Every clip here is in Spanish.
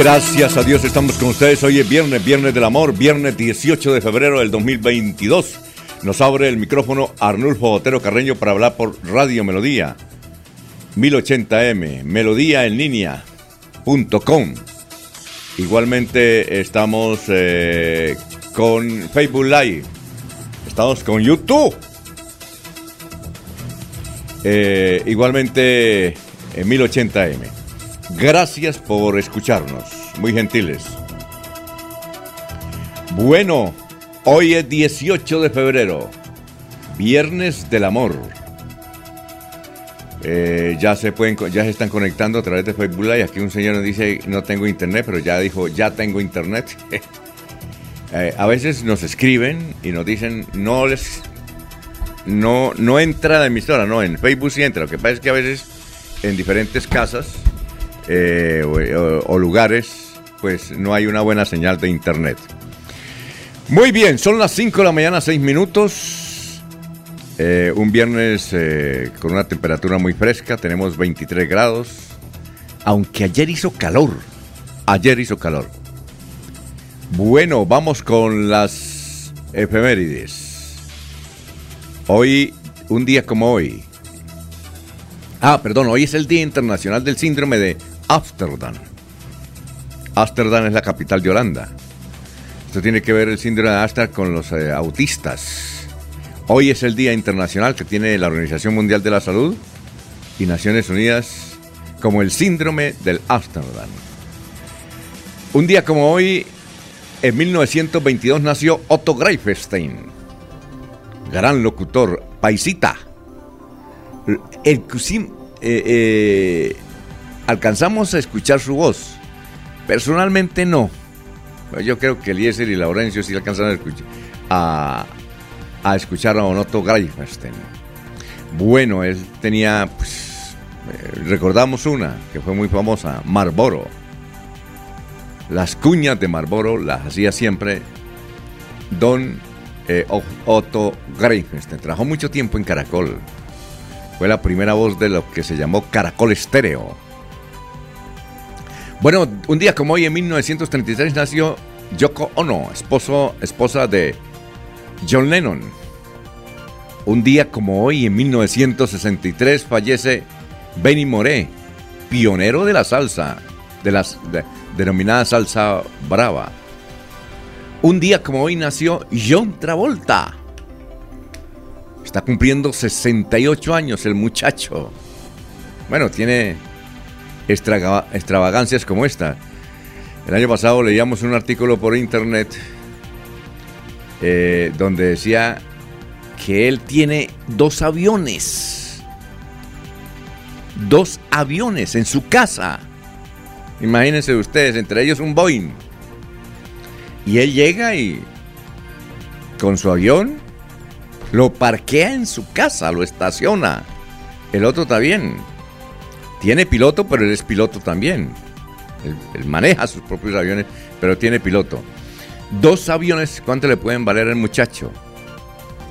Gracias a Dios estamos con ustedes. Hoy es viernes, viernes del amor, viernes 18 de febrero del 2022. Nos abre el micrófono Arnulfo Otero Carreño para hablar por Radio Melodía. 1080m, melodía en línea.com. Igualmente estamos eh, con Facebook Live. Estamos con YouTube. Eh, igualmente en 1080m. Gracias por escucharnos, muy gentiles. Bueno, hoy es 18 de febrero, Viernes del Amor. Eh, ya se pueden, ya se están conectando a través de Facebook Live. Aquí un señor nos dice no tengo internet, pero ya dijo ya tengo internet. Eh, a veces nos escriben y nos dicen no les no no entra la emisora, no en Facebook sí entra. Lo que pasa es que a veces en diferentes casas eh, o, lugares, pues no hay una buena señal de internet. Muy bien, son las 5 de la mañana, 6 minutos. Eh, un viernes eh, con una temperatura muy fresca, tenemos 23 grados. Aunque ayer hizo calor. Ayer hizo calor. Bueno, vamos con las efemérides. Hoy, un día como hoy. Ah, perdón, hoy es el Día Internacional del Síndrome de Ámsterdam. Ámsterdam es la capital de Holanda. Esto tiene que ver el síndrome de Ámsterdam con los eh, autistas. Hoy es el Día Internacional que tiene la Organización Mundial de la Salud y Naciones Unidas como el síndrome del Ámsterdam. Un día como hoy, en 1922 nació Otto Greifenstein, gran locutor, paisita. El, eh, eh, alcanzamos a escuchar su voz. Personalmente no. Yo creo que Eliezer y Laurencio sí alcanzaron a escuchar a, a escuchar a Onoto Greifenstein. Bueno, él tenía, pues, eh, recordamos una que fue muy famosa, Marlboro. Las cuñas de Marlboro las hacía siempre Don eh, Otto Greifenstein. Trabajó mucho tiempo en Caracol. Fue la primera voz de lo que se llamó Caracol Estéreo bueno, un día como hoy, en 1936, nació Yoko Ono, esposo, esposa de John Lennon. Un día como hoy, en 1963, fallece Benny Moré, pionero de la salsa, de la denominada salsa brava. Un día como hoy nació John Travolta. Está cumpliendo 68 años el muchacho. Bueno, tiene extravagancias como esta. El año pasado leíamos un artículo por internet eh, donde decía que él tiene dos aviones. Dos aviones en su casa. Imagínense ustedes, entre ellos un Boeing. Y él llega y con su avión lo parquea en su casa, lo estaciona. El otro también. Tiene piloto, pero él es piloto también. Él, maneja sus propios aviones, pero tiene piloto. Dos aviones, ¿cuánto le pueden valer al muchacho?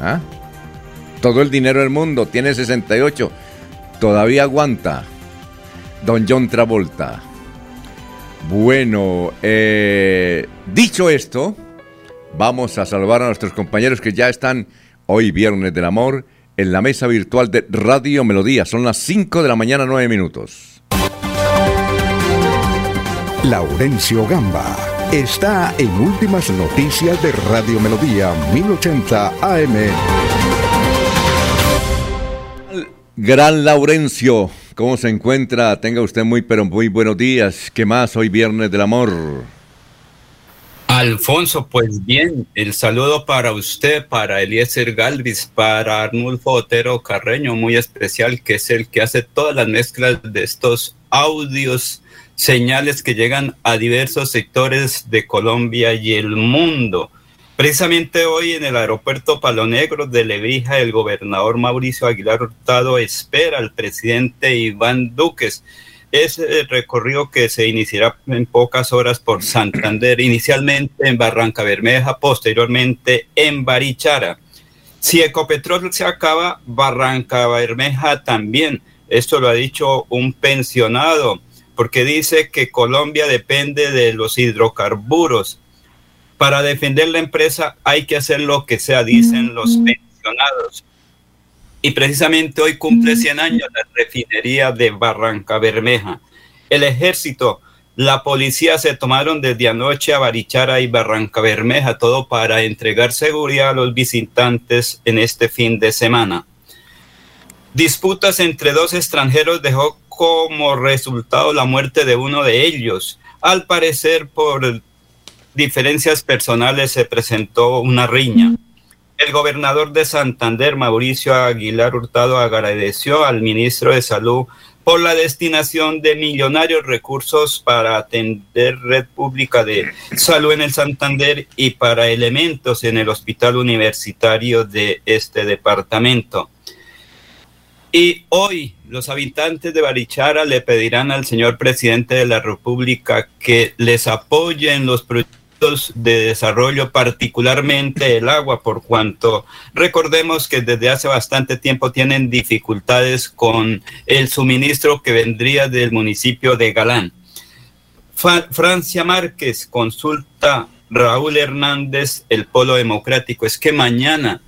¿Ah? Todo el dinero del mundo, tiene 68. Todavía aguanta. Don John Travolta. Bueno, eh, dicho esto, vamos a salvar a nuestros compañeros que ya están hoy viernes del amor en la mesa virtual de Radio Melodía. Son las 5 de la mañana, 9 minutos. Laurencio Gamba está en Últimas Noticias de Radio Melodía 1080 AM. Gran Laurencio, ¿cómo se encuentra? Tenga usted muy, pero muy buenos días. ¿Qué más hoy viernes del amor? Alfonso, pues bien, el saludo para usted, para Eliezer Galvis, para Arnulfo Otero Carreño, muy especial, que es el que hace todas las mezclas de estos audios, señales que llegan a diversos sectores de Colombia y el mundo. Precisamente hoy en el aeropuerto Palo Negro de Lebrija, el gobernador Mauricio Aguilar Hurtado espera al presidente Iván Duques es el recorrido que se iniciará en pocas horas por Santander, inicialmente en Barranca Bermeja, posteriormente en Barichara. Si Ecopetrol se acaba, Barranca Bermeja también. Esto lo ha dicho un pensionado, porque dice que Colombia depende de los hidrocarburos. Para defender la empresa hay que hacer lo que sea, dicen los pensionados. Y precisamente hoy cumple 100 años la refinería de Barranca Bermeja. El ejército, la policía se tomaron desde anoche a Barichara y Barranca Bermeja, todo para entregar seguridad a los visitantes en este fin de semana. Disputas entre dos extranjeros dejó como resultado la muerte de uno de ellos. Al parecer, por diferencias personales se presentó una riña. El gobernador de Santander, Mauricio Aguilar Hurtado, agradeció al ministro de Salud por la destinación de millonarios recursos para atender red pública de salud en el Santander y para elementos en el hospital universitario de este departamento. Y hoy los habitantes de Barichara le pedirán al señor presidente de la República que les apoye en los proyectos de desarrollo, particularmente el agua, por cuanto recordemos que desde hace bastante tiempo tienen dificultades con el suministro que vendría del municipio de Galán. Francia Márquez consulta Raúl Hernández, el Polo Democrático. Es que mañana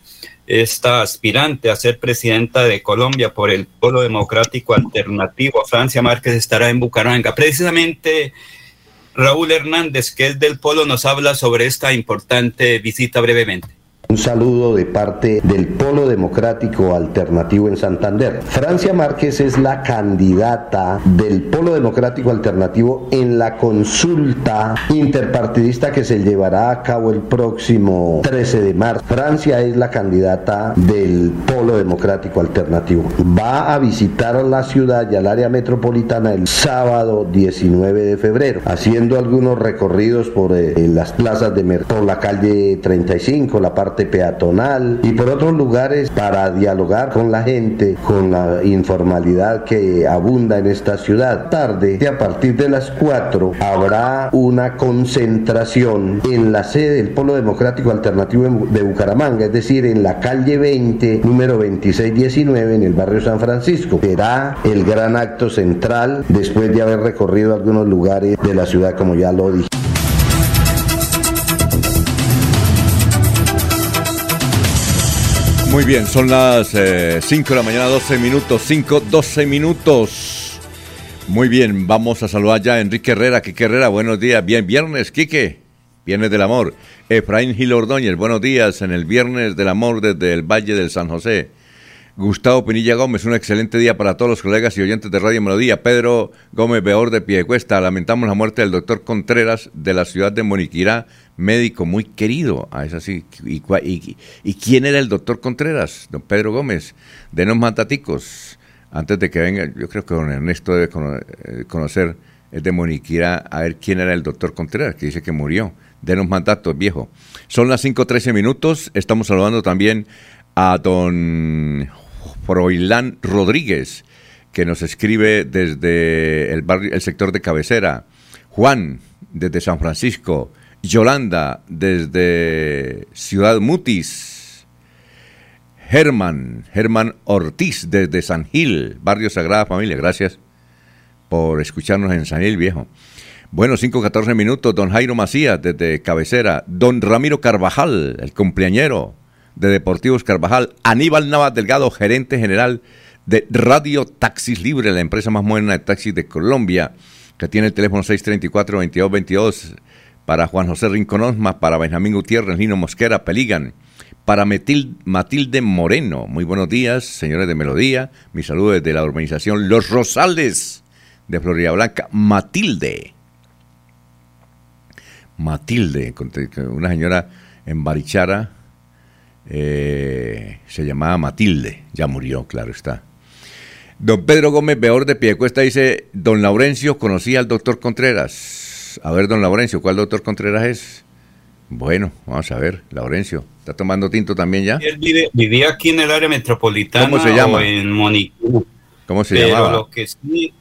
esta aspirante a ser presidenta de Colombia por el Polo Democrático Alternativo, Francia Márquez, estará en Bucaramanga. Precisamente Raúl Hernández, que es del Polo, nos habla sobre esta importante visita brevemente. Un saludo de parte del Polo Democrático Alternativo en Santander. Francia Márquez es la candidata del Polo Democrático Alternativo en la consulta interpartidista que se llevará a cabo el próximo 13 de marzo. Francia es la candidata del Polo Democrático Alternativo. Va a visitar la ciudad y al área metropolitana el sábado 19 de febrero, haciendo algunos recorridos por eh, las plazas de por la calle 35, la parte peatonal y por otros lugares para dialogar con la gente, con la informalidad que abunda en esta ciudad. Tarde, a partir de las 4, habrá una concentración en la sede del Polo Democrático Alternativo de Bucaramanga, es decir, en la calle 20, número 2619, en el barrio San Francisco. Será el gran acto central después de haber recorrido algunos lugares de la ciudad, como ya lo dije. Muy bien, son las 5 eh, de la mañana, 12 minutos, 5, 12 minutos. Muy bien, vamos a saludar ya a Enrique Herrera. Quique Herrera, buenos días. Bien, viernes, Quique. Viernes del Amor. Efraín Gil Ordóñez, buenos días en el Viernes del Amor desde el Valle del San José. Gustavo Pinilla Gómez, un excelente día para todos los colegas y oyentes de Radio Melodía. Pedro Gómez Beor de Piedecuesta, lamentamos la muerte del doctor Contreras de la ciudad de Moniquirá, médico muy querido. Ah, es así. ¿Y, y, quién era el doctor Contreras? Don Pedro Gómez. Denos mataticos. Antes de que venga, yo creo que don Ernesto debe eh, conocer es de Moniquira, a ver quién era el doctor Contreras, que dice que murió. Denos más datos, viejo. Son las 5.13 minutos. Estamos saludando también a don Froilán Rodríguez, que nos escribe desde el, barrio, el sector de cabecera. Juan, desde San Francisco. Yolanda, desde Ciudad Mutis. Germán, Germán Ortiz, desde San Gil, Barrio Sagrada Familia. Gracias por escucharnos en San Gil, viejo. Bueno, 5.14 minutos, don Jairo Macías, desde Cabecera. Don Ramiro Carvajal, el cumpleañero de Deportivos Carvajal. Aníbal Navas Delgado, gerente general de Radio Taxis Libre, la empresa más moderna de taxis de Colombia, que tiene el teléfono 634-2222 para Juan José Rinconosma, para Benjamín Gutiérrez, Lino Mosquera, Peligan, para Matilde Moreno. Muy buenos días, señores de Melodía. Mi saludo desde la urbanización Los Rosales de Florida Blanca. Matilde. Matilde, una señora en Barichara, eh, se llamaba Matilde, ya murió, claro está. Don Pedro Gómez Beor de Piedecuesta dice, don Laurencio conocía al doctor Contreras. A ver, don Laurencio, ¿cuál doctor Contreras es? Bueno, vamos a ver, Laurencio, ¿está tomando tinto también ya? Él vivía aquí en el área metropolitana ¿Cómo se llama? en ¿Cómo se llamaba? Lo que sí,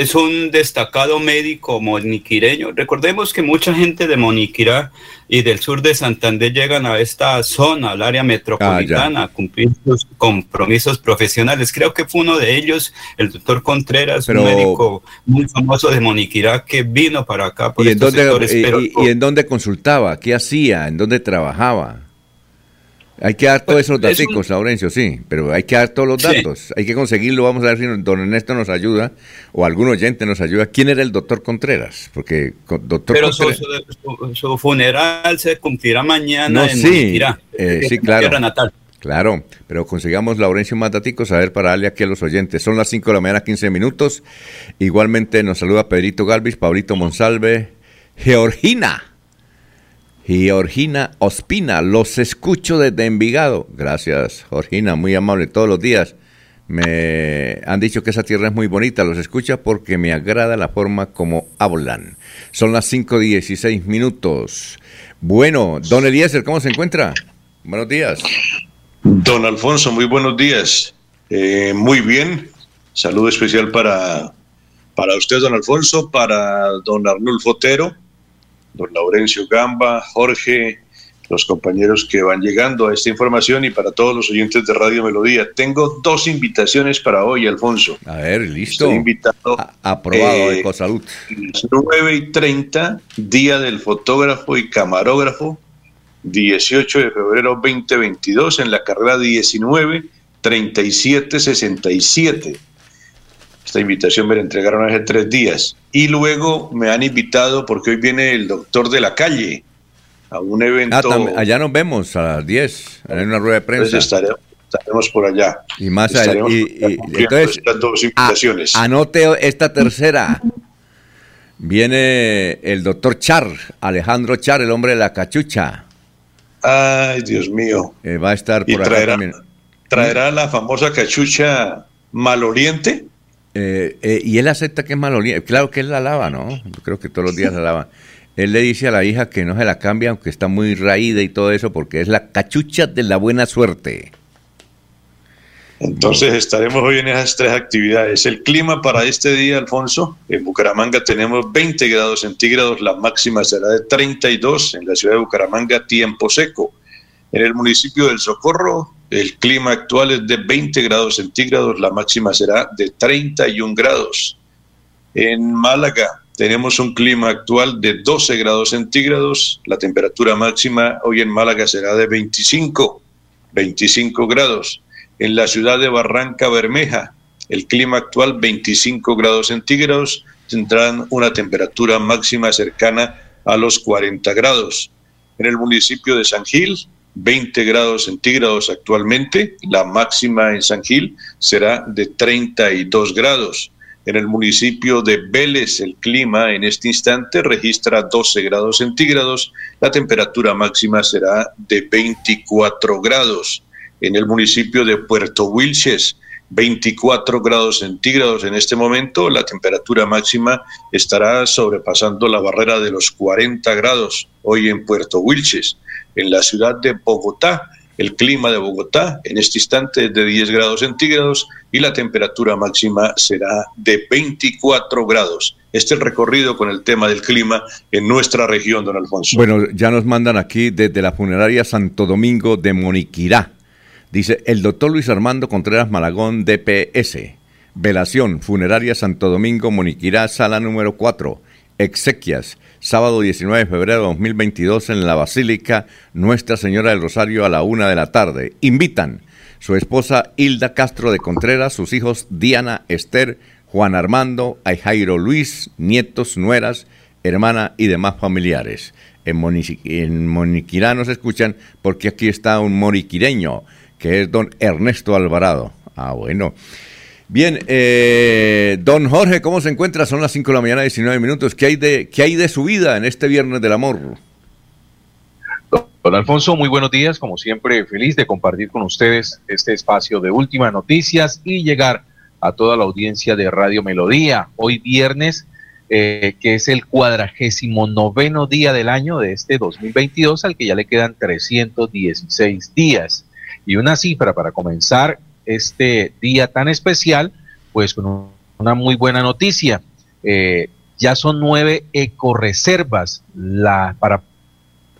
es un destacado médico moniquireño. Recordemos que mucha gente de Moniquirá y del sur de Santander llegan a esta zona, al área metropolitana, a cumplir sus compromisos profesionales. Creo que fue uno de ellos, el doctor Contreras, un médico muy famoso de Moniquirá que vino para acá. Por ¿Y, en dónde, y, en dónde consultaba? ¿Qué hacía? ¿En dónde trabajaba? Hay que dar todos esos datos, Laurencio, sí, pero hay que dar todos los datos. Hay que conseguirlo, vamos a ver si don Ernesto nos ayuda o algún oyente nos ayuda. ¿Quién era el doctor Contreras? Porque doctor Pero su, funeral se cumplirá mañana en sí, eh, sí, claro. natal. Claro, pero consigamos, Laurencio, más datos, a ver, para darle aquí a los oyentes. Son las 5 de la mañana, 15 minutos. Igualmente nos saluda Pedrito Galvis, Pablito Monsalve, Georgina. Georgina Ospina, los escucho desde Envigado. Gracias, Georgina, muy amable todos los días. Me han dicho que esa tierra es muy bonita, los escucha porque me agrada la forma como hablan. Son las 5.16 minutos. Bueno, don Eliezer, ¿cómo se encuentra? Buenos días. Don Alfonso, muy buenos días. Eh, muy bien. Saludo especial para, para usted, don Alfonso, para don Arnulfo Otero don Laurencio Gamba, Jorge, los compañeros que van llegando a esta información y para todos los oyentes de Radio Melodía. Tengo dos invitaciones para hoy, Alfonso. A ver, listo. Estoy invitado. aprobado, eh, Ecosalud. 9 y 30, Día del Fotógrafo y Camarógrafo, 18 de febrero 2022, en la carrera 19 3767 esta invitación me la entregaron hace tres días. Y luego me han invitado, porque hoy viene el doctor de la calle, a un evento. Ah, allá nos vemos a las 10, en una rueda de prensa. estaremos, por allá. Y más allá. Y, entonces, dos invitaciones. anote esta tercera. Viene el doctor Char, Alejandro Char, el hombre de la cachucha. Ay, Dios mío. Eh, va a estar por traerá, ¿Traerá la famosa cachucha maloriente? Eh, eh, y él acepta que es maloliente. Claro que él la lava, ¿no? Yo creo que todos los días la lava. Él le dice a la hija que no se la cambia, aunque está muy raída y todo eso, porque es la cachucha de la buena suerte. Entonces estaremos hoy en esas tres actividades. El clima para este día, Alfonso, en Bucaramanga tenemos 20 grados centígrados, la máxima será de 32, en la ciudad de Bucaramanga tiempo seco. En el municipio del Socorro, el clima actual es de 20 grados centígrados, la máxima será de 31 grados. En Málaga tenemos un clima actual de 12 grados centígrados, la temperatura máxima hoy en Málaga será de 25, 25 grados. En la ciudad de Barranca Bermeja, el clima actual 25 grados centígrados, tendrán una temperatura máxima cercana a los 40 grados. En el municipio de San Gil, 20 grados centígrados actualmente, la máxima en San Gil será de 32 grados. En el municipio de Vélez el clima en este instante registra 12 grados centígrados, la temperatura máxima será de 24 grados. En el municipio de Puerto Wilches 24 grados centígrados en este momento. La temperatura máxima estará sobrepasando la barrera de los 40 grados hoy en Puerto Wilches. En la ciudad de Bogotá, el clima de Bogotá en este instante es de 10 grados centígrados y la temperatura máxima será de 24 grados. Este es el recorrido con el tema del clima en nuestra región, don Alfonso. Bueno, ya nos mandan aquí desde la funeraria Santo Domingo de Moniquirá Dice el doctor Luis Armando Contreras Malagón, DPS. Velación, funeraria Santo Domingo, Moniquirá, sala número 4. Exequias, sábado 19 de febrero de 2022 en la Basílica Nuestra Señora del Rosario a la una de la tarde. Invitan su esposa Hilda Castro de Contreras, sus hijos Diana, Esther, Juan Armando, Jairo Luis, nietos, nueras, hermana y demás familiares. En, en Moniquirá nos escuchan porque aquí está un moriquireño que es don Ernesto Alvarado. Ah, bueno. Bien, eh, don Jorge, ¿cómo se encuentra? Son las 5 de la mañana, 19 minutos. ¿Qué hay, de, ¿Qué hay de su vida en este Viernes del Amor? Don Alfonso, muy buenos días. Como siempre, feliz de compartir con ustedes este espacio de últimas noticias y llegar a toda la audiencia de Radio Melodía. Hoy viernes, eh, que es el cuadragésimo noveno día del año de este 2022, al que ya le quedan 316 días. Y una cifra para comenzar este día tan especial, pues con una muy buena noticia. Eh, ya son nueve ecoreservas para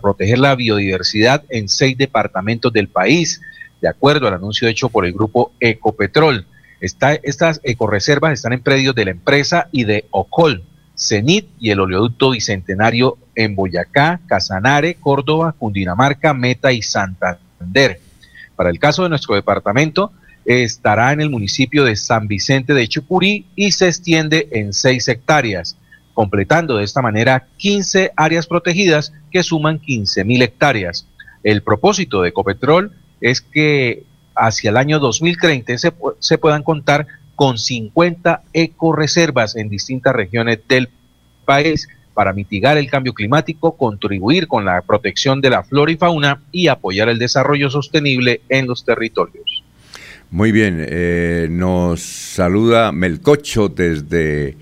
proteger la biodiversidad en seis departamentos del país, de acuerdo al anuncio hecho por el grupo Ecopetrol. estas ecoreservas están en predios de la empresa y de Ocol, CENIT y el oleoducto bicentenario en Boyacá, Casanare, Córdoba, Cundinamarca, Meta y Santander. Para el caso de nuestro departamento, estará en el municipio de San Vicente de Chucurí y se extiende en seis hectáreas, completando de esta manera 15 áreas protegidas que suman 15 mil hectáreas. El propósito de Ecopetrol es que hacia el año 2030 se, se puedan contar con 50 ecoreservas en distintas regiones del país para mitigar el cambio climático, contribuir con la protección de la flora y fauna y apoyar el desarrollo sostenible en los territorios. Muy bien, eh, nos saluda Melcocho desde,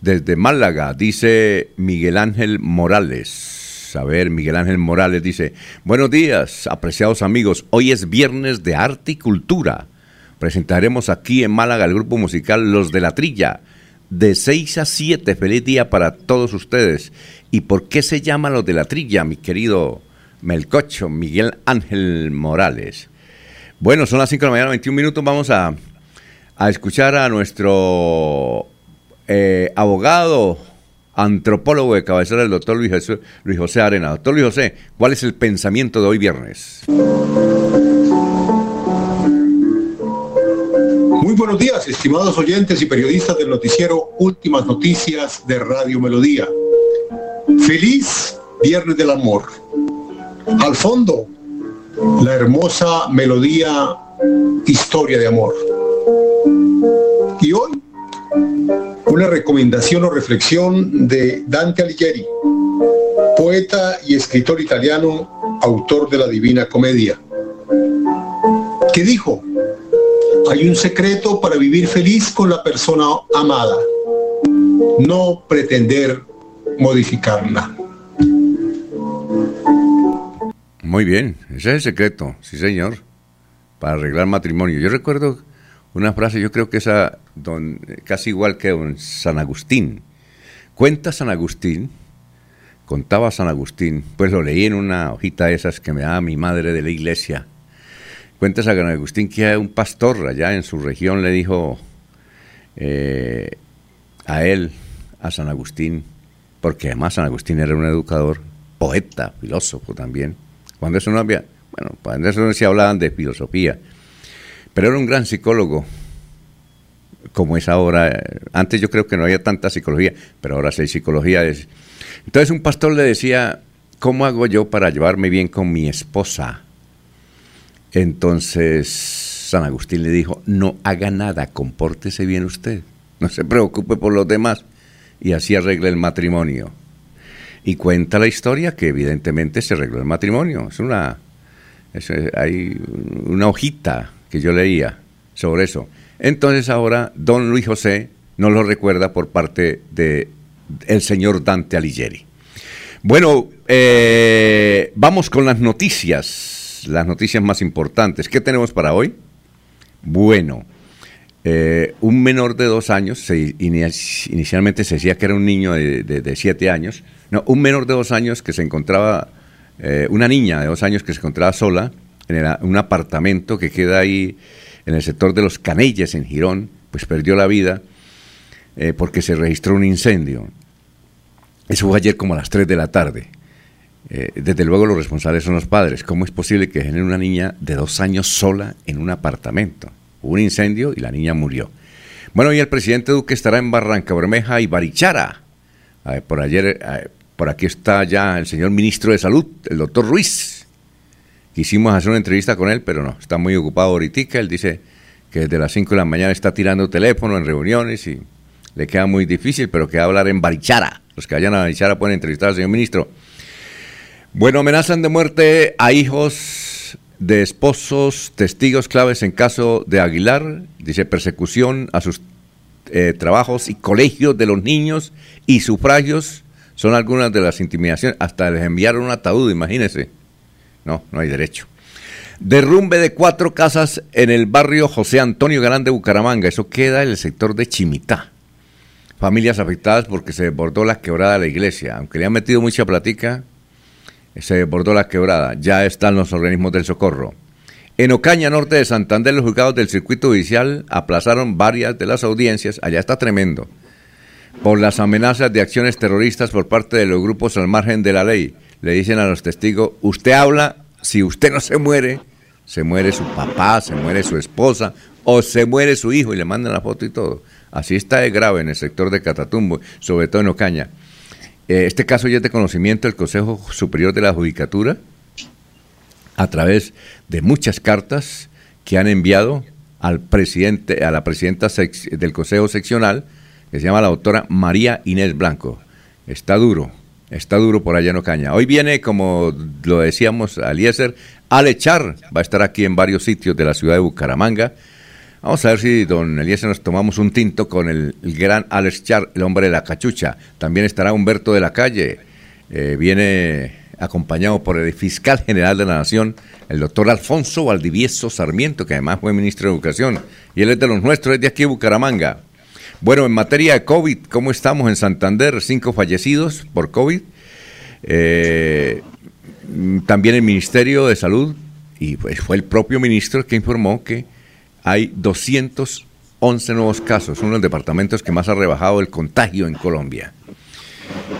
desde Málaga, dice Miguel Ángel Morales. A ver, Miguel Ángel Morales dice, buenos días, apreciados amigos, hoy es viernes de arte y cultura. Presentaremos aquí en Málaga el grupo musical Los de la Trilla de 6 a 7. Feliz día para todos ustedes. ¿Y por qué se llama lo de la trilla, mi querido Melcocho, Miguel Ángel Morales? Bueno, son las 5 de la mañana, 21 minutos. Vamos a, a escuchar a nuestro eh, abogado, antropólogo de cabecera, el doctor Luis, Luis José Arena. Doctor Luis José, ¿cuál es el pensamiento de hoy viernes? Muy buenos días, estimados oyentes y periodistas del noticiero Últimas Noticias de Radio Melodía. Feliz Viernes del Amor. Al fondo, la hermosa melodía Historia de Amor. Y hoy, una recomendación o reflexión de Dante Alighieri, poeta y escritor italiano, autor de la Divina Comedia, que dijo, hay un secreto para vivir feliz con la persona amada. No pretender modificarla. Muy bien, ese es el secreto, sí señor, para arreglar matrimonio. Yo recuerdo una frase, yo creo que esa, don, casi igual que don San Agustín. Cuenta San Agustín, contaba San Agustín, pues lo leí en una hojita de esas que me daba mi madre de la iglesia Cuenta San Agustín que un pastor allá en su región le dijo eh, a él, a San Agustín, porque además San Agustín era un educador, poeta, filósofo también. Cuando eso no había, bueno, cuando eso no se hablaban de filosofía, pero era un gran psicólogo, como es ahora. Antes yo creo que no había tanta psicología, pero ahora sí hay psicología. Entonces un pastor le decía, ¿cómo hago yo para llevarme bien con mi esposa? Entonces San Agustín le dijo, no haga nada, compórtese bien usted, no se preocupe por los demás y así arregla el matrimonio. Y cuenta la historia que evidentemente se arregló el matrimonio. Es una, hay una hojita que yo leía. sobre eso. Entonces ahora don Luis José nos lo recuerda por parte de el señor Dante Alighieri. Bueno, eh, vamos con las noticias, las noticias más importantes. ¿Qué tenemos para hoy? Bueno, eh, un menor de dos años, inicialmente se decía que era un niño de, siete años, no, un menor de dos años que se encontraba, eh, una niña de dos años que se encontraba sola en un apartamento que queda ahí en el sector de los Canelles, en Girón, pues perdió la vida porque se registró un incendio. Eso fue ayer como a las 3 de la tarde. Eh, desde luego los responsables son los padres. ¿Cómo es posible que genere una niña de dos años sola en un apartamento? Hubo un incendio y la niña murió. Bueno, y el presidente Duque estará en Barranca Bermeja y Barichara. por ayer, por aquí está ya el señor ministro de Salud, el doctor Ruiz. Quisimos hacer una entrevista con él, pero no, está muy ocupado ahorita. Él dice que desde las 5 de la mañana está tirando teléfono en reuniones y le queda muy difícil, pero que hablar en Barichara. Los que vayan a Barichara pueden entrevistar al señor ministro. Bueno, amenazan de muerte a hijos de esposos, testigos claves en caso de Aguilar. Dice persecución a sus eh, trabajos y colegios de los niños y sufragios son algunas de las intimidaciones. Hasta les enviaron un ataúd, imagínense. No, no hay derecho. Derrumbe de cuatro casas en el barrio José Antonio Galán de Bucaramanga. Eso queda en el sector de Chimitá familias afectadas porque se desbordó la quebrada de la iglesia. Aunque le han metido mucha platica, se desbordó la quebrada. Ya están los organismos del socorro. En Ocaña, norte de Santander, los juzgados del circuito judicial aplazaron varias de las audiencias. Allá está tremendo. Por las amenazas de acciones terroristas por parte de los grupos al margen de la ley. Le dicen a los testigos, usted habla, si usted no se muere, se muere su papá, se muere su esposa o se muere su hijo y le mandan la foto y todo. Así está de grave en el sector de Catatumbo, sobre todo en Ocaña. Eh, este caso ya es de conocimiento del Consejo Superior de la Judicatura a través de muchas cartas que han enviado al presidente, a la presidenta del Consejo Seccional, que se llama la doctora María Inés Blanco. Está duro, está duro por allá en Ocaña. Hoy viene, como lo decíamos, Aliezer, Alechar, va a estar aquí en varios sitios de la ciudad de Bucaramanga Vamos a ver si, don Eliezer, nos tomamos un tinto con el, gran Alex Char, el hombre de la cachucha. También estará Humberto de la Calle. Eh, viene acompañado por el fiscal general de la Nación, el doctor Alfonso Valdivieso Sarmiento, que además fue ministro de Educación. Y él es de los nuestros, es de aquí, Bucaramanga. Bueno, en materia de COVID, ¿cómo estamos en Santander? Cinco fallecidos por COVID. Eh, también el Ministerio de Salud, y pues fue el propio ministro que informó que hay 211 nuevos casos, uno de los departamentos que más ha rebajado el contagio en Colombia.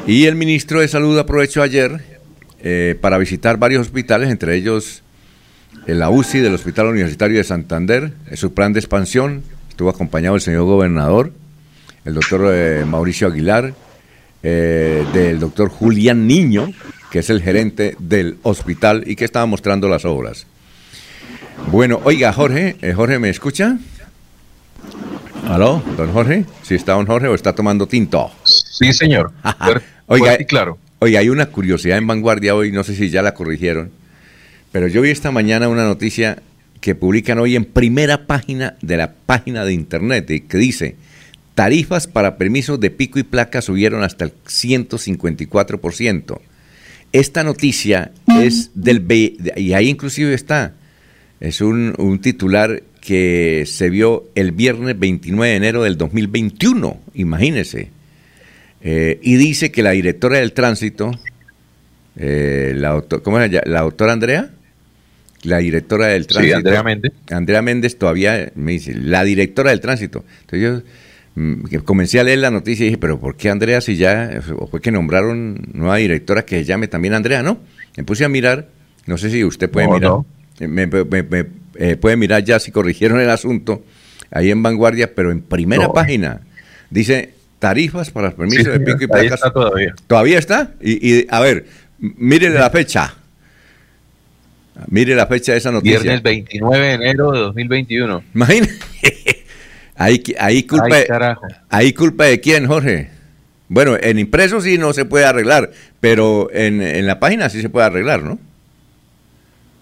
Y el ministro de Salud aprovechó ayer eh, para visitar varios hospitales, entre ellos la UCI del Hospital Universitario de Santander, su plan de expansión, estuvo acompañado el señor gobernador, el doctor eh, Mauricio Aguilar, eh, del doctor Julián Niño, que es el gerente del hospital y que estaba mostrando las obras. Bueno, oiga, Jorge, eh, Jorge, ¿me escucha? ¿Aló, don Jorge? ¿Sí está don Jorge o está tomando tinto? Sí, señor. oiga, claro. Oiga, hay una curiosidad en Vanguardia hoy, no sé si ya la corrigieron, pero yo vi esta mañana una noticia que publican hoy en primera página de la página de internet y que dice, tarifas para permisos de pico y placa subieron hasta el 154%. Esta noticia es del... y ahí inclusive está, es un, titular que se vio el viernes 29 de enero del 2021, imagínese. Eh, y dice que la directora del tránsito, eh, la, ¿cómo es la doctora Andrea? La directora del tránsito. Sí, Andrea Méndez. Andrea Méndez todavía me dice, la directora del tránsito. Entonces yo mm, comencé a leer la noticia y dije, pero ¿por qué Andrea si ya fue que nombraron nueva directora que se llame también Andrea? No, me puse a mirar, no sé si usted puede mirar me, eh, puede mirar ya si corrigieron el asunto ahí en Vanguardia, pero en primera página dice tarifas para el permiso de pico y placas. todavía. ¿Todavía está? Y, a ver, mire la fecha. Mire la fecha de esa noticia. Viernes 29 de enero de 2021. Imagínese. ahí, ahí, culpa, ahí culpa de quién, Jorge. Bueno, en impreso sí no se puede arreglar, pero en, en la página sí se puede arreglar, ¿no?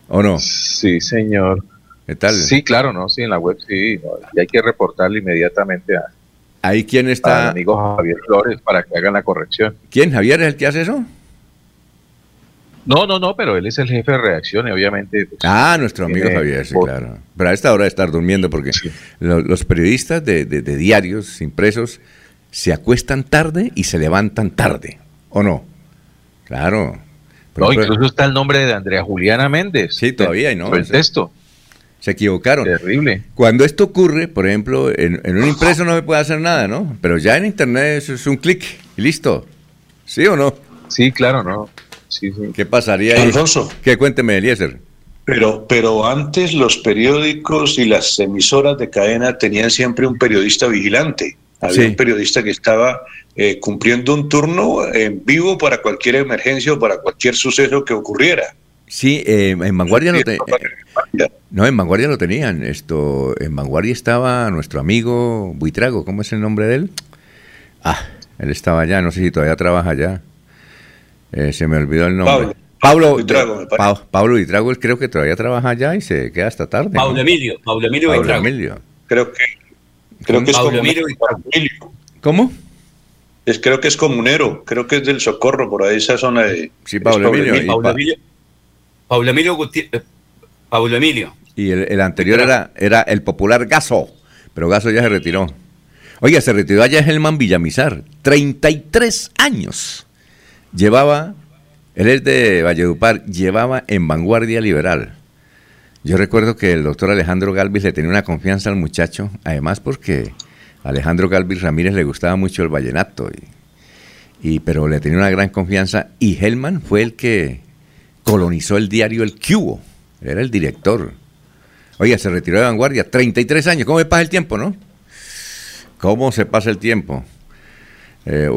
¿O no? Sí, señor. ¿Qué tal? Sí, claro, ¿no? Sí, en la web sí. y hay que reportarlo inmediatamente a, Ahí quién está. amigo Javier Flores para que hagan la corrección. ¿Quién? ¿Javier es el que hace eso? No, no, no, pero él es el jefe de redacción y obviamente. Pues, ah, nuestro amigo Javier, sí, claro. Pero a esta hora de estar durmiendo porque los periodistas de, diarios impresos se acuestan tarde y se levantan tarde, ¿o no? Claro. No, incluso está el nombre de Andrea Juliana Méndez. Sí, todavía, ¿no? El texto. Se equivocaron. Terrible. Cuando esto ocurre, por ejemplo, en, en un impreso no se puede hacer nada, ¿no? Pero ya en internet eso es un clic y listo. ¿Sí o no? Sí, claro, no. ¿Qué pasaría ahí? Alfonso. ¿Qué cuénteme, Eliezer? Pero, pero antes los periódicos y las emisoras de cadena tenían siempre un periodista vigilante. Había un periodista que estaba eh, cumpliendo un turno en vivo para cualquier emergencia o para cualquier suceso que ocurriera. Sí, eh, en Vanguardia no, no, en Vanguardia lo tenían. Esto, en Vanguardia estaba nuestro amigo Buitrago, ¿cómo es el nombre de él? Ah, él estaba allá, no sé si todavía trabaja allá. Eh, se me olvidó el nombre. Pablo, Pablo, Pablo Itrago, creo que todavía trabaja allá y se queda hasta tarde. Pablo Emilio, Pablo Emilio Pablo Emilio. Creo que, creo que es comunero. ¿Cómo? Es, creo que es comunero, creo que es del Socorro, por ahí esa zona de... Sí, Pablo, Emilio. Pablo Emilio. Pablo Emilio, eh, Pablo Emilio. Y el, anterior era, era el popular Gaso, pero Gaso ya se retiró. Oiga, se retiró allá Helman Villamizar, 33 años llevaba, él es de Valledupar, llevaba en vanguardia liberal. Yo recuerdo que el doctor Alejandro Galvis le tenía una confianza al muchacho, además porque a Alejandro Galvis Ramírez le gustaba mucho el vallenato, y, pero le tenía una gran confianza y Helman fue el que colonizó el diario El Cubo, era el director. Oiga, se retiró de vanguardia, 33 años, ¿cómo se pasa el tiempo, no? ¿Cómo se pasa el tiempo? Eh,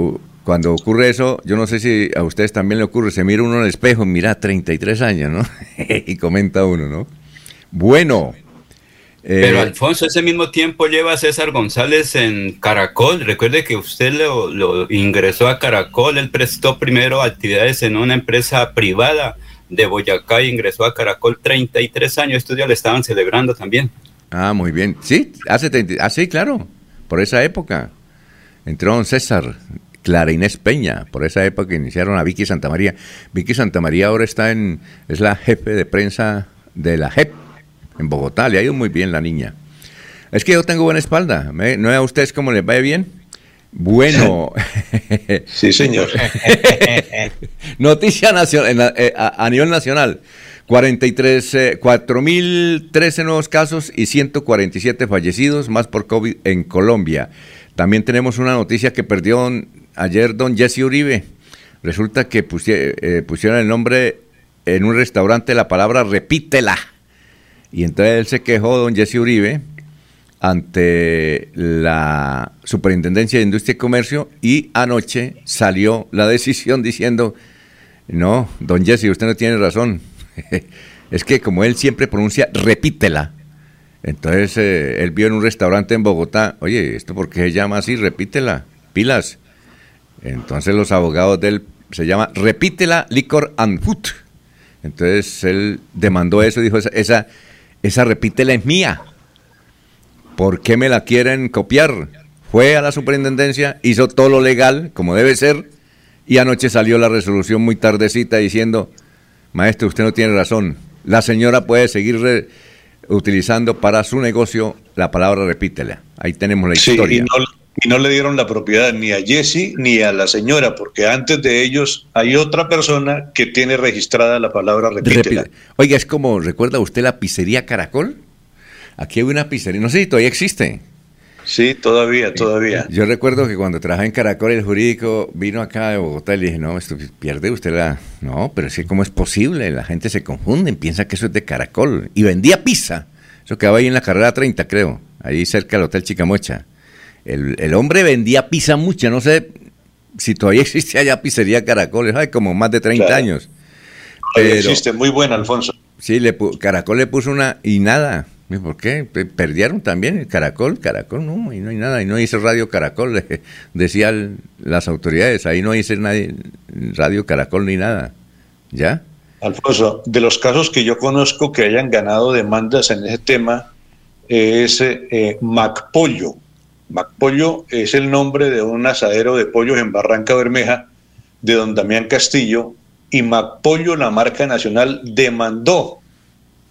cuando ocurre eso, yo no sé si a ustedes también le ocurre, se mira uno en el espejo, mira, 33 años, ¿no? y comenta uno, ¿no? Bueno. Eh, Pero Alfonso, ese mismo tiempo lleva a César González en Caracol. Recuerde que usted lo, ingresó a Caracol, él prestó primero actividades en una empresa privada de Boyacá y ingresó a Caracol 33 años. Estos días le estaban celebrando también. Ah, muy bien. Sí, hace 30, ah, sí, claro, por esa época. Entró don César Clara Inés Peña, por esa época iniciaron a Vicky Santamaría. Vicky Santamaría ahora está en, es la jefe de prensa de la JEP en Bogotá, le ha ido muy bien la niña. Es que yo tengo buena espalda, ¿no es a ustedes cómo les va bien? Bueno. sí, señor. Noticia nacional, eh, a, nivel nacional. 43, 4.013 eh, nuevos casos y 147 fallecidos más por COVID en Colombia. También tenemos una noticia que perdió ayer don Jesse Uribe. Resulta que eh, pusieron el nombre en un restaurante la palabra repítela. Y entonces él se quejó, don Jesse Uribe, ante la Superintendencia de Industria y Comercio y anoche salió la decisión diciendo, no, don Jesse, usted no tiene razón. es que como él siempre pronuncia repítela, entonces eh, él vio en un restaurante en Bogotá, oye, ¿esto por qué se llama así? Repítela, pilas. Entonces los abogados de él se llama Repítela Licor and Food. Entonces él demandó eso dijo, esa, repítela es mía. ¿Por qué me la quieren copiar? Fue a la superintendencia, hizo todo lo legal, como debe ser, y anoche salió la resolución muy tardecita diciendo, maestro, usted no tiene razón, la señora puede seguir utilizando para su negocio la palabra repítela. Ahí tenemos la historia y no le dieron la propiedad ni a Jesse ni a la señora, porque antes de ellos hay otra persona que tiene registrada la palabra repítela. Oiga, es como, ¿recuerda usted la pizzería Caracol? Aquí hay una pizzería, no sé si todavía existe. Sí, todavía, todavía. Yo recuerdo que cuando trabajé en Caracol, el jurídico vino acá de Bogotá y le dije, no, esto pierde usted la... No, pero es que ¿cómo es posible? La gente se confunde, piensa que eso es de Caracol. Y vendía pizza. Eso quedaba ahí en la carrera 30, creo, ahí cerca del Hotel Chicamocha. El, hombre vendía pizza mucha, no sé si todavía existe allá pizzería Caracoles, hay como más de 30 años. Pero, existe, muy buena, Alfonso. Sí, le Caracol le puso una y nada. ¿Por qué? Perdieron también el Caracol, Caracol, no, y no hay nada, y no dice Radio Caracol, decían las autoridades, ahí no dice nadie Radio Caracol ni nada, ¿ya? Alfonso, de los casos que yo conozco que hayan ganado demandas en ese tema es eh, Macpollo. Macpollo es el nombre de un asadero de pollos en Barranca Bermeja de don Damián Castillo y Macpollo, la marca nacional, demandó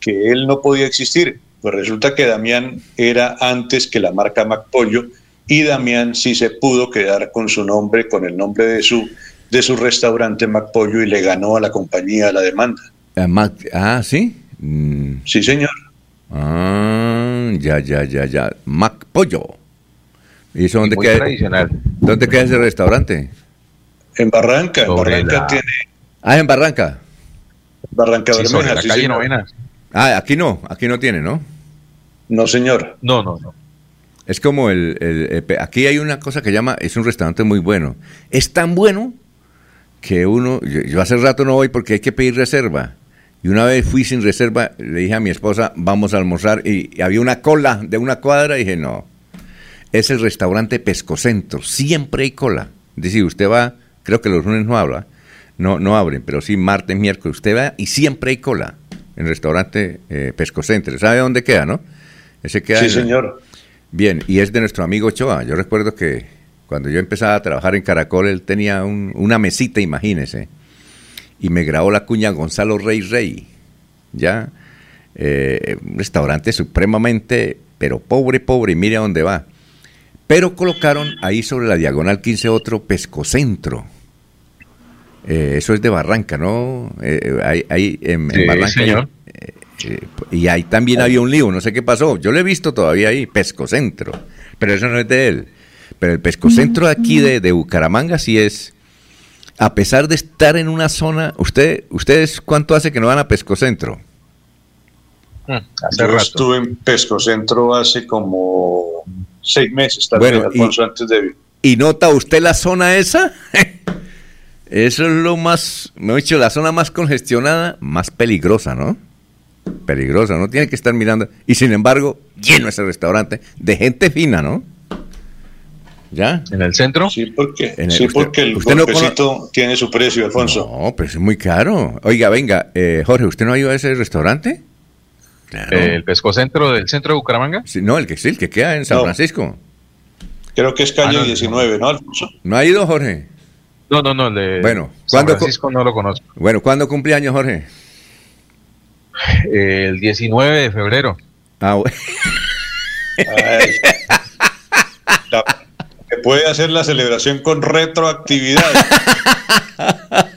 que él no podía existir. Pues resulta que Damián era antes que la marca Macpollo y Damián sí se pudo quedar con su nombre, con el nombre de su, de su restaurante Macpollo y le ganó a la compañía la demanda. Ah, ¿sí? Mm. Sí, señor. Ah, ya, ya, ya, ya. Macpollo. ¿Y eso dónde queda? tradicional. ¿Dónde queda ese restaurante? En Barranca. En Barranca tiene. Ah, en Barranca. Barranca sí, Bermeja, la calle Novena. Ah, aquí no, aquí no tiene, ¿no? No, señor. No, no, no. Es como el, Aquí hay una cosa que llama. Es un restaurante muy bueno. Es tan bueno que uno. Yo, hace rato no voy porque hay que pedir reserva. Y una vez fui sin reserva, le dije a mi esposa, vamos a almorzar. Y, había una cola de una cuadra y dije, no. Es el restaurante Pescocentro. Siempre hay cola. Es decir, usted va. Creo que los lunes no habla. No, no abren, pero sí martes, miércoles. Usted va y siempre hay cola en el restaurante eh, Pescocentro. ¿Sabe dónde queda, no? Ese queda sí, señor. Bien, y es de nuestro amigo Ochoa. Yo recuerdo que cuando yo empezaba a trabajar en Caracol, él tenía una mesita, imagínese, y me grabó la cuña Gonzalo Rey Rey. Ya, eh, un restaurante supremamente, pero pobre, pobre, y mire a dónde va. Pero colocaron ahí sobre la diagonal 15 otro pescocentro. Eh, eso es de Barranca, ¿no? Eh, ahí, en, Barranca. Señor. Eh, y ahí también había un lío, no sé qué pasó. Yo lo he visto todavía ahí, Pescocentro, pero eso no es de él. Pero el Pescocentro de aquí de, de Bucaramanga sí es, a pesar de estar en una zona, usted, ¿ustedes cuánto hace que no van a Pescocentro? Hmm, hace Yo estuve en Pescocentro hace como seis meses, bueno, Alfonso, antes de... ¿Y nota usted la zona esa? Eso es lo más, me he dicho, la zona más congestionada, más peligrosa, ¿no? peligrosa, no tiene que estar mirando. Y sin embargo, lleno ese restaurante de gente fina, ¿no? ¿Ya? ¿En el centro? Sí, porque, el, sí, porque el usted tiene su precio, Alfonso. No, pero es muy caro. Oiga, venga, eh, Jorge, ¿usted no ha ido a ese restaurante? ¿El pescocentro del centro de Bucaramanga? Sí, no, el que sí, el que queda en San Francisco. Creo que es calle 19, ah, ¿no, Alfonso? ¿No ha ido, Jorge? No, no, no, el de bueno, San Francisco no lo conozco. Bueno, ¿cuándo cumpleaños, Jorge? el 19 de febrero. Ah, bueno. puede hacer la celebración con retroactividad.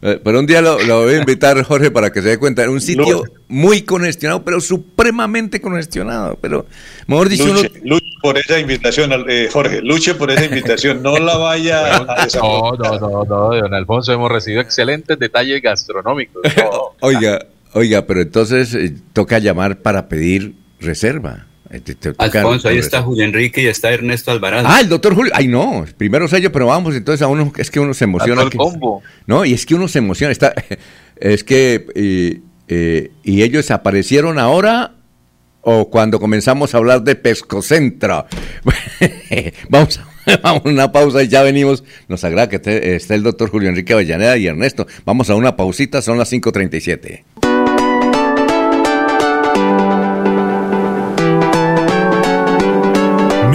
Pero un día lo, voy a invitar, Jorge, para que se dé cuenta. un sitio muy congestionado, pero supremamente congestionado. Pero, mejor dicho, luche, por esa invitación, eh, Jorge. Luche por esa invitación. No la vaya a No, no, no, no, don Alfonso. Hemos recibido excelentes detalles gastronómicos. oiga, oiga, pero entonces eh, toca llamar para pedir reserva. Eh, Alfonso, ahí está Julio Enrique y está Ernesto Alvarado. Ah, el doctor Julio. Ay, no, primero sé yo, pero vamos, entonces a uno, es que uno se emociona. El combo. No, y es que uno se emociona. Está, es que, y, eh, y ellos aparecieron ahora o cuando comenzamos a hablar de Pescocentra. vamos, vamos a una pausa y ya venimos. Nos agrada que esté, el doctor Julio Enrique Avellaneda y Ernesto. Vamos a una pausita, son las 5.37.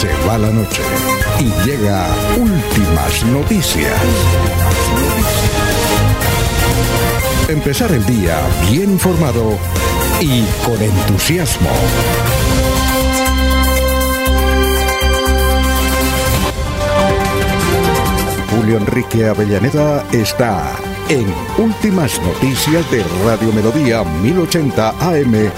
Se va la noche y llega últimas noticias. Empezar el día bien informado y con entusiasmo. Julio Enrique Avellaneda está en Últimas Noticias de Radio Melodía 1080 AM.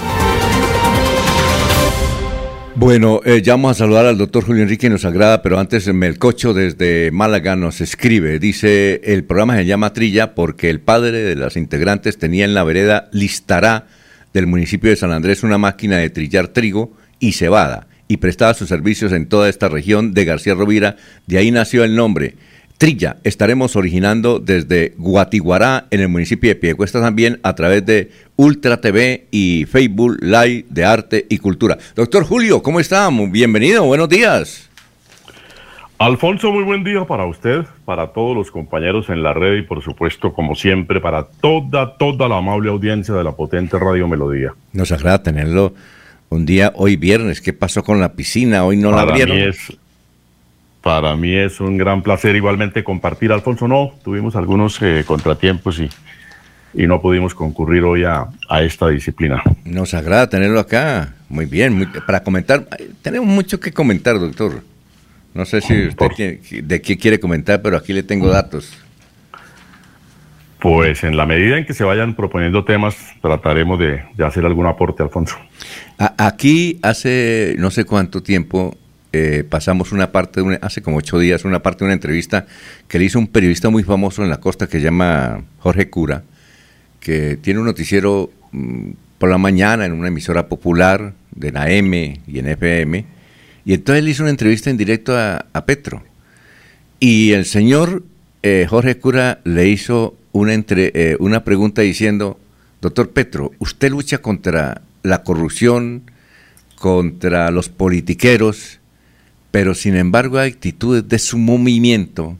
Bueno, eh, ya vamos a saludar al doctor Julio Enrique, nos agrada, pero antes Melcocho desde Málaga nos escribe, dice, el programa se llama Trilla porque el padre de las integrantes tenía en la vereda Listará del municipio de San Andrés una máquina de trillar trigo y cebada y prestaba sus servicios en toda esta región de García Rovira, de ahí nació el nombre. Trilla, estaremos originando desde Guatiguará, en el municipio de Piedecuesta también, a través de Ultra TV y Facebook Live de Arte y Cultura. Doctor Julio, ¿cómo está? Bienvenido, buenos días. Alfonso, muy buen día para usted, para todos los compañeros en la red y por supuesto, como siempre, para toda, toda la amable audiencia de la potente Radio Melodía. Nos agrada tenerlo un día, hoy viernes. ¿Qué pasó con la piscina? Hoy no la abrieron. Mí es, para mí es un gran placer igualmente compartir, Alfonso. No, tuvimos algunos eh, contratiempos y, y no pudimos concurrir hoy a, a, esta disciplina. Nos agrada tenerlo acá. Muy bien, muy, para comentar. Tenemos mucho que comentar, doctor. No sé si usted quiere, de qué quiere comentar, pero aquí le tengo datos. Pues en la medida en que se vayan proponiendo temas, trataremos de, de hacer algún aporte, Alfonso. Aquí hace no sé cuánto tiempo eh, pasamos una parte, de una, hace como ocho días, una parte de una entrevista que le hizo un periodista muy famoso en la costa que se llama Jorge Cura, que tiene un noticiero mmm, por la mañana en una emisora popular de la M y en FM, y entonces le hizo una entrevista en directo a, a Petro. Y el señor eh, Jorge Cura le hizo una, entre, eh, una pregunta diciendo, doctor Petro, ¿usted lucha contra la corrupción, contra los politiqueros, pero sin embargo hay actitudes de su movimiento,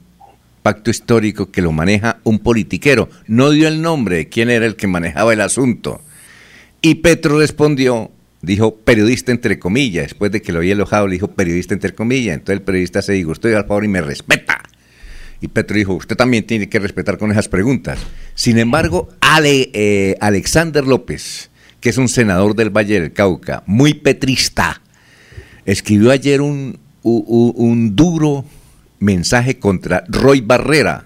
pacto histórico, que lo maneja un politiquero. No dio el nombre de quién era el que manejaba el asunto. Y Petro respondió, dijo periodista entre comillas, después de que lo había alojado, le dijo periodista entre comillas. Entonces el periodista se dijo, estoy al favor y me respeta. Y Petro dijo, usted también tiene que respetar con esas preguntas. Sin embargo, Ale, eh, Alexander López, que es un senador del Valle del Cauca, muy petrista, escribió ayer un, un, un duro mensaje contra Roy Barrera,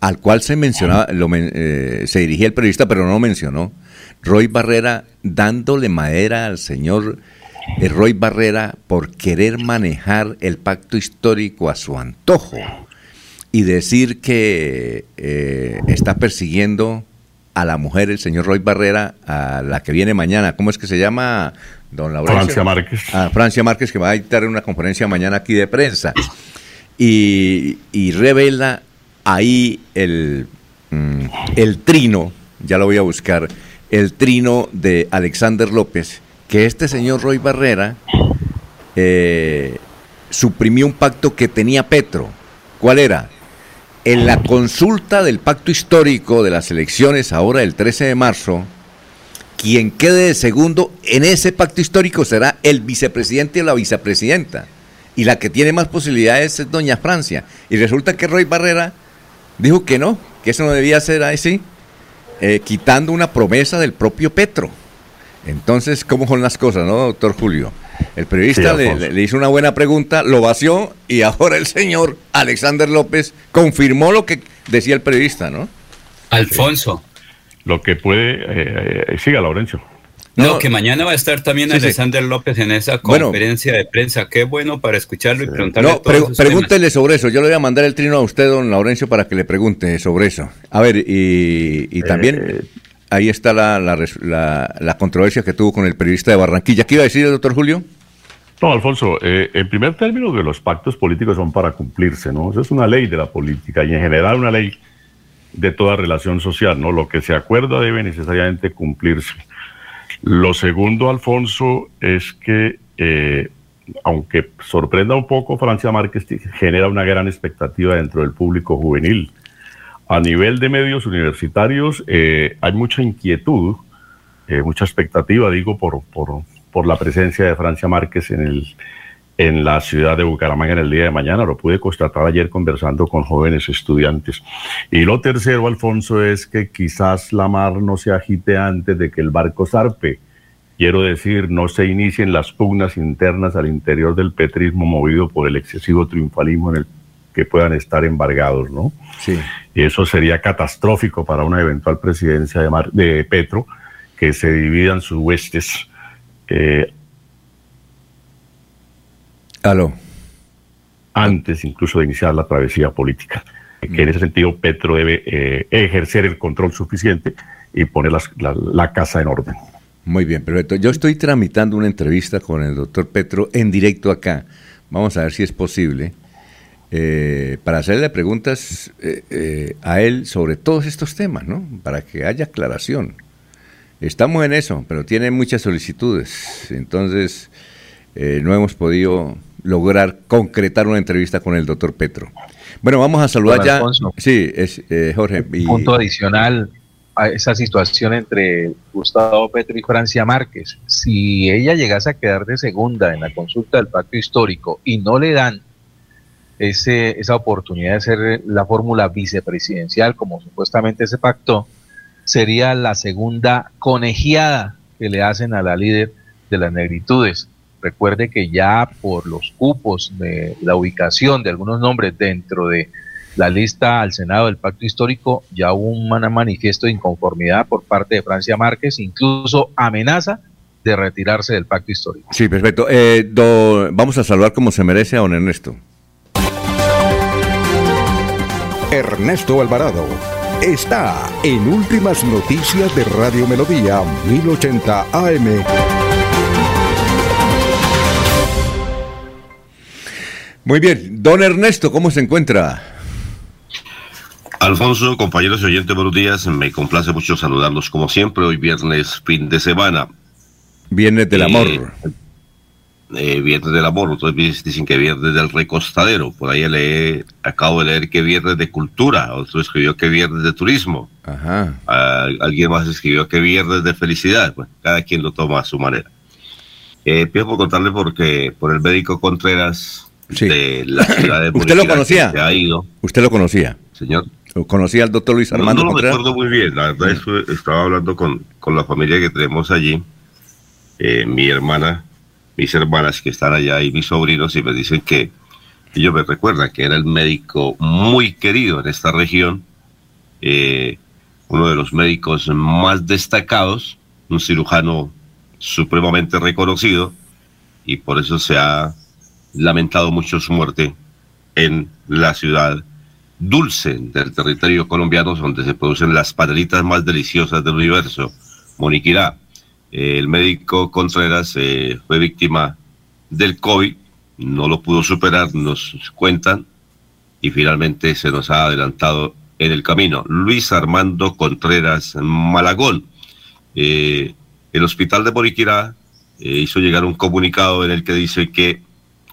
al cual se mencionaba, lo, eh, se dirigía el periodista, pero no lo mencionó. Roy Barrera dándole madera al señor eh, Roy Barrera por querer manejar el pacto histórico a su antojo y decir que eh, está persiguiendo a la mujer, el señor Roy Barrera, a la que viene mañana. ¿Cómo es que se llama, don Laurencio? Francia Márquez. A Francia Márquez, que va a dictar una conferencia mañana aquí de prensa. Y, y revela ahí el, mm, el trino, ya lo voy a buscar, el trino de Alexander López, que este señor Roy Barrera eh, suprimió un pacto que tenía Petro. ¿Cuál era? En la consulta del pacto histórico de las elecciones, ahora el 13 de marzo, quien quede de segundo en ese pacto histórico será el vicepresidente o la vicepresidenta. Y la que tiene más posibilidades es doña Francia. Y resulta que Roy Barrera dijo que no, que eso no debía ser así, eh, quitando una promesa del propio Petro. Entonces, ¿cómo son las cosas, no, doctor Julio? El periodista Sí, le, Alfonso. le hizo una buena pregunta, lo vació y ahora el señor Alexander López confirmó lo que decía el periodista, ¿no? Alfonso. Lo que puede... eh, eh, siga, Laurencio. No, No. que mañana va a estar también Sí, sí. Alexander López en esa Bueno. conferencia de prensa. Qué bueno para escucharlo y preguntarle No, pre- temas. pregúntele sobre eso. Yo le voy a mandar el trino a usted, don Laurencio, para que le pregunte sobre eso. A ver, y, y también Eh. ahí está la, la- la controversia que tuvo con el periodista de Barranquilla. ¿Qué iba a decir el doctor Julio? No, Alfonso, eh, en primer término que los pactos políticos son para cumplirse, ¿no? Eso es una ley de la política y en general una ley de toda relación social, ¿no? Lo que se acuerda debe necesariamente cumplirse. Lo segundo, Alfonso, es que, eh, aunque sorprenda un poco, Francia Márquez genera una gran expectativa dentro del público juvenil. A nivel de medios universitarios eh, hay mucha inquietud, eh, mucha expectativa, digo, por, por, por la presencia de Francia Márquez en el en la ciudad de Bucaramanga en el día de mañana. Lo pude constatar ayer conversando con jóvenes estudiantes. Y lo tercero, Alfonso, es que quizás la mar no se agite antes de que el barco zarpe. Quiero decir, no se inicien las pugnas internas al interior del petrismo movido por el excesivo triunfalismo en el que puedan estar embargados, ¿no? Sí. Y eso sería catastrófico para una eventual presidencia de, de Petro, que se dividan sus huestes. Eh, Aló. Antes incluso de iniciar la travesía política. Que en ese sentido Petro debe eh, ejercer el control suficiente y poner la, casa en orden. Muy bien, perfecto. Yo estoy tramitando una entrevista con el doctor Petro en directo acá. Vamos a ver si es posible. Eh, para hacerle preguntas eh, a él sobre todos estos temas, ¿no? Para que haya aclaración. Estamos en eso, pero tiene muchas solicitudes. Entonces, no hemos podido lograr concretar una entrevista con el doctor Petro. Bueno, vamos a saludar ya. Sí, es, eh, Jorge. Un punto adicional a esa situación entre Gustavo Petro y Francia Márquez. Si ella llegase a quedar de segunda en la consulta del pacto histórico y no le dan ese, esa oportunidad de ser la fórmula vicepresidencial, como supuestamente se pactó, sería la segunda conegiada que le hacen a la líder de las negritudes. Recuerde que ya por los cupos de la ubicación de algunos nombres dentro de la lista al Senado del Pacto Histórico, ya hubo un manifiesto de inconformidad por parte de Francia Márquez, incluso amenaza de retirarse del Pacto Histórico. Sí, perfecto. Eh, vamos a saludar como se merece a don Ernesto. Ernesto Alvarado está en Últimas Noticias de Radio Melodía 1080 AM. Muy bien, don Ernesto, ¿cómo se encuentra? Alfonso, compañeros y oyentes, buenos días. Me complace mucho saludarlos como siempre. Hoy viernes, fin de semana. Viernes del amor. Eh, eh, viernes del amor. Otros dicen que viernes del recostadero. Por ahí le acabo de leer que viernes de cultura. Otro escribió que viernes de turismo. Ajá. alguien más escribió que viernes de felicidad. Bueno, cada quien lo toma a su manera. Eh, por contarle porque por el médico Contreras de la ciudad de ¿Usted lo conocía? ha ido. ¿Usted lo conocía? Señor. ¿Conocía al doctor Luis Armando? No, no lo recuerdo muy bien. La verdad, es estaba hablando con, con, la familia que tenemos allí. Eh, mi hermana, mis hermanas que están allá y mis sobrinos, y me dicen que ellos me recuerdan que era el médico muy querido en esta región. Eh, uno de los médicos más destacados, un cirujano supremamente reconocido, y por eso se ha lamentado mucho su muerte en la ciudad dulce del territorio colombiano, donde se producen las panelitas más deliciosas del universo, Moniquirá. el médico Contreras eh, fue víctima del COVID, no lo pudo superar, nos cuentan, y finalmente se nos ha adelantado en el camino. Luis Armando Contreras Malagón. Eh, el hospital de Moniquirá eh, hizo llegar un comunicado en el que dice que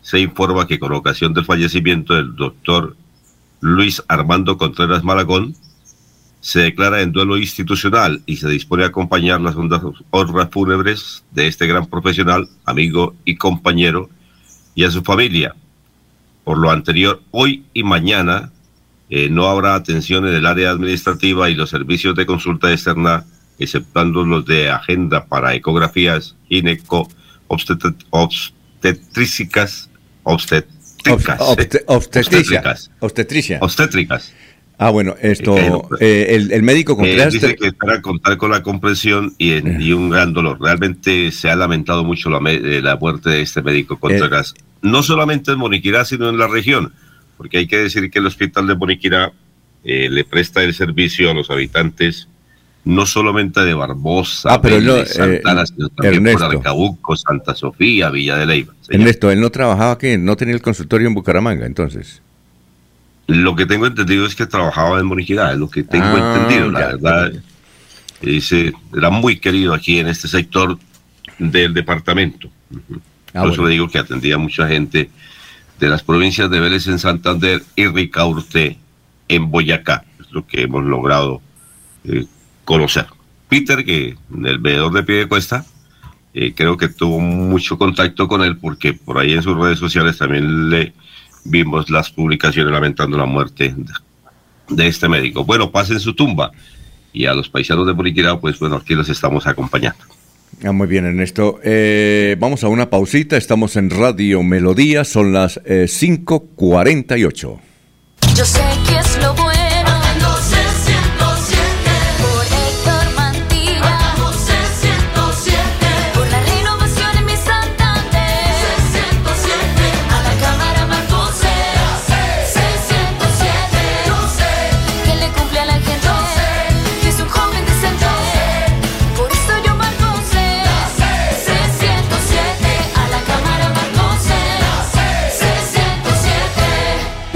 se informa que con ocasión del fallecimiento del doctor Luis Armando Contreras Malagón, se declara en duelo institucional y se dispone a acompañar las honras fúnebres de este gran profesional, amigo y compañero, y a su familia. Por lo anterior, hoy y mañana eh, no habrá atención en el área administrativa y los servicios de consulta externa, exceptuando los de agenda para ecografías gineco obstetrísticas obstétricas. obstétricas. obstétricas. Obstétricas. Ah, bueno, esto, eh, eh, el, el, médico Contreras... dice que para contar con la comprensión y, y, un gran dolor. Realmente se ha lamentado mucho la, eh, la muerte de este médico Contreras, no solamente en Moniquirá, sino en la región, porque hay que decir que el hospital de Moniquirá le presta el servicio a los habitantes no solamente de Barbosa, ah, pero Santana, sino también por Arcabuco, Santa Sofía, Villa de Leyva. Ernesto, él no trabajaba aquí, no tenía el consultorio en Bucaramanga, entonces. Lo que tengo entendido es que trabajaba en Moriquidad, es lo que tengo Ah, entendido, la ya, verdad. Dice, era muy querido aquí en este sector del departamento. Ah, Por eso bueno. le digo que atendía a mucha gente de las provincias de Vélez en Santander y Ricaurte en Boyacá. Es lo que hemos logrado eh, conocer. Peter, que el veedor de pie de cuesta, eh, creo que tuvo mucho contacto con él porque por ahí en sus redes sociales también le vimos las publicaciones lamentando la muerte de, de este médico. Bueno, pasen su tumba y a los paisanos de Boriquirá, pues bueno, aquí los estamos acompañando. Ah, muy bien, Ernesto. Eh, vamos a una pausita. Estamos en Radio Melodía. Son las eh, 5.48. Yo sé que es lo bueno.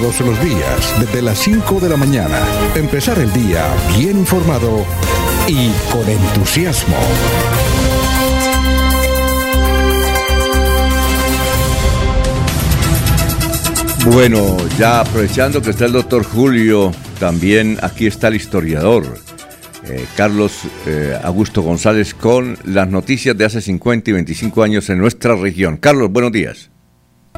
Todos los días, desde las 5 de la mañana, empezar el día bien informado y con entusiasmo. Bueno, ya aprovechando que está el doctor Julio, también aquí está el historiador eh, Carlos eh, Augusto González con las noticias de hace 50 y 25 años en nuestra región. Carlos, buenos días.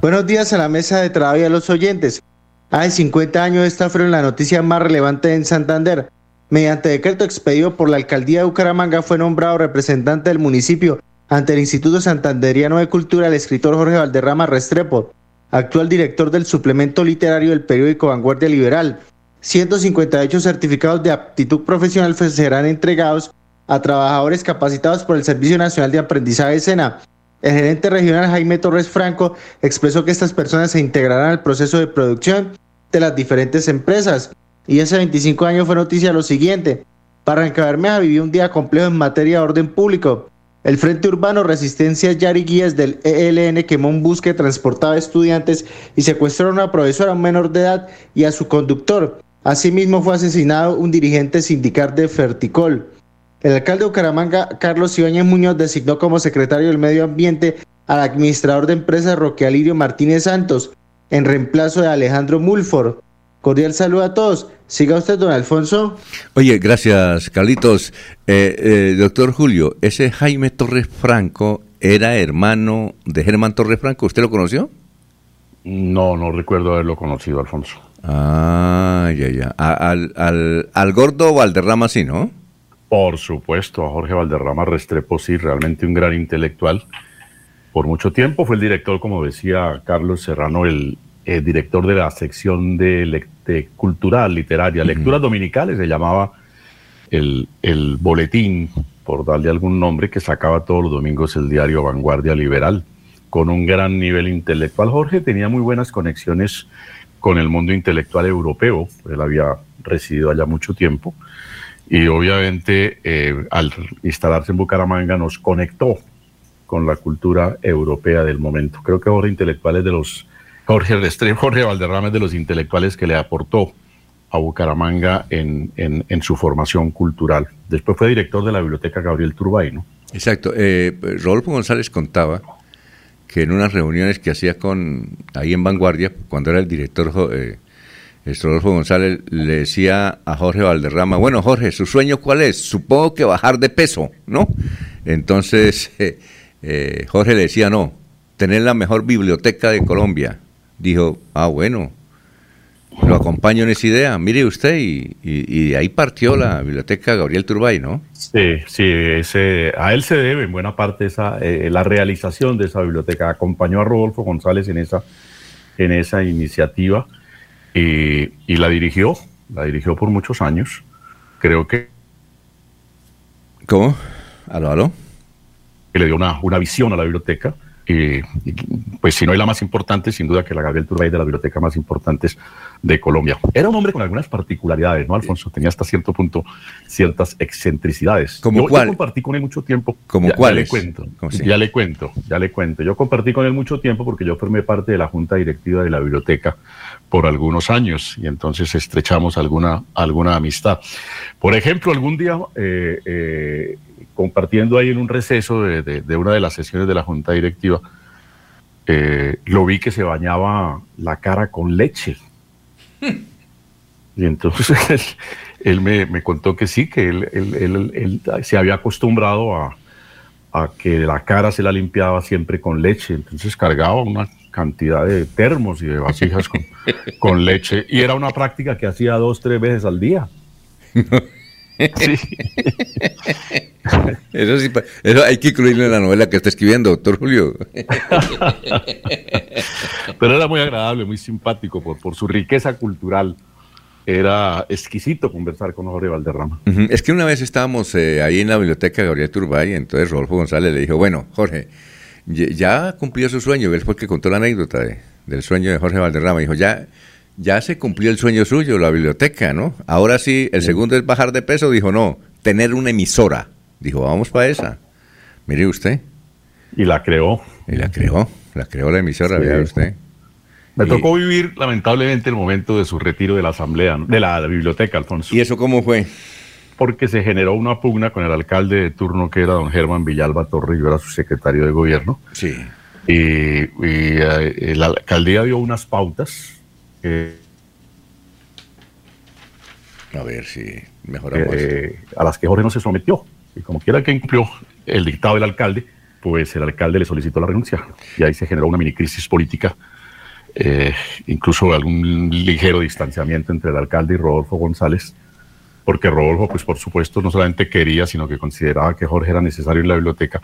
Buenos días a la mesa de trabajo y a los oyentes. Hace 50 años esta fueron la noticia más relevante en Santander. Mediante decreto expedido por la alcaldía de Bucaramanga fue nombrado representante del municipio ante el Instituto Santanderiano de Cultura el escritor Jorge Valderrama Restrepo, actual director del suplemento literario del periódico Vanguardia Liberal. 158 certificados de aptitud profesional serán entregados a trabajadores capacitados por el Servicio Nacional de Aprendizaje SENA. El gerente regional Jaime Torres Franco expresó que estas personas se integrarán al proceso de producción de las diferentes empresas. Y hace 25 años fue noticia lo siguiente. Barranca Bermeja vivió un día complejo en materia de orden público. El Frente Urbano Resistencia Yari Guías del ELN quemó un bus que transportaba estudiantes y secuestró a una profesora, menor de edad, y a su conductor. Asimismo fue asesinado un dirigente sindical de Ferticol. El alcalde de Bucaramanga, Carlos Ibáñez Muñoz, designó como secretario del Medio Ambiente al administrador de empresas Roque Alirio Martínez Santos, en reemplazo de Alejandro Mulford. Cordial saludo a todos. Siga usted, don Alfonso. Oye, gracias, Carlitos. Eh, eh, doctor Julio, ese Jaime Torres Franco era hermano de Germán Torres Franco. ¿Usted lo conoció? No, no recuerdo haberlo conocido, Alfonso. Ah, ya, ya. A- al, al, al gordo Valderrama sí, ¿no? Por supuesto, a Jorge Valderrama Restrepo, sí, realmente un gran intelectual. Por mucho tiempo fue el director, como decía Carlos Serrano, el, director de la sección de cultural, literaria, lecturas dominicales, se llamaba el, el boletín, por darle algún nombre, que sacaba todos los domingos el diario Vanguardia Liberal, con un gran nivel intelectual. Jorge tenía muy buenas conexiones con el mundo intelectual europeo, él había residido allá mucho tiempo, y obviamente eh, al instalarse en Bucaramanga nos conectó con la cultura europea del momento. Creo que Jorge Intelectual es de los, Jorge Restrepo, Jorge Valderrama es de los intelectuales que le aportó a Bucaramanga en, en- su formación cultural. Después fue director de la Biblioteca Gabriel Turbay, ¿no? Exacto. Eh, Rodolfo González contaba que en unas reuniones que hacía con ahí en Vanguardia, cuando era el director eh, Rodolfo González, le decía a Jorge Valderrama, bueno Jorge, ¿su sueño cuál es? Supongo que bajar de peso, ¿no? Entonces eh, eh, Jorge le decía, no, tener la mejor biblioteca de Colombia. Dijo, ah, bueno, lo acompaño en esa idea. Mire usted, y, y- de ahí partió la biblioteca Gabriel Turbay, ¿no? Sí, sí, ese, a él se debe en buena parte esa, eh, la realización de esa biblioteca. Acompañó a Rodolfo González en esa, en esa iniciativa y, y la dirigió, la dirigió por muchos años. Creo que, ¿Cómo? ¿Aló, aló? que le dio una, una visión a la biblioteca. Y, y, pues si no es la más importante, sin duda que la Gabriel Turbay de las bibliotecas más importantes de Colombia. Era un hombre con algunas particularidades, ¿no, Alfonso? Tenía hasta cierto punto ciertas excentricidades. ¿Cómo Yo- yo cuál? compartí con él mucho tiempo. ¿Cómo Ya- ya le cuento. Ya le cuento, ya le cuento. Yo compartí con él mucho tiempo porque yo formé parte de la junta directiva de la biblioteca por algunos años y entonces estrechamos alguna, alguna amistad. Por ejemplo, algún día, eh, eh, compartiendo ahí en un receso de, de- de una de las sesiones de la junta directiva, eh, lo vi que se bañaba la cara con leche. Y entonces él, él me, me contó que sí, que él, él- él- se había acostumbrado a, a que la cara se la limpiaba siempre con leche. Entonces cargaba una cantidad de termos y de vasijas con, con leche. Y era una práctica que hacía dos, tres veces al día. Sí. Eso sí, eso hay que incluirlo en la novela que está escribiendo, doctor Julio. Pero era muy agradable, muy simpático por, por su riqueza cultural. Era exquisito conversar con Jorge Valderrama. Es que una vez estábamos eh, ahí en la biblioteca Gabriel Turbay, y entonces Rodolfo González le dijo, bueno, Jorge, ya cumplió su sueño, él fue el que contó la anécdota de- del sueño de Jorge Valderrama, dijo, ya, ya se cumplió el sueño suyo, la biblioteca, ¿no? Ahora sí, el segundo es bajar de peso, dijo, no, tener una emisora. Dijo, vamos para esa. Mire usted. Y la creó. Y la creó, la creó la emisora, Sí. vea usted. Me Y- tocó vivir lamentablemente el momento de su retiro de la asamblea, de la, la biblioteca, Alfonso. ¿Y eso cómo fue? Porque se generó una pugna con el alcalde de turno que era don Germán Villalba Torres, yo era su secretario de gobierno. Sí. Y, y, eh, la alcaldía dio unas pautas eh, A ver si mejoramos. eh, a las que Jorge no se sometió. Y como quiera que incumplió el dictado del alcalde, pues el alcalde le solicitó la renuncia. Y ahí se generó una mini crisis política, eh, incluso algún ligero distanciamiento entre el alcalde y Rodolfo González, porque Rodolfo, pues por supuesto, no solamente quería, sino que consideraba que Jorge era necesario en la biblioteca.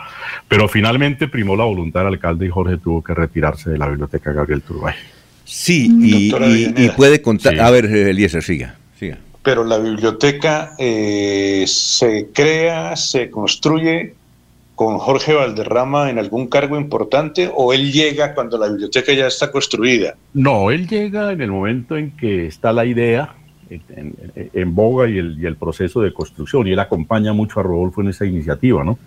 Pero finalmente primó la voluntad del alcalde y Jorge tuvo que retirarse de la biblioteca Gabriel Turbay. Sí, y, puede contar. Sí. A ver, eh, Eliezer, siga. siga. Pero la biblioteca eh, se crea, se construye con Jorge Valderrama en algún cargo importante o él llega cuando la biblioteca ya está construida. No, él llega en el momento en que está la idea en, en- en boga y el, y el proceso de construcción, y él acompaña mucho a Rodolfo en esa iniciativa, ¿no?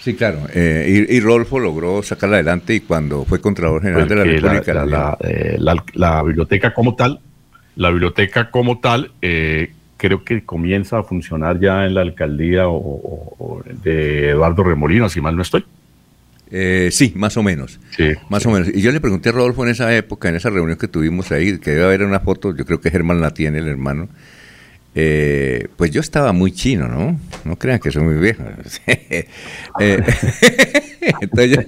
Sí, claro. eh, y, y Rolfo logró sacarla adelante y cuando fue Contralor General de la República. la, la- eh, la- la biblioteca como tal, la biblioteca como tal, eh, creo que comienza a funcionar ya en la alcaldía o- o- o de Eduardo Remolino, si mal no estoy. eh, sí, más o menos. Sí, Más o menos. Y yo le pregunté a Rodolfo en esa época, en esa reunión que tuvimos ahí, que debe haber una foto, yo creo que Germán la tiene, el hermano. Eh, pues yo estaba muy chino, ¿no? No crean que soy muy viejo. Eh, entonces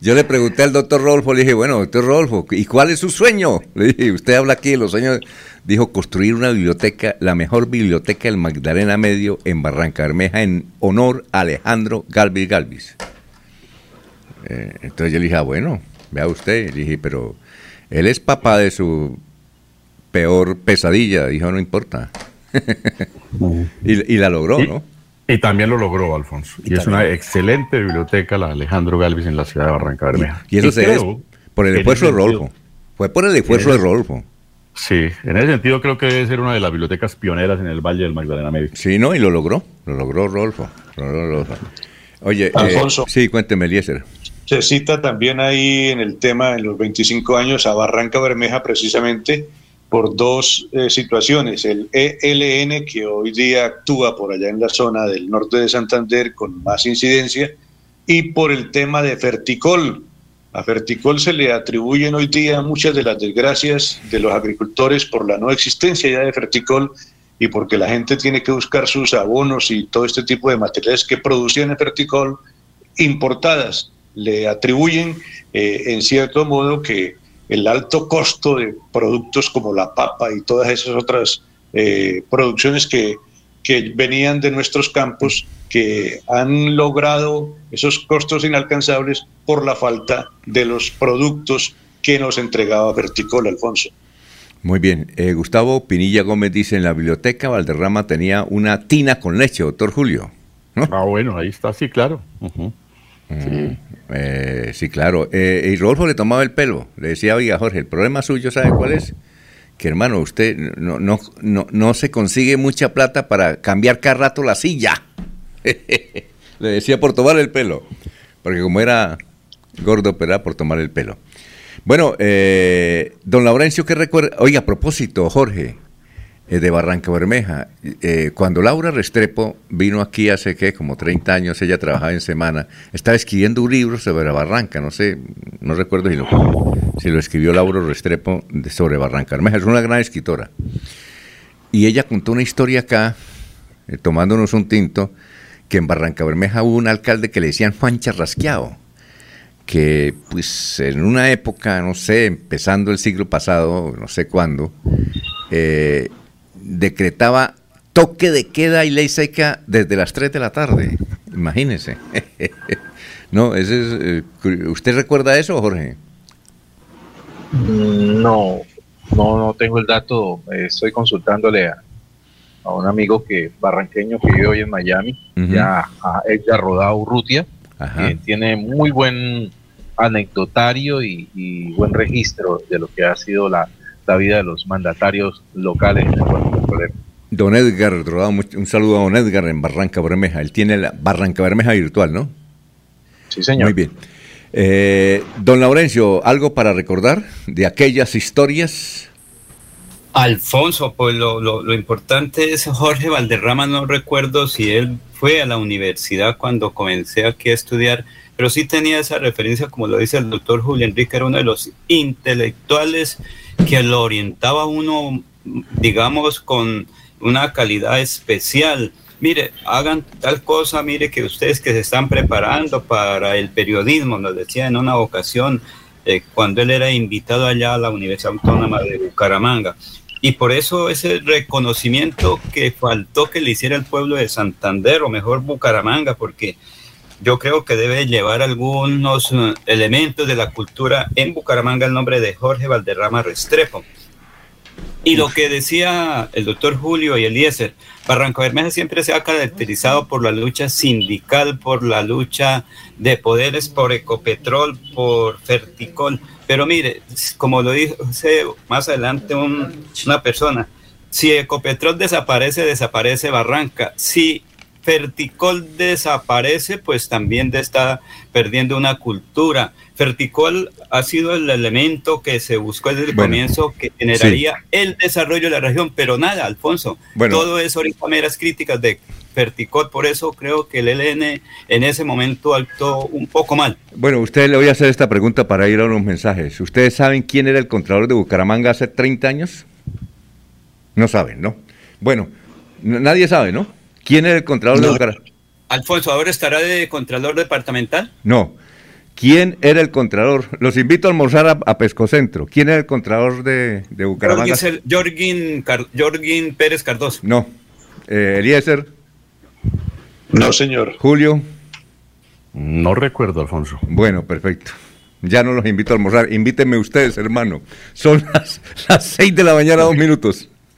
yo, le pregunté al doctor Rodolfo, le dije, bueno, doctor Rodolfo, ¿y cuál es su sueño? Le dije, usted habla aquí de los sueños. Dijo, construir una biblioteca, la mejor biblioteca del Magdalena Medio en Barranca Bermeja, en honor a Alejandro Galvis Galvis. Eh, entonces yo le dije, ah, bueno, vea usted. Le dije, pero él es papá de su peor pesadilla. Dijo, no importa. y, y la logró, Y- ¿no? Y también lo logró, Alfonso. Y, es una excelente biblioteca, la Alejandro Galvis, en la ciudad de Barranca Bermeja. Y eso se creo es por el esfuerzo de Rodolfo. Fue por el esfuerzo de Rodolfo. Sí, en ese sentido creo que debe ser una de las bibliotecas pioneras en el Valle del Magdalena Medio. Sí, no, y lo logró. Lo logró Rodolfo. Lo logró Rodolfo. Oye, eh, Alfonso. sí, cuénteme, Eliezer. Se cita también ahí en el tema, en los 25 años, a Barranca Bermeja precisamente por dos eh, situaciones. El ELN, que hoy día actúa por allá en la zona del norte de Santander con más incidencia, y por el tema de Ferticol. A Ferticol se le atribuyen hoy día muchas de las desgracias de los agricultores por la no existencia ya de Ferticol y porque la gente tiene que buscar sus abonos y todo este tipo de materiales que producían en Ferticol importadas. Le atribuyen, eh, en cierto modo, que el alto costo de productos como la papa y todas esas otras eh, producciones que, que venían de nuestros campos, que han logrado esos costos inalcanzables por la falta de los productos que nos entregaba Verticol, Alfonso. Muy bien. Eh, Gustavo Pinilla Gómez dice, en la biblioteca Valderrama tenía una tina con leche, doctor Julio. Ah, bueno, ahí está, sí, claro. Ujú. Sí. Eh, sí, claro. Eh, y Rodolfo le tomaba el pelo. Le decía, oiga, Jorge, el problema suyo, ¿sabe cuál es? Que hermano, usted no, no, no, no se consigue mucha plata para cambiar cada rato la silla. le decía por tomar el pelo. Porque como era gordo, pero era por tomar el pelo. Bueno, eh, don Laurencio, ¿qué recuerda? Oiga, a propósito, Jorge, de Barranca Bermeja, eh, cuando Laura Restrepo vino aquí hace, ¿qué? Como 30 años, ella trabajaba en Semana, estaba escribiendo un libro sobre Barranca, no sé, no recuerdo si lo, si lo escribió Laura Restrepo sobre Barranca Bermeja, es una gran escritora. Y ella contó una historia acá, eh, tomándonos un tinto, que en Barranca Bermeja hubo un alcalde que le decían Juan Charrasqueado que pues en una época, no sé, empezando el siglo pasado, no sé cuándo, eh, decretaba toque de queda y ley seca desde las 3 de la tarde. Imagínese. no, ese es, eh, ¿Usted recuerda eso, Jorge? No, no, no tengo el dato. eh, estoy consultándole a, a un amigo que barranqueño que vive hoy en Miami, ya a Edgar Rodao Urrutia, Ajá. que tiene muy buen anecdotario y, y buen registro de lo que ha sido la, la vida de los mandatarios locales en el. Don Edgar un saludo a Don Edgar en Barranca Bermeja. Él tiene la Barranca Bermeja virtual, ¿no? Sí, señor. Muy bien. Eh, don Laurencio, ¿algo para recordar de aquellas historias? Alfonso, pues lo, lo- lo importante es Jorge Valderrama, no recuerdo si él fue a la universidad cuando comencé aquí a estudiar, pero sí tenía esa referencia, como lo dice el doctor Julio Enrique, era uno de los intelectuales que lo orientaba uno, digamos, con una calidad especial. Mire, hagan tal cosa, mire que ustedes que se están preparando para el periodismo, nos decía en una ocasión, eh, cuando él era invitado allá a la Universidad Autónoma de Bucaramanga. Y por eso ese reconocimiento que faltó que le hiciera el pueblo de Santander, o mejor Bucaramanga, porque yo creo que debe llevar algunos eh, elementos de la cultura en Bucaramanga el nombre de Jorge Valderrama Restrepo. Y lo que decía el doctor Julio y Eliezer, Barranca Bermeja siempre se ha caracterizado por la lucha sindical, por la lucha de poderes, por Ecopetrol, por Ferticol. Pero mire, como lo dice más adelante un- una persona, si Ecopetrol desaparece, desaparece Barranca. Si Ferticol desaparece, pues también está perdiendo una cultura. Ferticol ha sido el elemento que se buscó desde el Bueno, comienzo que generaría el desarrollo de la región, pero nada, Alfonso. Bueno. Todo es ahorita meras críticas de Ferticol, por eso creo que el ELN en ese momento actuó un poco mal. Bueno, usted le voy a hacer esta pregunta para ir a unos mensajes. ¿Ustedes saben quién era el Contralor de Bucaramanga hace 30 años? No saben, ¿no? Bueno, nadie sabe, ¿no? ¿Quién era el Contralor de No. Bucaramanga? Alfonso, ¿ahora estará de Contralor Departamental? No. ¿Quién era el Contralor? Los invito a almorzar a, a Pescocentro. ¿Quién era el Contralor de, de Bucaramanga? Jorgin, Jorgin, Car- Jorgin Pérez Cardoso. No. Eh, Eliezer. No, señor. Julio. No recuerdo, Alfonso. Bueno, perfecto. Ya no los invito a almorzar. Invítenme ustedes, hermano. Son las, las seis de la mañana, dos minutos.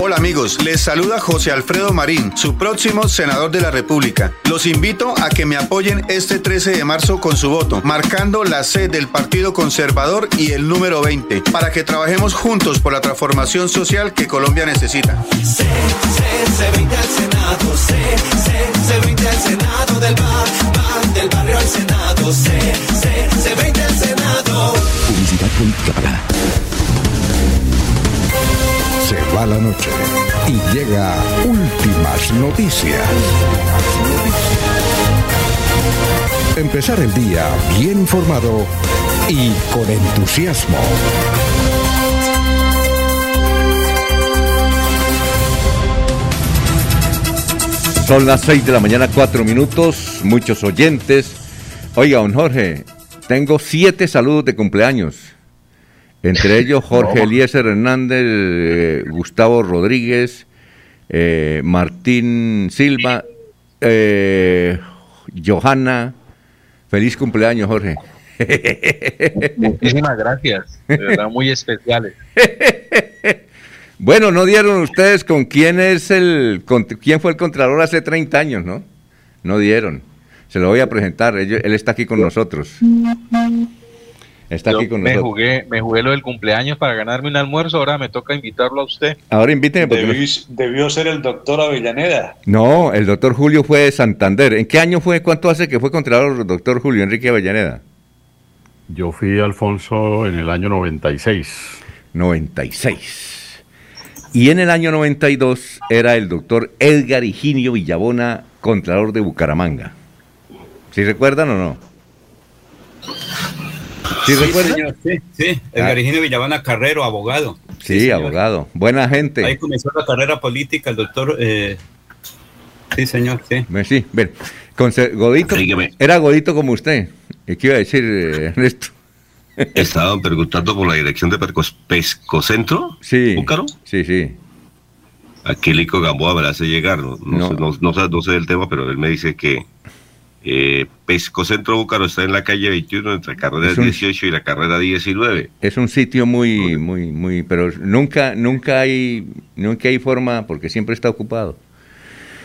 Hola amigos, les saluda José Alfredo Marín, su próximo senador de la República. Los invito a que me apoyen este 13 de marzo con su voto, marcando la C del Partido Conservador y el número 20, para que trabajemos juntos por la transformación social que Colombia necesita. Se, se, se 20 al Senado, se, se, se 20 al Senado del bar, bar, del barrio al Senado, se, se, se 20 al Senado. Publicidad. Se va la noche y llega últimas noticias. Empezar el día bien informado y con entusiasmo. Son las 6 de la mañana, 4 minutos, muchos oyentes. Oiga, don Jorge, tengo siete saludos de cumpleaños. Entre ellos Jorge No. Eliezer Hernández, eh, Gustavo Rodríguez, eh, Martín Silva, eh, Johanna. Feliz cumpleaños, Jorge. Muchísimas gracias, de verdad muy especiales. Bueno, no dieron ustedes con quién es el con quién fue el contralor hace 30 años, ¿no? No dieron. Se lo voy a presentar. Ellos- él está aquí con nosotros. Está Yo aquí con me nosotros. jugué, me jugué lo del cumpleaños para ganarme un almuerzo, ahora me toca invitarlo a usted. Ahora invíteme porque debió ser el doctor Avellaneda. No, el doctor Julio fue de Santander. ¿En qué año fue? ¿Cuánto hace que fue contralor el doctor Julio Enrique Avellaneda? Yo fui Alfonso en el año 96. 96. Y en el año 92 era el doctor Edgar Higinio Villabona, contralor de Bucaramanga. ¿Sí recuerdan o no? ¿Sí, recuerdan? señor, sí, sí. Edgar Ah. Villabona Carrero, abogado. Sí, abogado. Buena gente. Ahí comenzó la carrera política el doctor. eh, sí, señor, sí. Sí, ven. Conce- Godito. Era Godito como usted. ¿Y ¿Qué iba a decir, eh, Ernesto? Estaban preguntando por la dirección de Pescocentro. Sí. ¿Búcaro? Sí, sí. Aquí Lico Gamboa me la hace llegar. No, no, No. Sé, no, no sé- no sé del tema, pero él me dice que eh, Pescocentro Búcaro está en la calle 21 entre carrera Es un- 18 y la carrera 19. Es un sitio muy, muy, muy, pero nunca, nunca hay, nunca hay forma porque siempre está ocupado.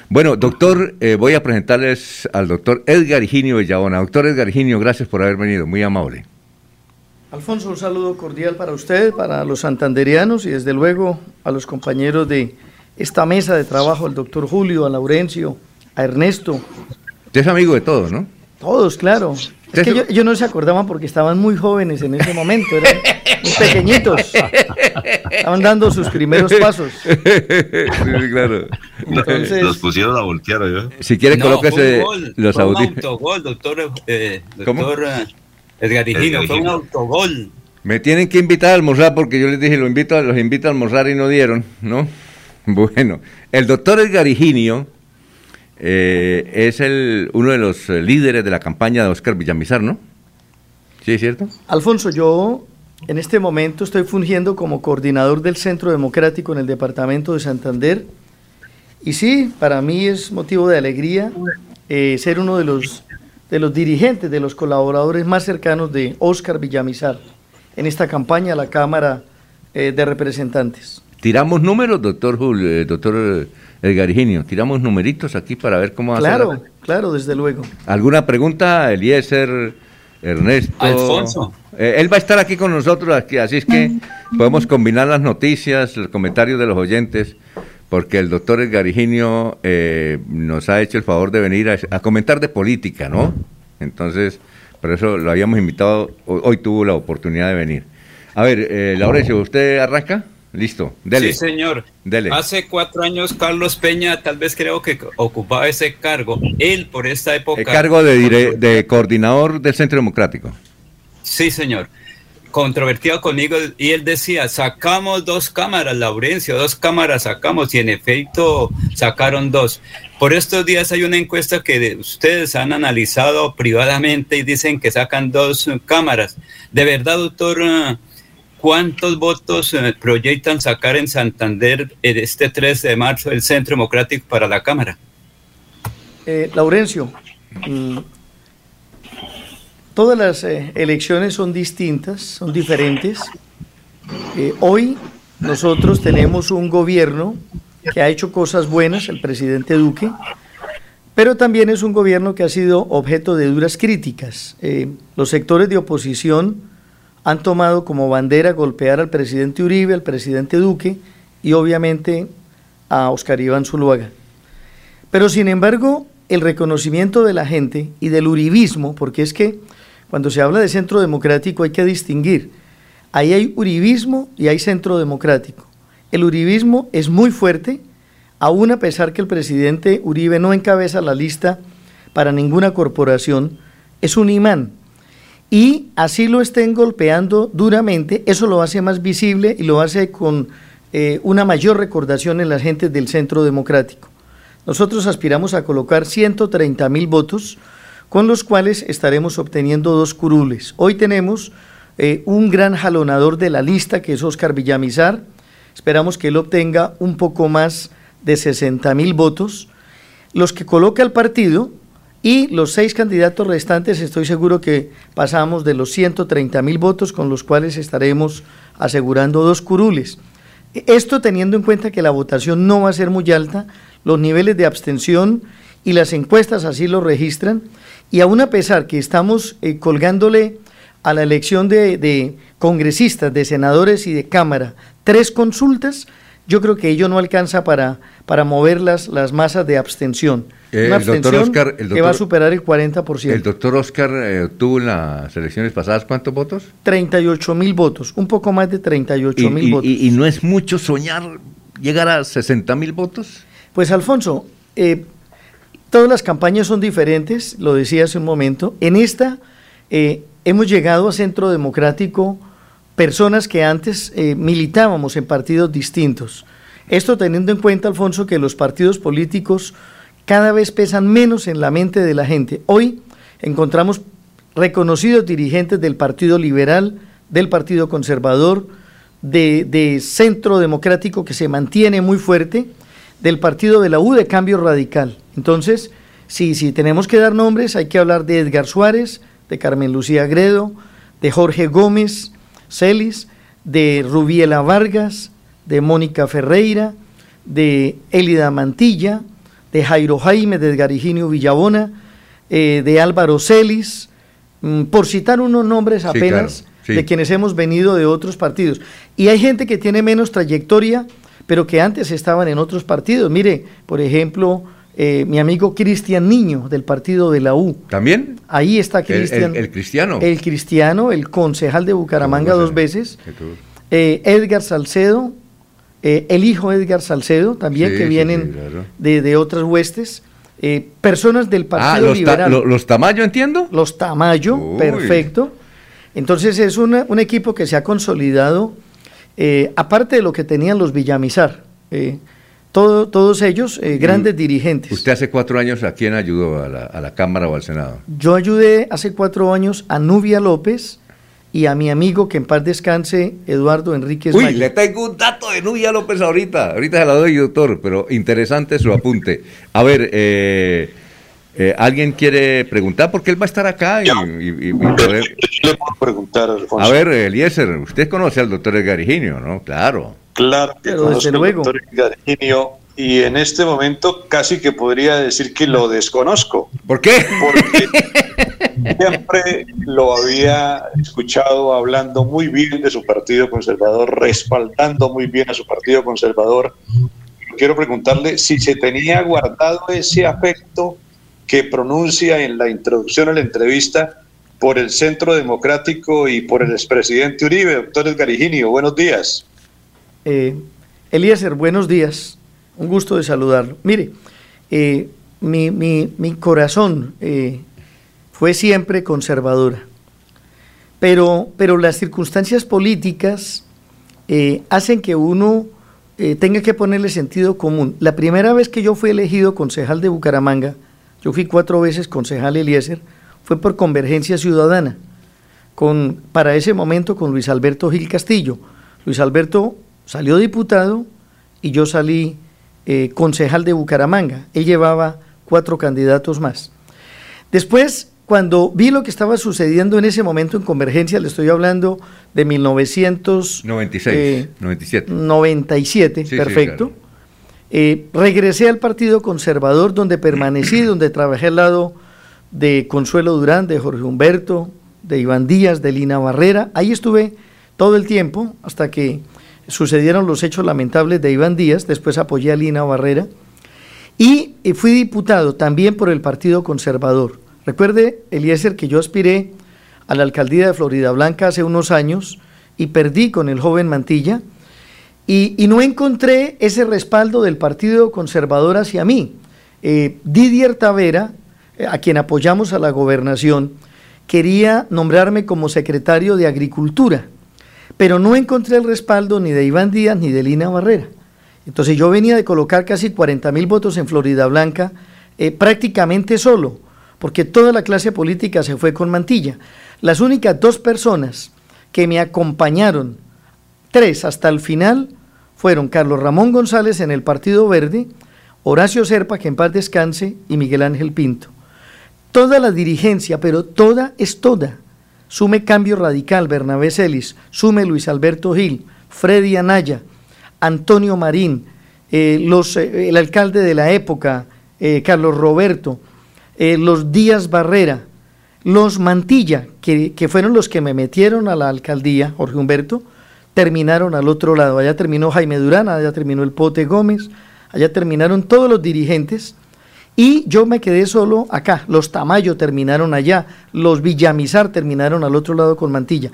Bueno, doctor, eh, voy a presentarles al doctor Edgar Higinio Villabona. Doctor Edgar Higinio, gracias por haber venido, muy amable. Alfonso, un saludo cordial para usted, para los santanderianos y desde luego a los compañeros de esta mesa de trabajo, al doctor Julio, a Laurencio, a Ernesto, Usted es amigo de todos, ¿no? todos, claro. Es que ellos, ellos no se acordaban porque estaban muy jóvenes en ese momento, eran muy pequeñitos. Estaban dando sus primeros pasos. sí, claro. Entonces- Los pusieron a voltear, ¿no? Si quiere, No, colóquese los fue un autogol, doctor, eh, doctor eh, Edgar Higinio, Edgar fue un autogol. Me tienen que invitar a almorzar porque yo les dije, lo invito a, los invito a almorzar y no dieron, ¿no? Bueno, el doctor Edgar Higinio eh, es el, uno de los eh, líderes de la campaña de Oscar Villamizar, ¿no? ¿Sí es cierto? Alfonso, yo en este momento estoy fungiendo como coordinador del Centro Democrático en el departamento de Santander. Y sí, para mí es motivo de alegría eh, ser uno de los, de los dirigentes, de los colaboradores más cercanos de Oscar Villamizar en esta campaña a la Cámara eh, de Representantes. Tiramos números, doctor Julio, eh, doctor eh, Edgar Higinio, tiramos numeritos aquí para ver cómo va a ser la- Claro, claro, desde luego. ¿Alguna pregunta, Eliezer, Ernesto? Alfonso, eh, él va a estar aquí con nosotros, aquí, así es que podemos combinar las noticias, los comentarios de los oyentes, porque el doctor Edgar Higinio eh, nos ha hecho el favor de venir a, a comentar de política, ¿no? Entonces, por eso lo habíamos invitado, hoy, hoy tuvo la oportunidad de venir. A ver, eh, Laurencio, ¿usted arranca? Listo, dele. Sí, señor. Dele. Hace cuatro años Carlos Peña tal vez creo que ocupaba ese cargo. Él por esta época... El cargo de, dire- de coordinador del Centro Democrático. Sí, señor. Controvertido conmigo y él decía, sacamos dos cámaras, Laurencio, dos cámaras sacamos y en efecto sacaron dos. Por estos días hay una encuesta que de- ustedes han analizado privadamente y dicen que sacan dos cámaras. De verdad, doctor, ¿cuántos votos eh, proyectan sacar en Santander en este 3 de marzo el Centro Democrático para la Cámara? Eh, Laurencio, mm, todas las eh, elecciones son distintas, son diferentes. Eh, hoy nosotros tenemos un gobierno que ha hecho cosas buenas, el presidente Duque, pero también es un gobierno que ha sido objeto de duras críticas. Eh, los sectores de oposición han tomado como bandera golpear al presidente Uribe, al presidente Duque y obviamente a Oscar Iván Zuluaga. Pero sin embargo, el reconocimiento de la gente y del uribismo, porque es que cuando se habla de centro democrático hay que distinguir. Ahí hay uribismo y hay centro democrático. El uribismo es muy fuerte, aún a pesar que el presidente Uribe no encabeza la lista para ninguna corporación, es un imán. Y así lo estén golpeando duramente, eso lo hace más visible y lo hace con eh, una mayor recordación en las gentes del centro democrático. Nosotros aspiramos a colocar 130 mil votos, con los cuales estaremos obteniendo dos curules. Hoy tenemos eh, un gran jalonador de la lista, que es Oscar Villamizar. Esperamos que él obtenga un poco más de 60 mil votos. Los que coloca el partido y los seis candidatos restantes, estoy seguro que pasamos de los 130 mil votos, con los cuales estaremos asegurando dos curules. Esto teniendo en cuenta que la votación no va a ser muy alta, los niveles de abstención y las encuestas así lo registran, y aún a pesar que estamos eh, colgándole a la elección de, de congresistas, de senadores y de Cámara tres consultas, yo creo que ello no alcanza para, para mover las, las masas de abstención. Eh, Una el doctor abstención Oscar- el que doctor- va a superar el 40%. El doctor Oscar eh, obtuvo en las elecciones pasadas cuántos votos? 38 mil votos, un poco más de 38 Y, mil votos. y- y no es mucho soñar llegar a 60 mil votos. Pues Alfonso, eh, todas las campañas son diferentes, lo decía hace un momento. En esta eh, hemos llegado a Centro Democrático personas que antes eh, militábamos en partidos distintos. Esto teniendo en cuenta, Alfonso, que los partidos políticos cada vez pesan menos en la mente de la gente. Hoy encontramos reconocidos dirigentes del Partido Liberal, del Partido Conservador, de, Centro Democrático que se mantiene muy fuerte, del partido de la U de Cambio Radical. Entonces, si tenemos que dar nombres, hay que hablar de Edgar Suárez, de Carmen Lucía Gredo, de Jorge Gómez Celis, de Rubiela Vargas, de Mónica Ferreira, de Elida Mantilla, de Jairo Jaime, de Edgar Higinio Villabona, eh, de Álvaro Celis, mm, por citar unos nombres Sí, apenas claro, sí. de quienes hemos venido de otros partidos. Y hay gente que tiene menos trayectoria, pero que antes estaban en otros partidos. Mire, por ejemplo, eh, mi amigo Cristian Niño, del partido de la U. ¿También? Ahí está Cristian. el- el cristiano. El cristiano, el concejal de Bucaramanga dos veces. Eh, Edgar Salcedo, eh, el hijo Edgar Salcedo, también, Sí, que vienen sí, claro. de, de otras huestes. personas del Ah, Partido los, ta- Liberal. lo- los Tamayo, entiendo. Los Tamayo, Uy. perfecto. Entonces es una- un equipo que se ha consolidado, aparte de lo que tenían los Villamizar, todo- todos ellos eh, grandes dirigentes. Usted hace cuatro años, ¿a quién ayudó? ¿A la, a la Cámara o al Senado? Yo ayudé hace cuatro años a Nubia López y a mi amigo, que en paz descanse, Eduardo Enríquez Uy, le tengo un dato de Nubia López ahorita. Ahorita se la doy, doctor, pero interesante su apunte. A ver, eh, eh, ¿alguien quiere preguntar? Porque él va a estar acá y, y- y poder- Le puedo preguntar, Alfonso. A ver, Eliezer, usted conoce al doctor Edgar Higinio, ¿no? Claro. Claro que Pero desde luego. doctor Edgar Higinio. y en este momento casi que podría decir que lo desconozco. ¿Por qué? Porque siempre lo había escuchado hablando muy bien de su partido conservador, respaldando muy bien a su partido conservador. Quiero preguntarle si se tenía guardado ese afecto que pronuncia en la introducción a la entrevista por el Centro Democrático y por el expresidente Uribe, doctor Edgar Higinio. Buenos días. Eh, Eliezer, buenos días. Un gusto de saludarlo. Mire, eh, mi, mi- mi corazón eh, fue siempre conservadora, pero, pero las circunstancias políticas eh, hacen que uno tenga que ponerle sentido común. La primera vez que yo fui elegido concejal de Bucaramanga, yo fui cuatro veces concejal Eliezer, fue por Convergencia Ciudadana, con, para ese momento con Luis Alberto Gil Castillo. Luis Alberto salió diputado y yo salí eh, concejal de Bucaramanga. Él llevaba cuatro candidatos más. Después, cuando vi lo que estaba sucediendo en ese momento en Convergencia, le estoy hablando de 1996. 96, 97. 97, sí, perfecto. Eh, regresé al Partido Conservador, donde permanecí, donde trabajé al lado de Consuelo Durán, de Jorge Humberto, de Iván Díaz, de Lina Barrera. Ahí estuve todo el tiempo hasta que sucedieron los hechos lamentables de Iván Díaz. Después apoyé a Lina Barrera. Y fui diputado también por el Partido Conservador. Recuerde, Eliezer, que yo aspiré a la alcaldía de Florida Blanca hace unos años y perdí con el joven Mantilla. Y, y no encontré ese respaldo del Partido Conservador hacia mí. Eh, Didier Tavera, eh, a quien apoyamos a la gobernación, quería nombrarme como secretario de Agricultura, pero no encontré el respaldo ni de Iván Díaz ni de Lina Barrera. Entonces yo venía de colocar casi 40 mil votos en Florida Blanca eh, prácticamente solo, porque toda la clase política se fue con mantilla. Las únicas dos personas que me acompañaron, tres hasta el final, fueron Carlos Ramón González en el Partido Verde, Horacio Serpa, que en paz descanse, y Miguel Ángel Pinto. Toda la dirigencia, pero toda es toda. Sume Cambio Radical, Bernabé Celis, sume Luis Alberto Gil, Freddy Anaya, Antonio Marín, eh, los, eh, el alcalde de la época, eh, Carlos Roberto, los Díaz Barrera, los Mantilla, que, que fueron los que me metieron a la alcaldía, Jorge Humberto, terminaron al otro lado. Allá terminó Jaime Durán, allá terminó el Pote Gómez, allá terminaron todos los dirigentes. Y yo me quedé solo acá. Los Tamayo terminaron allá, los Villamizar terminaron al otro lado con Mantilla.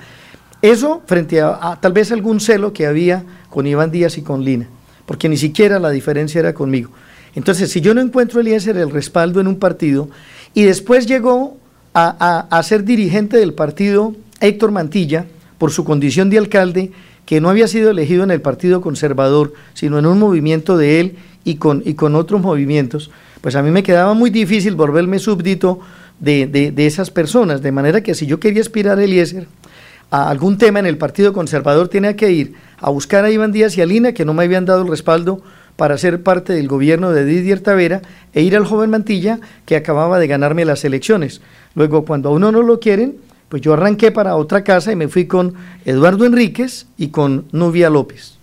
Eso frente a, a tal vez algún celo que había con Iván Díaz y con Lina, porque ni siquiera la diferencia era conmigo. Entonces, si yo no encuentro Eliezer el respaldo en un partido, y después llegó a, a- a ser dirigente del partido Héctor Mantilla, por su condición de alcalde, que no había sido elegido en el Partido Conservador, sino en un movimiento de él y con, y con otros movimientos, pues a mí me quedaba muy difícil volverme súbdito de, de- de esas personas, de manera que si yo quería aspirar a Eliezer a algún tema en el Partido Conservador, tenía que ir a buscar a Iván Díaz y a Lina, que no me habían dado el respaldo para ser parte del gobierno de Didier Tavera, e ir al joven Mantilla, que acababa de ganarme las elecciones. Luego, cuando a uno no lo quieren, pues yo arranqué para otra casa y me fui con Eduardo Enríquez y con Nubia López.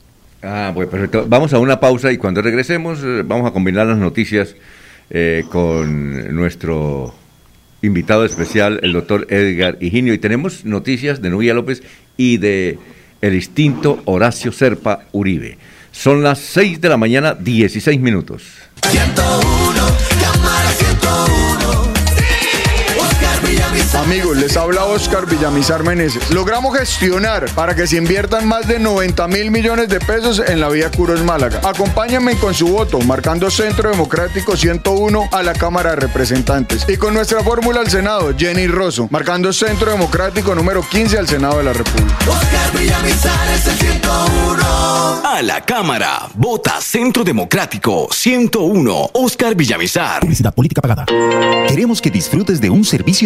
Ah, bueno, perfecto. Vamos a una pausa y cuando regresemos eh, vamos a combinar las noticias eh, con nuestro invitado especial, el doctor Edgar Higinio. Y tenemos noticias de Nubia López y de el instinto Horacio Serpa Uribe. Son las 6 de la mañana, 16 minutos. 101, cámara 101. Amigos, les habla Oscar Villamizar Meneses. Logramos gestionar para que se inviertan más de 90 mil millones de pesos en la vía Curos Málaga. Acompáñenme con su voto, marcando Centro Democrático 101 a la Cámara de Representantes. Y con nuestra fórmula al Senado, Jenny Rosso, marcando Centro Democrático número 15 al Senado de la República. Oscar Villamizar es el 101. A la Cámara, vota Centro Democrático 101, Oscar Villamizar. Publicidad política pagada. Queremos que disfrutes de un servicio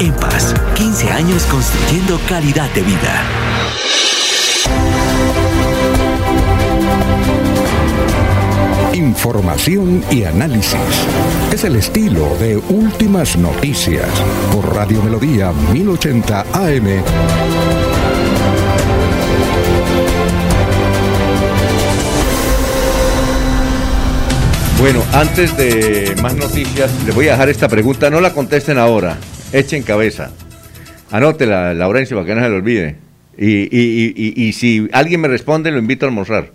EMPAS, 15 años construyendo calidad de vida. Información y análisis. Es el estilo de Últimas Noticias por Radio Melodía 1080 AM. Bueno, antes de más noticias, les voy a dejar esta pregunta. No la contesten ahora. Echen cabeza. Anótela, Laurencio, para que no se le olvide. Y si alguien me responde, lo invito a almorzar.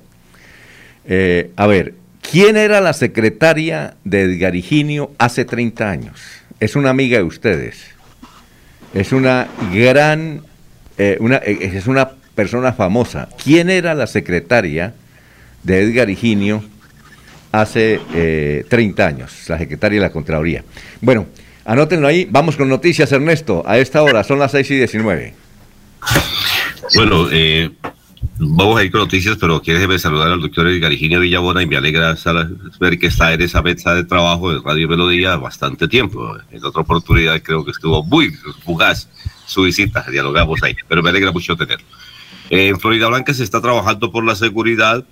Eh, a ver, ¿quién era la secretaria de Edgar Higinio hace 30 años? Es una amiga de ustedes. Es una gran, eh, una, eh, es una persona famosa. ¿Quién era la secretaria de Edgar Higinio hace eh, 30 años? La secretaria de la Contraloría. Bueno, anótenlo ahí. Vamos con noticias, Ernesto. A esta hora son las 6 y 19. Bueno, eh, vamos a ir con noticias, pero quiero saludar al doctor Edgar Villabona y me alegra ver que está en esa mesa de trabajo de Radio Melodía bastante tiempo. En otra oportunidad creo que estuvo muy fugaz su visita, dialogamos ahí, pero me alegra mucho tenerlo. En Florida Blanca se está trabajando por la seguridad.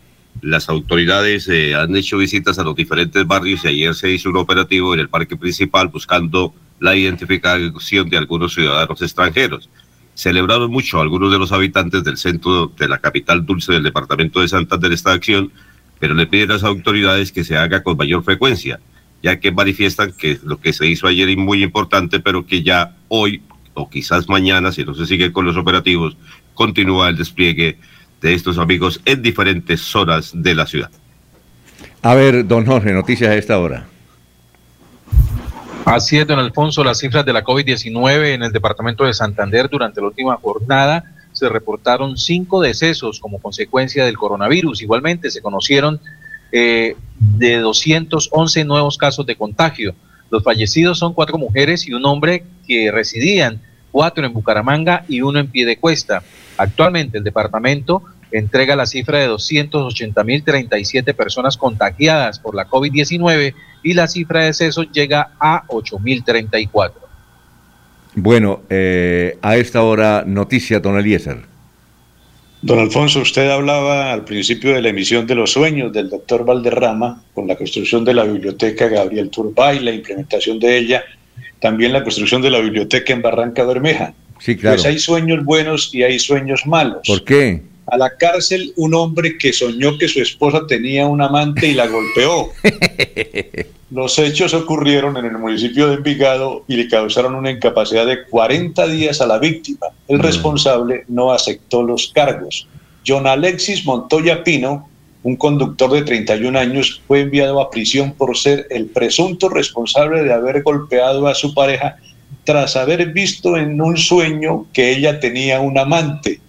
Las autoridades eh, han hecho visitas a los diferentes barrios y ayer se hizo un operativo en el parque principal buscando la identificación de algunos ciudadanos extranjeros. Celebraron mucho algunos de los habitantes del centro de la capital dulce del departamento de Santander esta acción, pero le piden a las autoridades que se haga con mayor frecuencia, ya que manifiestan que lo que se hizo ayer es muy importante, pero que ya hoy o quizás mañana, si no se sigue con los operativos, continúa el despliegue de estos amigos en diferentes zonas de la ciudad. A ver, don Jorge, noticias a esta hora. Así es, don Alfonso, las cifras de la COVID-19 en el departamento de Santander durante la última jornada se reportaron cinco decesos como consecuencia del coronavirus. Igualmente se conocieron eh, de 211 nuevos casos de contagio. Los fallecidos son cuatro mujeres y un hombre que residían, cuatro en Bucaramanga y uno en Piedecuesta. Actualmente el departamento entrega la cifra de 280.037 personas contagiadas por la COVID-19 y la cifra de decesos llega a 8.034. Bueno, eh, a esta hora, noticia, don Eliezer. Don Alfonso, usted hablaba al principio de la emisión de los sueños del doctor Valderrama con la construcción de la biblioteca Gabriel Turbay, la implementación de ella, también la construcción de la biblioteca en Barranca Bermeja. Sí, claro. Pues hay sueños buenos y hay sueños malos. ¿Por qué? A la cárcel un hombre que soñó que su esposa tenía un amante y la golpeó. Los hechos ocurrieron en el municipio de Envigado y le causaron una incapacidad de 40 días a la víctima. El responsable no aceptó los cargos. John Alexis Montoya Pino, un conductor de 31 años, fue enviado a prisión por ser el presunto responsable de haber golpeado a su pareja tras haber visto en un sueño que ella tenía un amante.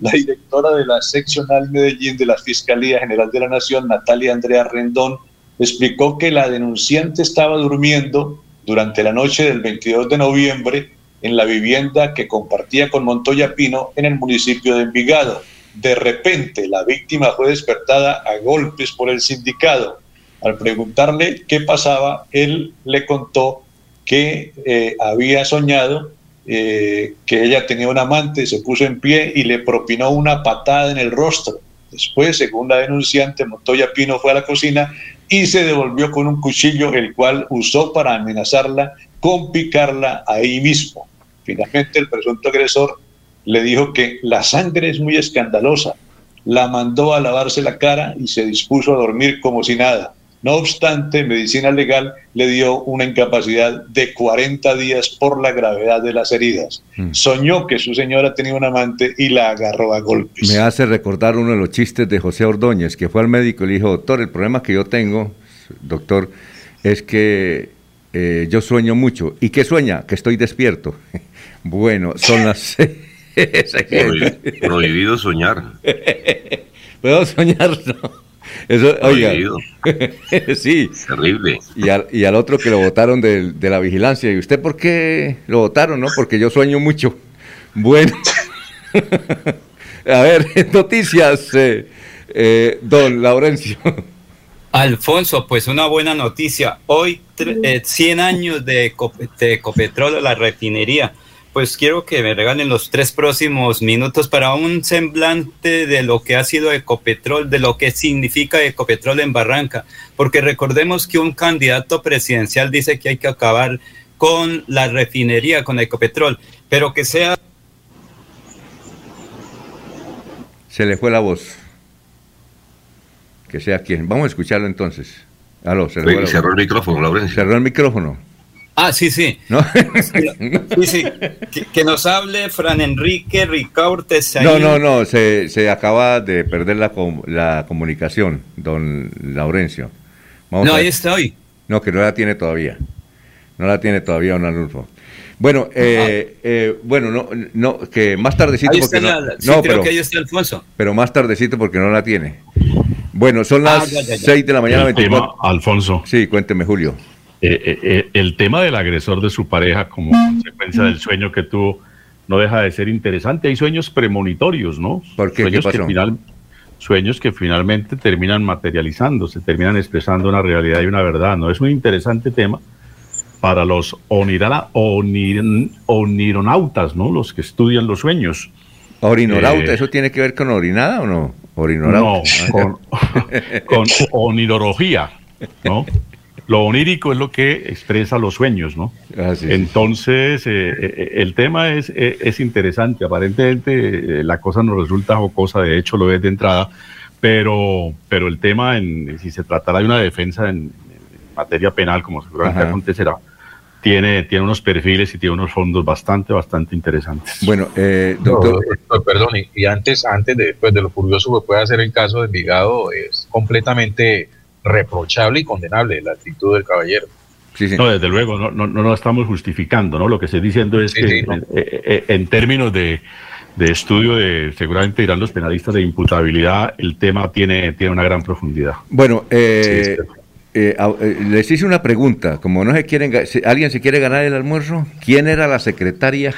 La directora de la seccional Medellín de la Fiscalía General de la Nación, Natalia Andrea Rendón, explicó que la denunciante estaba durmiendo durante la noche del 22 de noviembre en la vivienda que compartía con Montoya Pino en el municipio de Envigado. De repente, la víctima fue despertada a golpes por el sindicado. Al preguntarle qué pasaba, él le contó que eh, había soñado eh, que ella tenía un amante, se puso en pie y le propinó una patada en el rostro. Después, según la denunciante, Montoya Pino fue a la cocina y se devolvió con un cuchillo, el cual usó para amenazarla con picarla ahí mismo. Finalmente, el presunto agresor le dijo que la sangre es muy escandalosa, la mandó a lavarse la cara y se dispuso a dormir como si nada. No obstante, medicina legal le dio una incapacidad de 40 días por la gravedad de las heridas. Soñó que su señora tenía un amante y la agarró a golpes. Me hace recordar uno de los chistes de José Ordóñez, que fue al médico y le dijo, doctor, el problema que yo tengo, doctor, es que eh, yo sueño mucho. ¿Y qué sueña? Que estoy despierto. Bueno, son las Prohibido soñar. ¿Puedo soñar? No. Eso, oiga. Sí. Terrible. Y al, y al otro que lo votaron de, de la vigilancia. ¿Y usted por qué lo votaron? No, porque yo sueño mucho. Bueno. A ver, noticias, eh, eh, don Laurencio. Alfonso, pues una buena noticia. Hoy, eh, 100 años de Ecopetrol, la refinería. Pues quiero que me regalen los tres próximos minutos para un semblante de lo que ha sido Ecopetrol, de lo que significa Ecopetrol en Barranca. Porque recordemos que un candidato presidencial dice que hay que acabar con la refinería, con Ecopetrol, pero que sea Se le fue la voz. Que sea quien. Vamos a escucharlo entonces. Aló, se le fue la voz. cerró el micrófono, Laurencio. Cerró el micrófono. Ah, sí, sí. ¿No? Sí, sí. Que, que nos hable Fran Enrique Ricaurte No, no, no, se, se acaba de perder la, com- la comunicación, don Laurencio. Vamos No, ahí está hoy. No, que no la tiene todavía. No la tiene todavía don Arnulfo. Bueno, eh, eh, bueno, no, no, que más tardecito Ahí porque está no, la- sí, no, creo pero, que ahí está Alfonso. pero más tardecito porque no la tiene. Bueno, son las Ah, ya, ya, ya. 6 de la mañana, El 24. tema, Alfonso. Sí, cuénteme, Julio. Eh, eh, eh, el tema del agresor de su pareja como consecuencia del sueño que tuvo no deja de ser interesante. Hay sueños premonitorios, ¿no? ¿Por qué? Sueños, ¿Qué que, pasó? final- sueños que finalmente terminan materializándose, terminan expresando una realidad y una verdad. ¿no? Es un interesante tema para los onirana- onir- onironautas, ¿no? Los que estudian los sueños. Orinorauta, Eh, ¿eso tiene que ver con orinada o no? Orinorauta. No, con, con onirología, ¿no? Lo onírico es lo que expresa los sueños, ¿no? Entonces, eh, eh, el tema es, eh, es interesante. Aparentemente eh, la cosa nos resulta jocosa, de hecho lo es de entrada, pero, pero el tema, en, si se tratara de una defensa en, en materia penal, como seguramente Ajá. acontecerá, tiene, tiene unos perfiles y tiene unos fondos bastante, bastante interesantes. Bueno, eh, No, doctor, perdón, y, y antes, antes de, pues, de lo curioso que puede hacer el caso de Envigado, es completamente reprochable y condenable la actitud del caballero. No, desde luego, no, no, no lo estamos justificando, ¿no? Lo que estoy diciendo es Sí, que sí, no. eh, eh, en términos de, de estudio, de seguramente dirán los penalistas de imputabilidad, el tema tiene, tiene una gran profundidad. Bueno, eh, eh, eh, les hice una pregunta. Como no se quieren, si alguien se quiere ganar el almuerzo, ¿quién era la secretaria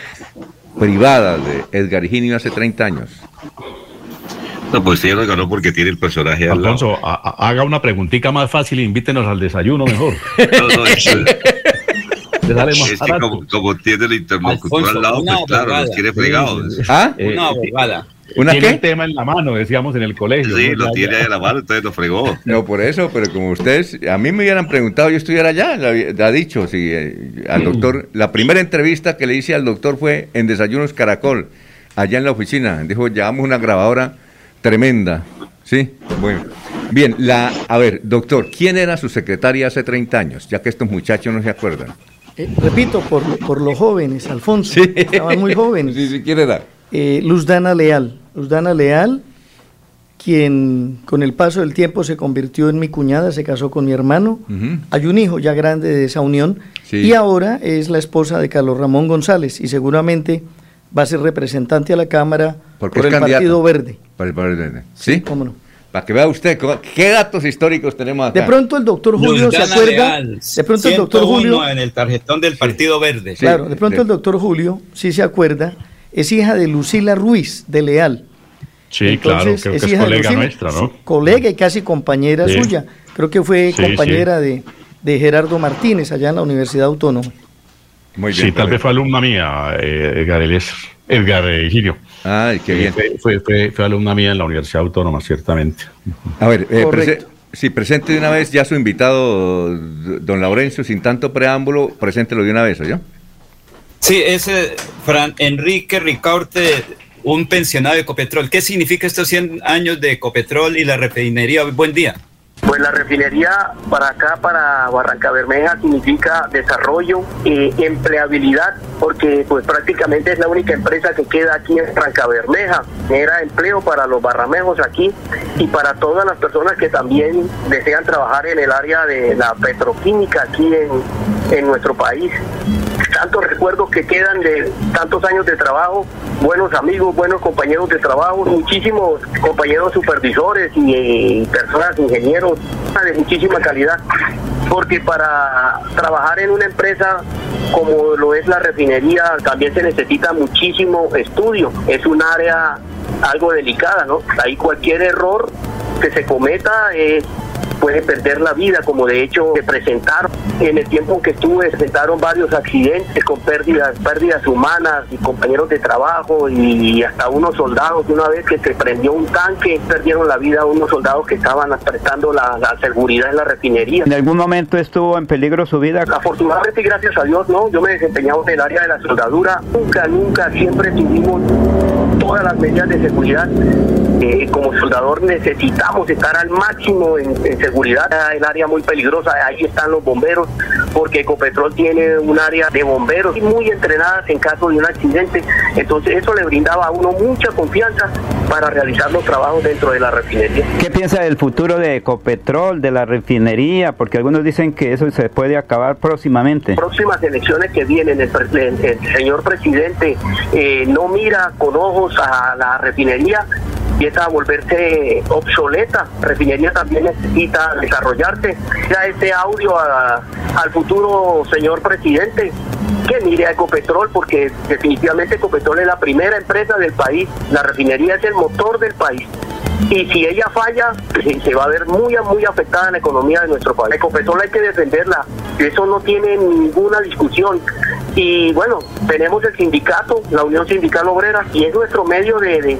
privada de Edgar Higinio hace 30 años? No, pues ella lo ganó porque tiene el personaje al lado. Alfonso, a- a- haga una preguntica más fácil e invítenos al desayuno mejor. No, no, es, que como, como tiene el interlocutor Alfonso, al lado, pues claro, los quiere fregados. ¿Ah? Una abogada. ¿Una tiene qué? el tema en la mano, decíamos en el colegio. Sí, ¿no? lo tiene a la mano, entonces lo fregó. No, por eso, pero como ustedes, a mí me hubieran preguntado, yo estuviera allá, le ha dicho, sí, eh, al doctor, la primera entrevista que le hice al doctor fue en Desayunos Caracol, allá en la oficina, dijo, llevamos una grabadora tremenda, ¿sí? Bueno, bien, la, a ver, doctor, ¿quién era su secretaria hace 30 años? Ya que estos muchachos no se acuerdan. Eh, repito, por, por los jóvenes, Alfonso. Estaban muy jóvenes. Sí, sí, ¿quién era? Eh, Luz Dana Leal. Luz Dana Leal, quien con el paso del tiempo se convirtió en mi cuñada, se casó con mi hermano. Hay un hijo ya grande de esa unión. Sí. Y ahora es la esposa de Carlos Ramón González y seguramente va a ser representante a la Cámara Porque por es el candidato. Partido Verde. Para el Partido Verde. ¿Sí? ¿Cómo no? Para que vea usted qué datos históricos tenemos acá. De pronto el doctor Julio se acuerda. Leal, De pronto el doctor 101 Julio. en el tarjetón del Partido Verde. Claro, de pronto de- el doctor Julio, si se acuerda, es hija de Lucila Ruiz de Leal. Sí, claro, creo que es hija de colega Lucila, nuestra, ¿no? sí, Colega y casi compañera Sí. suya. Creo que fue Sí, compañera De, de Gerardo Martínez allá en la Universidad Autónoma. Muy Sí, tal vez fue alumna mía, eh, Edgar Elias- Edgar eh, Girio. Ay, qué Eh, bien. Fue, fue, fue- fue alumna mía en la Universidad Autónoma, ciertamente. A ver, eh, Correcto. prese- sí, presente de una vez ya su invitado, don Laurencio, sin tanto preámbulo, preséntelo de una vez, ¿oyó? Sí, ese Fran Enrique Ricaurte, un pensionado de Ecopetrol. ¿Qué significa estos 100 años de Ecopetrol y la refinería? Buen día. Pues la refinería para acá, para Barranca Bermeja, significa desarrollo, eh, empleabilidad, porque pues prácticamente es la única empresa que queda aquí en Barranca Bermeja. Era empleo para los barramejos aquí y para todas las personas que también desean trabajar en el área de la petroquímica aquí en, en nuestro país tantos recuerdos que quedan de tantos años de trabajo, buenos amigos, buenos compañeros de trabajo, muchísimos compañeros supervisores y, eh, personas, ingenieros de muchísima calidad. Porque para trabajar en una empresa como lo es la refinería también se necesita muchísimo estudio. Es un área algo delicada, ¿no? Ahí cualquier error que se cometa es puede perder la vida, como de hecho se presentaron en el tiempo en que estuve, se presentaron varios accidentes con pérdidas, pérdidas humanas y compañeros de trabajo y hasta unos soldados, una vez que se prendió un tanque, perdieron la vida unos soldados que estaban prestando la, la seguridad en la refinería. ¿En algún momento estuvo en peligro su vida? Afortunadamente, gracias a Dios, no, yo me desempeñaba en el área de la soldadura, nunca, nunca, siempre tuvimos todas las medidas de seguridad. Eh, como soldador necesitamos estar al máximo en, en seguridad, el área muy peligrosa, ahí están los bomberos, porque Ecopetrol tiene un área de bomberos muy entrenadas en caso de un accidente, entonces eso le brindaba a uno mucha confianza para realizar los trabajos dentro de la refinería. ¿Qué piensa del futuro de Ecopetrol, de la refinería? Porque algunos dicen que eso se puede acabar próximamente. próximas elecciones que vienen, el, el- el señor presidente eh, no mira con ojos a la refinería, empieza a volverse obsoleta. Refinería también necesita desarrollarse. Ya este audio al futuro señor presidente que mire a Ecopetrol porque definitivamente Ecopetrol es la primera empresa del país. La refinería es el motor del país. Y si ella falla, se- va a ver muy, muy afectada la economía de nuestro país. Ecopetrol hay que defenderla. Eso no tiene ninguna discusión. Y bueno, tenemos el sindicato, la Unión Sindical Obrera, y es nuestro medio de,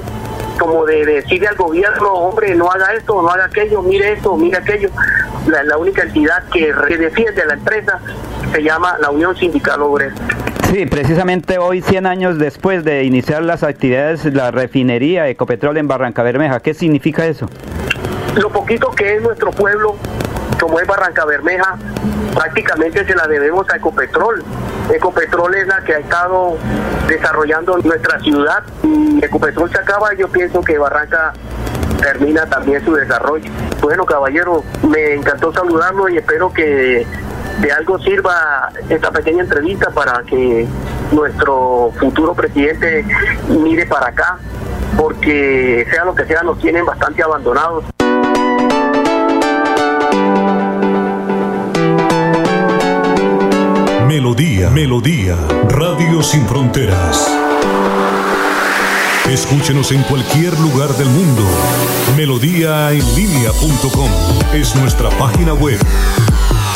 como de, decirle al gobierno, hombre, no haga esto, no haga aquello, mire esto, mire aquello. La, la única entidad que, que defiende a la empresa se llama la Unión Sindical Obrera. Sí, precisamente hoy, 100 años después de iniciar las actividades de la refinería Ecopetrol en Barranca Bermeja, ¿qué significa eso? Lo poquito que es nuestro pueblo, como es Barranca Bermeja, prácticamente se la debemos a Ecopetrol. Ecopetrol es la que ha estado desarrollando nuestra ciudad y Ecopetrol se acaba, yo pienso que Barranca termina también su desarrollo. Bueno, caballero, me encantó saludarlo y espero que de algo sirva esta pequeña entrevista para que nuestro futuro presidente mire para acá, porque sea lo que sea, nos tienen bastante abandonados. Melodía, Melodía, Radio Sin Fronteras. Escúchenos en cualquier lugar del mundo. Melodíaenlínea.com es nuestra página web.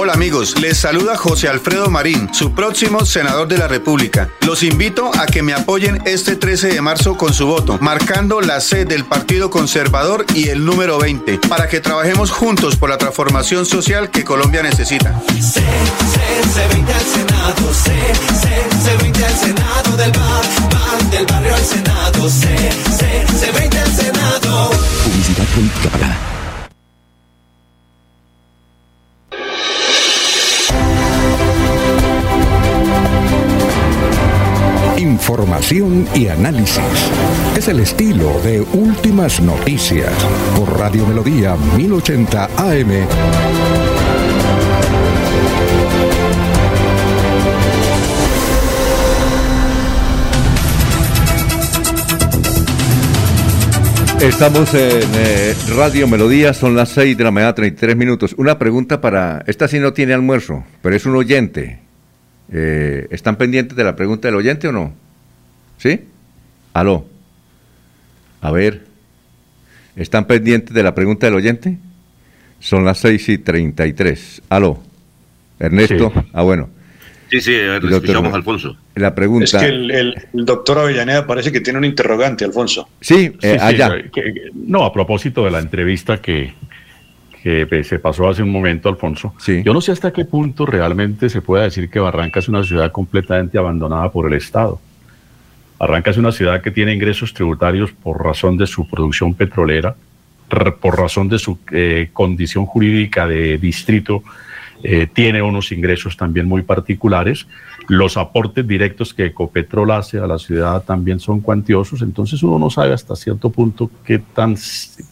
Hola amigos, les saluda José Alfredo Marín, su próximo senador de la República. Los invito a que me apoyen este 13 de marzo con su voto, marcando la C del Partido Conservador y el número 20, para que trabajemos juntos por la transformación social que Colombia necesita. Se 20 al Senado, se, se, se 20 al Senado del bar, van del barrio al Senado, se, se, se 20 al Senado. Publicidad política pagada. Información y análisis. Es el estilo de Últimas Noticias por Radio Melodía 1080 AM. Estamos en eh, Radio Melodía, son las 6 de la mañana, 33 minutos. Una pregunta para, esta sí no tiene almuerzo, pero es un oyente. Eh, ¿Están pendientes de la pregunta del oyente o no? ¿Sí? Aló. A ver. ¿Están pendientes de la pregunta del oyente? Son las 6 y 33. Aló. Ernesto. Sí. Ah, bueno. Sí, sí, Doctor, escuchamos, Alfonso. La pregunta. Es que el, el- el doctor Avellaneda parece que tiene un interrogante, Alfonso. Sí, Sí, sí, que- que- no, a propósito de la entrevista que, que se pasó hace un momento, Alfonso, yo no sé hasta qué punto realmente se puede decir que Barranca es una ciudad completamente abandonada por el Estado. Barranca es una ciudad que tiene ingresos tributarios por razón de su producción petrolera, por razón de su eh, condición jurídica de distrito, eh, tiene unos ingresos también muy particulares. Los aportes directos que Ecopetrol hace a la ciudad también son cuantiosos, entonces uno no sabe hasta cierto punto qué tan,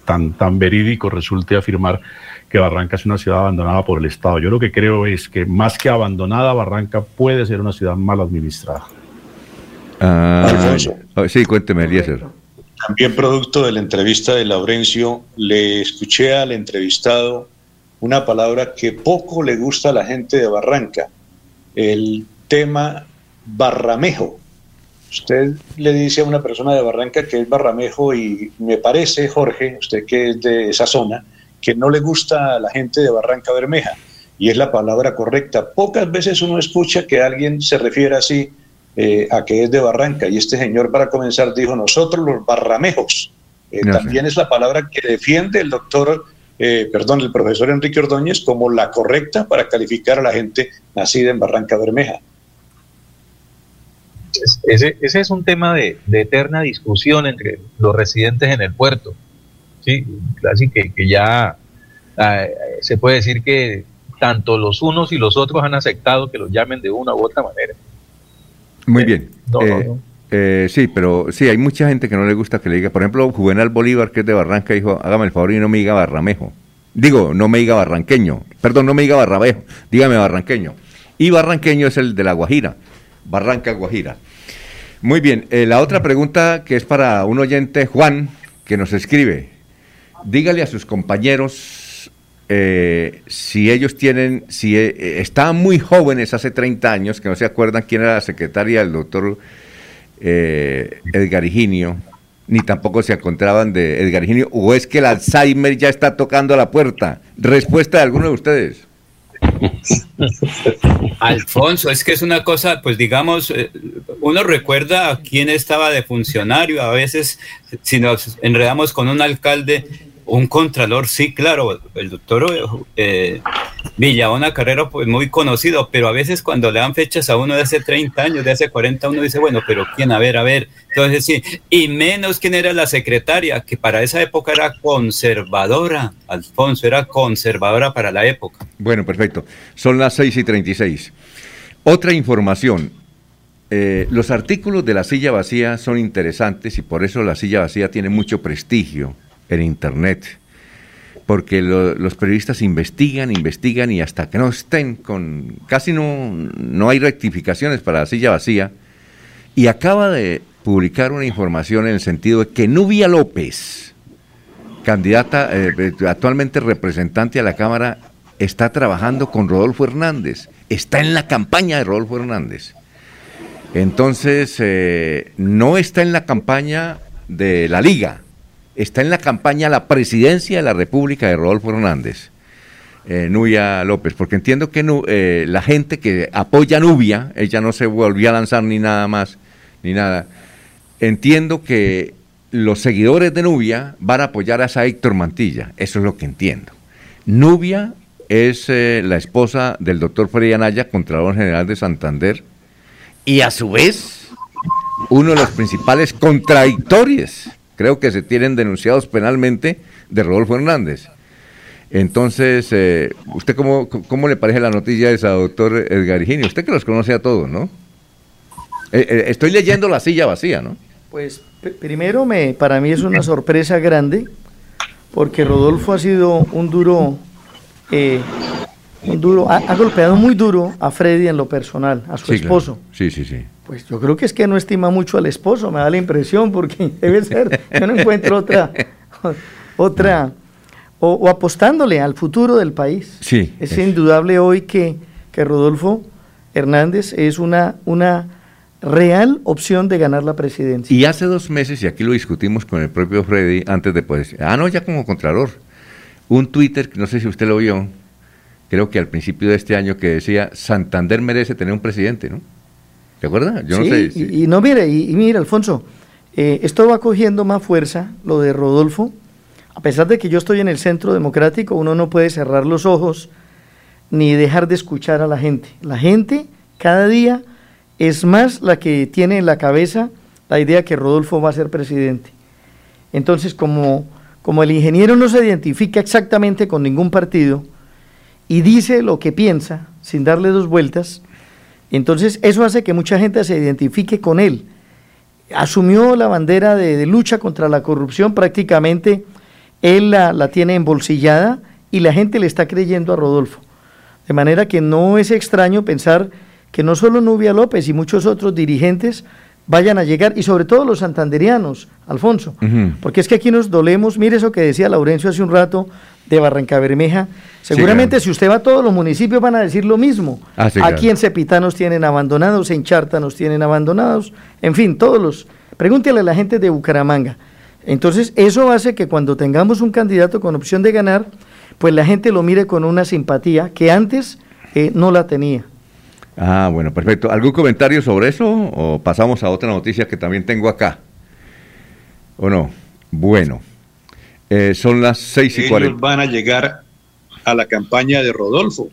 tan, tan verídico resulte afirmar que Barranca es una ciudad abandonada por el Estado. Yo lo que creo es que más que abandonada, Barranca puede ser una ciudad mal administrada. Ah, Alfonso. oh, sí, cuénteme, Eliezer. También producto de la entrevista de Laurencio, le escuché al entrevistado una palabra que poco le gusta a la gente de Barranca, el tema barramejo. Usted le dice a una persona de Barranca que es barramejo y me parece, Jorge, usted que es de esa zona, que no le gusta a la gente de Barranca Bermeja. Y es la palabra correcta. Pocas veces uno escucha que alguien se refiere así eh, a que es de Barranca. Y este señor, para comenzar, dijo, nosotros los barramejos. Eh, también es la palabra que defiende el doctor, eh, perdón, el profesor Enrique Ordóñez como la correcta para calificar a la gente nacida en Barranca Bermeja. Es- Ese, ese es un tema de, de eterna discusión entre los residentes en el puerto. Sí, casi que, que ya ah, se puede decir que tanto los unos y los otros han aceptado que los llamen de una u otra manera. Muy bien. Eh, no, no. eh, sí, pero sí, hay mucha gente que no le gusta que le diga. Por ejemplo, Juvenal Bolívar, que es de Barranca, dijo, hágame el favor y no me diga barramejo. Digo, no me diga barranqueño. Perdón, no me diga barramejo, dígame barranqueño. Y barranqueño es el de la Guajira, Barranca Guajira. Muy bien, eh, la otra pregunta que es para un oyente, Juan, que nos escribe. Dígale a sus compañeros eh, si ellos tienen, si eh, eh, estaban muy jóvenes hace 30 años, que no se acuerdan quién era la secretaria del doctor eh, Edgar Higinio, ni tampoco se encontraban de Edgar Higinio, o es que el Alzheimer ya está tocando la puerta. Respuesta de alguno de ustedes. Alfonso, es que es una cosa, pues digamos, uno recuerda a quién estaba de funcionario, a veces si nos enredamos con un alcalde, un contralor, sí, claro, el doctor eh, Villabona Carrero, pues muy conocido, pero a veces cuando le dan fechas a uno de hace 30 años, de hace 40, uno dice, bueno, pero quién, a ver, a ver, entonces sí, y menos quién era la secretaria, que para esa época era conservadora, Alfonso, era conservadora para la época. Bueno, perfecto. Son las 6 y 36. Otra información. Eh, los artículos de la silla vacía son interesantes y por eso la silla vacía tiene mucho prestigio en Internet. Porque lo- los periodistas investigan, investigan y hasta que no estén con... Casi no, no hay rectificaciones para la silla vacía. Y acaba de publicar una información en el sentido de que Nubia López, candidata, eh, eh, actualmente representante a la Cámara, está trabajando con Rodolfo Hernández, está en la campaña de Rodolfo Hernández. Entonces, eh, no está en la campaña de la Liga, está en la campaña la presidencia de la República de Rodolfo Hernández, eh, Nubia López, porque entiendo que eh, la gente que apoya a Nubia, ella no se volvió a lanzar ni nada más, ni nada, entiendo que los seguidores de Nubia van a apoyar a esa Héctor Mantilla, eso es lo que entiendo. Nubia es eh, la esposa del doctor Freddy Anaya, Contralor General de Santander, y a su vez uno de los principales contradictores, creo que se tienen denunciados penalmente, de Rodolfo Hernández. Entonces, eh, ¿usted cómo, cómo le parece la noticia esa, doctor Edgar Higinio? Usted que los conoce a todos, ¿no? Eh, eh, estoy leyendo la silla vacía, ¿no? Pues primero me, para mí es una sorpresa grande porque Rodolfo ha sido un duro, eh, un duro, ha, ha golpeado muy duro a Freddy en lo personal, a su Sí, claro. esposo. Sí, sí, sí. Pues yo creo que es que no estima mucho al esposo, me da la impresión, porque debe ser, yo no encuentro otra, otra, o, o apostándole al futuro del país. Sí. Es es- indudable hoy que, que Rodolfo Hernández es una, una real opción de ganar la presidencia. Y hace dos meses, y aquí lo discutimos con el propio Freddy, antes de pues, ah, no, ya como Contralor, un Twitter, no sé si usted lo vio, creo que al principio de este año, que decía, Santander merece tener un presidente, ¿no? ¿Te acuerdas? Yo no Sí, sé. si- Y, y no, mire, y, y mire, Alfonso, eh, esto va cogiendo más fuerza, lo de Rodolfo. A pesar de que yo estoy en el centro democrático, uno no puede cerrar los ojos ni dejar de escuchar a la gente. La gente cada día es más la que tiene en la cabeza la idea que Rodolfo va a ser presidente. Entonces, como, como el ingeniero no se identifica exactamente con ningún partido y dice lo que piensa sin darle dos vueltas, entonces eso hace que mucha gente se identifique con él. Asumió la bandera de, de lucha contra la corrupción, prácticamente él la, la tiene embolsillada y la gente le está creyendo a Rodolfo. De manera que no es extraño pensar que no solo Nubia López y muchos otros dirigentes vayan a llegar, y sobre todo los santanderianos, Alfonso, porque es que aquí nos dolemos, mire eso que decía Laurencio hace un rato de Barranca Bermeja, seguramente claro. si usted va a todos los municipios van a decir lo mismo, Ah, sí, aquí claro. en Cepita nos tienen abandonados, en Charta nos tienen abandonados, en fin, todos los, pregúntele a la gente de Bucaramanga. Entonces, eso hace que cuando tengamos un candidato con opción de ganar, pues la gente lo mire con una simpatía que antes eh, no la tenía. Ah, bueno, perfecto. ¿Algún comentario sobre eso o pasamos a otra noticia que también tengo acá? ¿O no? Bueno, eh, son las seis y Ellos cuarenta. van a llegar a la campaña de Rodolfo.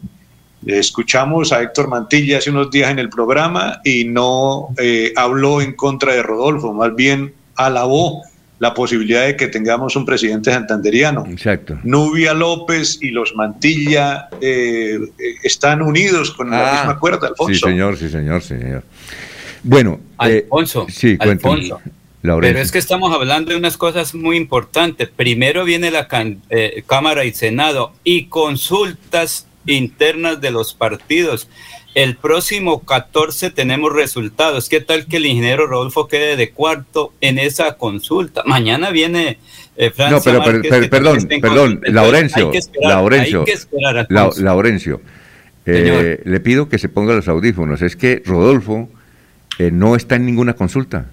Escuchamos a Héctor Mantilla hace unos días en el programa y no eh, habló en contra de Rodolfo, más bien alabó la posibilidad de que tengamos un presidente santanderiano. Exacto. Nubia López y los Mantilla eh, eh, están unidos con la Ah, misma cuerda, Alfonso. Sí, señor, sí, señor, sí, señor. Bueno, eh, Alfonso, sí, cuéntame. Laurencio. Pero es que estamos hablando de unas cosas muy importantes. Primero viene la eh, Cámara y Senado y consultas internas de los partidos. El próximo 14 tenemos resultados. ¿Qué tal que el ingeniero Rodolfo quede de cuarto en esa consulta? Mañana viene eh, Francia No, pero, Márquez, perdón, perdón, Laurencio, Laurencio, La-. Laurencio, eh, le pido que se ponga los audífonos. Es que Rodolfo eh, no está en ninguna consulta.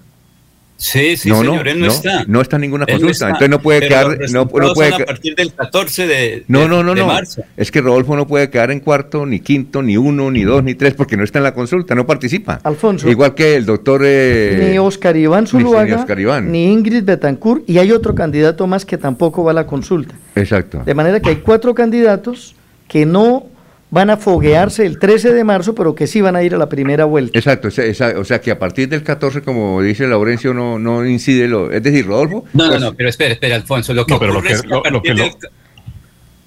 Sí, sí, No, no, señor, él no, no, está. no está en ninguna Él consulta, está. entonces no puede Pero quedar- no- no puede a partir del 14 de, No, de- no, no, de no. marzo. Es que Rodolfo no puede quedar en cuarto, ni quinto, ni uno, ni dos, ni tres, porque no está en la consulta, no participa. Alfonso. Igual que el doctor... eh, ni Oscar Iván ni Zuluaga, Oscar Iván. ni Ingrid Betancourt, y hay otro candidato más que tampoco va a la consulta. Exacto. De manera que hay cuatro candidatos que no van a foguearse el 13 de marzo, pero que sí van a ir a la primera vuelta. Exacto, o sea, esa- o sea que a partir del 14, como dice Laurencio, no, no incide lo... Es decir, Rodolfo... No, pues, no, no, pero espera, espera, Alfonso. Lo que No, pero lo que- es que lo- que lo- del,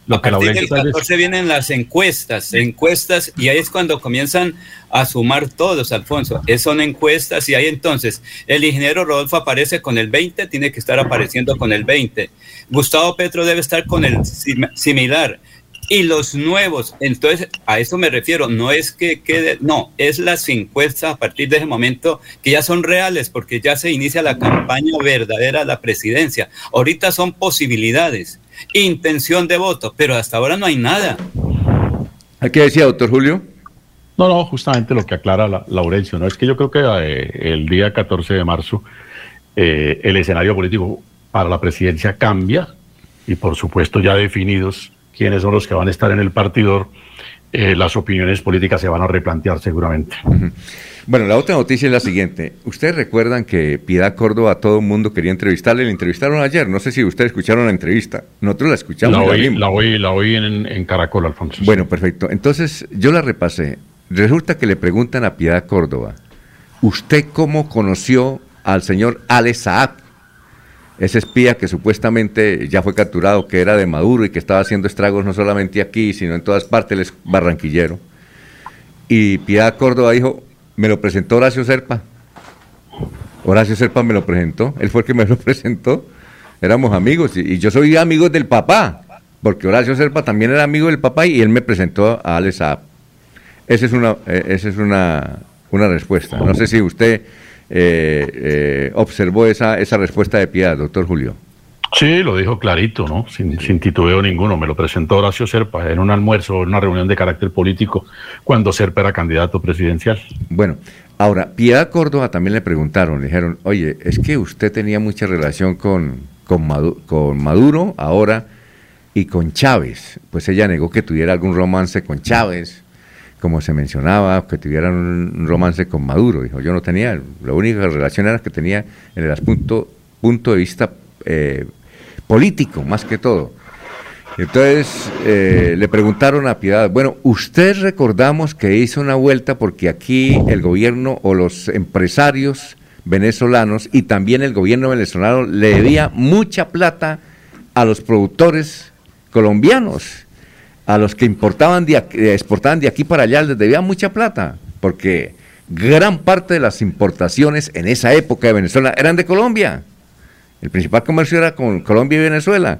Lo a que partir del Laurencio tal vez- 14 vienen las encuestas, encuestas, y ahí es cuando comienzan a sumar todos, Alfonso. Es, son encuestas, y ahí entonces el ingeniero Rodolfo aparece con el 20, tiene que estar apareciendo con el 20. Gustavo Petro debe estar con el sim- similar. Y los nuevos, entonces a eso me refiero, no es que quede, no, es las encuestas a partir de ese momento que ya son reales, porque ya se inicia la campaña verdadera a la presidencia. Ahorita son posibilidades, intención de voto, pero hasta ahora no hay nada. ¿Qué decía, doctor Julio? No, no, justamente lo que aclara la- Laurencio, ¿no? Es que yo creo que eh, el día 14 de marzo eh, el escenario político para la presidencia cambia y por supuesto ya definidos quiénes son los que van a estar en el partidor, eh, las opiniones políticas se van a replantear seguramente. Bueno, la otra noticia es la siguiente. Ustedes recuerdan que Piedad Córdoba todo el mundo quería entrevistarle, le entrevistaron ayer. No sé si ustedes escucharon la entrevista. Nosotros la escuchamos. La la oí, la oí, la oí en, en Caracol, Alfonso. Bueno, perfecto. Entonces, yo la repasé. Resulta que le preguntan a Piedad Córdoba, ¿usted cómo conoció al señor Ale Saab? Ese espía que supuestamente ya fue capturado, que era de Maduro y que estaba haciendo estragos no solamente aquí, sino en todas partes, es barranquillero. Y Piedad Córdoba dijo, me lo presentó Horacio Serpa. Horacio Serpa me lo presentó, él fue el que me lo presentó. Éramos amigos y, y yo soy amigo del papá, porque Horacio Serpa también era amigo del papá y él me presentó a Alex Saab. Esa es una, eh, esa es una, una respuesta. No sé si usted eh, eh, observó esa, esa respuesta de piedad, doctor Julio. Sí, lo dijo clarito, ¿no? Sin, sin titubeo ninguno. Me lo presentó Horacio Serpa en un almuerzo, en una reunión de carácter político, cuando Serpa era candidato presidencial. Bueno, ahora, Piedad Córdoba también le preguntaron, le dijeron, oye, es que usted tenía mucha relación con, con Maduro ahora y con Chávez. Pues ella negó que tuviera algún romance con Chávez, como se mencionaba, que tuviera un romance con Maduro. Dijo, yo no tenía, la única relación era que tenía en el punto de vista eh, político, más que todo. Entonces eh, le preguntaron a Piedad, bueno, usted recordamos que hizo una vuelta porque aquí el gobierno o los empresarios venezolanos y también el gobierno venezolano le debía mucha plata a los productores colombianos, a los que importaban de aquí- eh, exportaban de aquí para allá, les debía mucha plata, porque gran parte de las importaciones en esa época de Venezuela eran de Colombia. El principal comercio era con Colombia y Venezuela.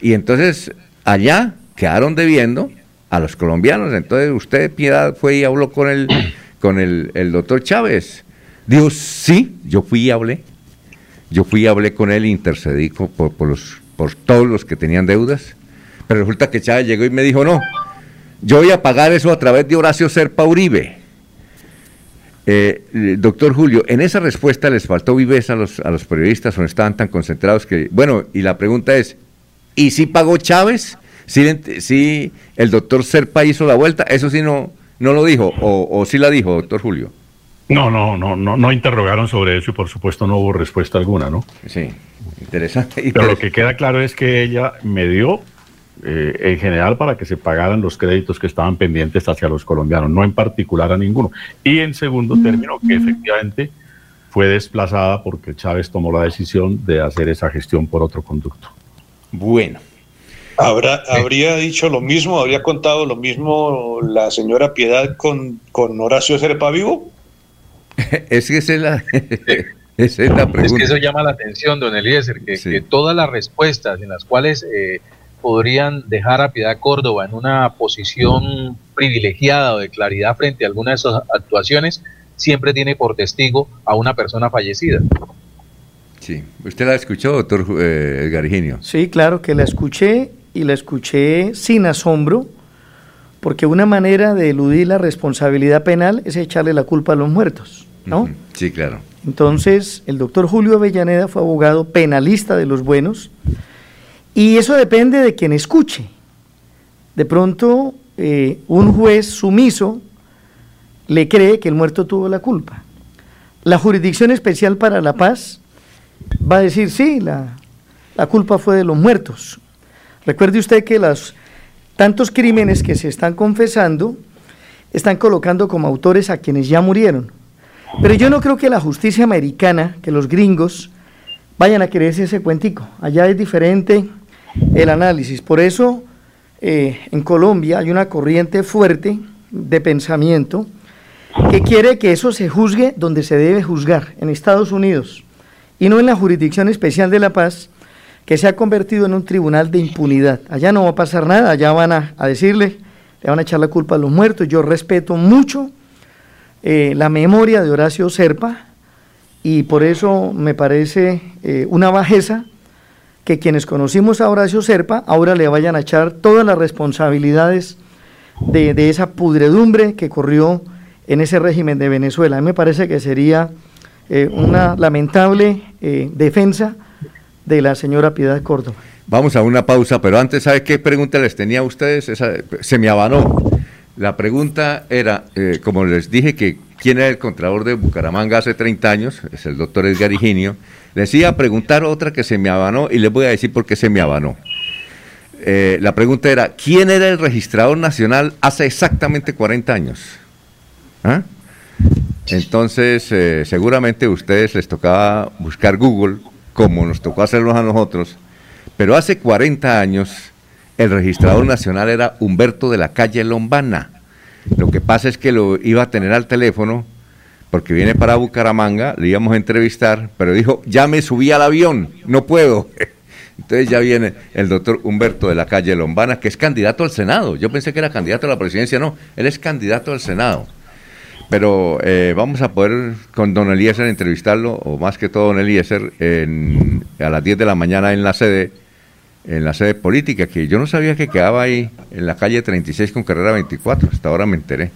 Y entonces allá quedaron debiendo a los colombianos. Entonces usted, Piedad, fue y habló con el, con el, el doctor Chávez. Dijo, sí, yo fui y hablé. Yo fui y hablé con él, intercedí co- por, por, los, por todos los que tenían deudas. Pero resulta que Chávez llegó y me dijo, no, yo voy a pagar eso a través de Horacio Serpa Uribe. Eh, eh, doctor Julio, en esa respuesta les faltó viveza a los, a los periodistas o no estaban tan concentrados que... Bueno, y la pregunta es, ¿y si pagó Chávez? ¿Sí, le ent- sí el doctor Serpa hizo la vuelta? Eso sí no, no lo dijo, o, o sí la dijo, doctor Julio. No, no, no, no, no interrogaron sobre eso y por supuesto no hubo respuesta alguna, ¿no? Sí, interesante. Pero lo que queda claro es que ella me dio eh, en general para que se pagaran los créditos que estaban pendientes hacia los colombianos, no en particular a ninguno. Y en segundo término, que efectivamente fue desplazada porque Chávez tomó la decisión de hacer esa gestión por otro conducto. Bueno. ¿Habrá, ¿Habría dicho lo mismo, habría contado lo mismo la señora Piedad con, con Horacio Serpa vivo? es que esa es la, esa es la pregunta. Es que eso llama la atención, don Eliezer, que, que todas las respuestas en las cuales eh, podrían dejar a Piedad Córdoba en una posición privilegiada o de claridad frente a alguna de esas actuaciones, siempre tiene por testigo a una persona fallecida. Sí, ¿usted la escuchó, doctor eh, Edgar Higinio? Sí, claro que la escuché y la escuché sin asombro, porque una manera de eludir la responsabilidad penal es echarle la culpa a los muertos, ¿no? Sí, claro. Entonces, el doctor Julio Avellaneda fue abogado penalista de los buenos, y eso depende de quien escuche. De pronto, eh, un juez sumiso le cree que el muerto tuvo la culpa. La Jurisdicción Especial para la Paz va a decir, sí, la, la culpa fue de los muertos. Recuerde usted que los tantos crímenes que se están confesando están colocando como autores a quienes ya murieron. Pero yo no creo que la justicia americana, que los gringos, vayan a quererse ese cuentico. Allá es diferente el análisis. Por eso eh, en Colombia hay una corriente fuerte de pensamiento que quiere que eso se juzgue donde se debe juzgar, en Estados Unidos, y no en la Jurisdicción Especial de la Paz, que se ha convertido en un tribunal de impunidad. Allá no va a pasar nada, allá van a, decirle, le van a echar la culpa a los muertos. Yo respeto mucho eh, la memoria de Horacio Serpa y por eso me parece eh, una bajeza que quienes conocimos a Horacio Serpa ahora le vayan a echar todas las responsabilidades de, esa pudredumbre que corrió en ese régimen de Venezuela. A mí me parece que sería eh, una lamentable eh, defensa de la señora Piedad Córdoba. Vamos a una pausa, pero antes, ¿sabe qué pregunta les tenía a ustedes? Esa- se me abanó. La pregunta era, eh, como les dije, que quién era el contralor de Bucaramanga hace 30 años, es el doctor Edgar Higinio. Les iba preguntar otra que se me abanó y les voy a decir por qué se me abanó. Eh, la pregunta era, ¿quién era el registrador nacional hace exactamente 40 años? ¿Ah? Entonces, eh, seguramente a ustedes les tocaba buscar Google, como nos tocó hacerlo a nosotros, pero hace 40 años el registrador nacional era Humberto de la calle Lombana. Lo que pasa es que lo iba a tener al teléfono porque viene para Bucaramanga, le íbamos a entrevistar, pero dijo, ya me subí al avión, no puedo. Entonces ya viene el doctor Humberto de la calle Lombana, que es candidato al Senado. Yo pensé que era candidato a la presidencia, no, él es candidato al Senado. Pero eh, vamos a poder con don Eliezer entrevistarlo, o más que todo don Eliezer, en, a las 10 de la mañana en la sede, en la sede política, que yo no sabía que quedaba ahí en la calle 36 con carrera 24, hasta ahora me enteré.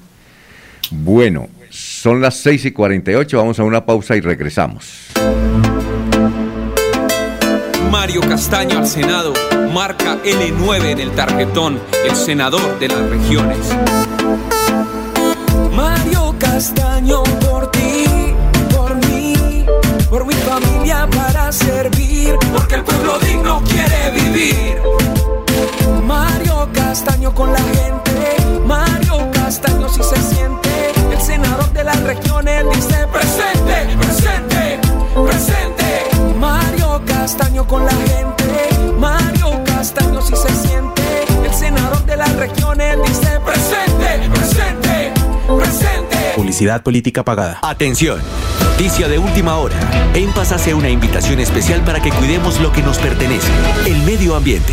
Bueno, son las 6 y 48, vamos a una pausa y regresamos. Mario Castaño al Senado, marca L9 en el tarjetón, el senador de las regiones. Mario Castaño por ti, por mí, por mi familia para servir, porque el pueblo digno quiere vivir. Mario Castaño con la gente, Mario Castaño si se siente, senador de las regiones dice presente, presente, presente. Mario Castaño con la gente, Mario Castaño si se siente, el senador de las regiones dice presente, presente, presente. Publicidad política pagada. Atención. Noticia de última hora. En Paz hace una invitación especial para que cuidemos lo que nos pertenece, el medio ambiente.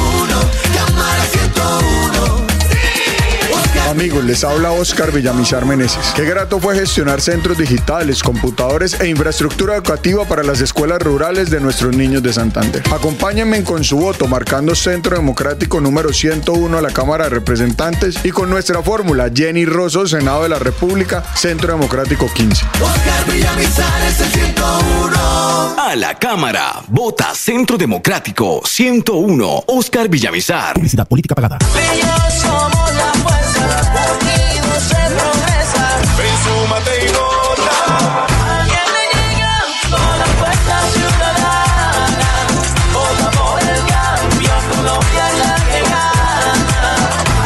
Amigos, les habla Oscar Villamizar Meneses. Qué grato fue gestionar centros digitales, computadores e infraestructura educativa para las escuelas rurales de nuestros niños de Santander. Acompáñenme con su voto marcando Centro Democrático número 101 a la Cámara de Representantes y con nuestra fórmula Jenny Rosso, Senado de la República, Centro Democrático 15. Oscar Villamizar es el 101. A la Cámara. Vota Centro Democrático 101. Oscar Villamizar. Publicidad política pagada. Ven, súmate y vota. Alguien le llega con la fuerza ciudadana. Vota por el cambio, Colombia es la que gana.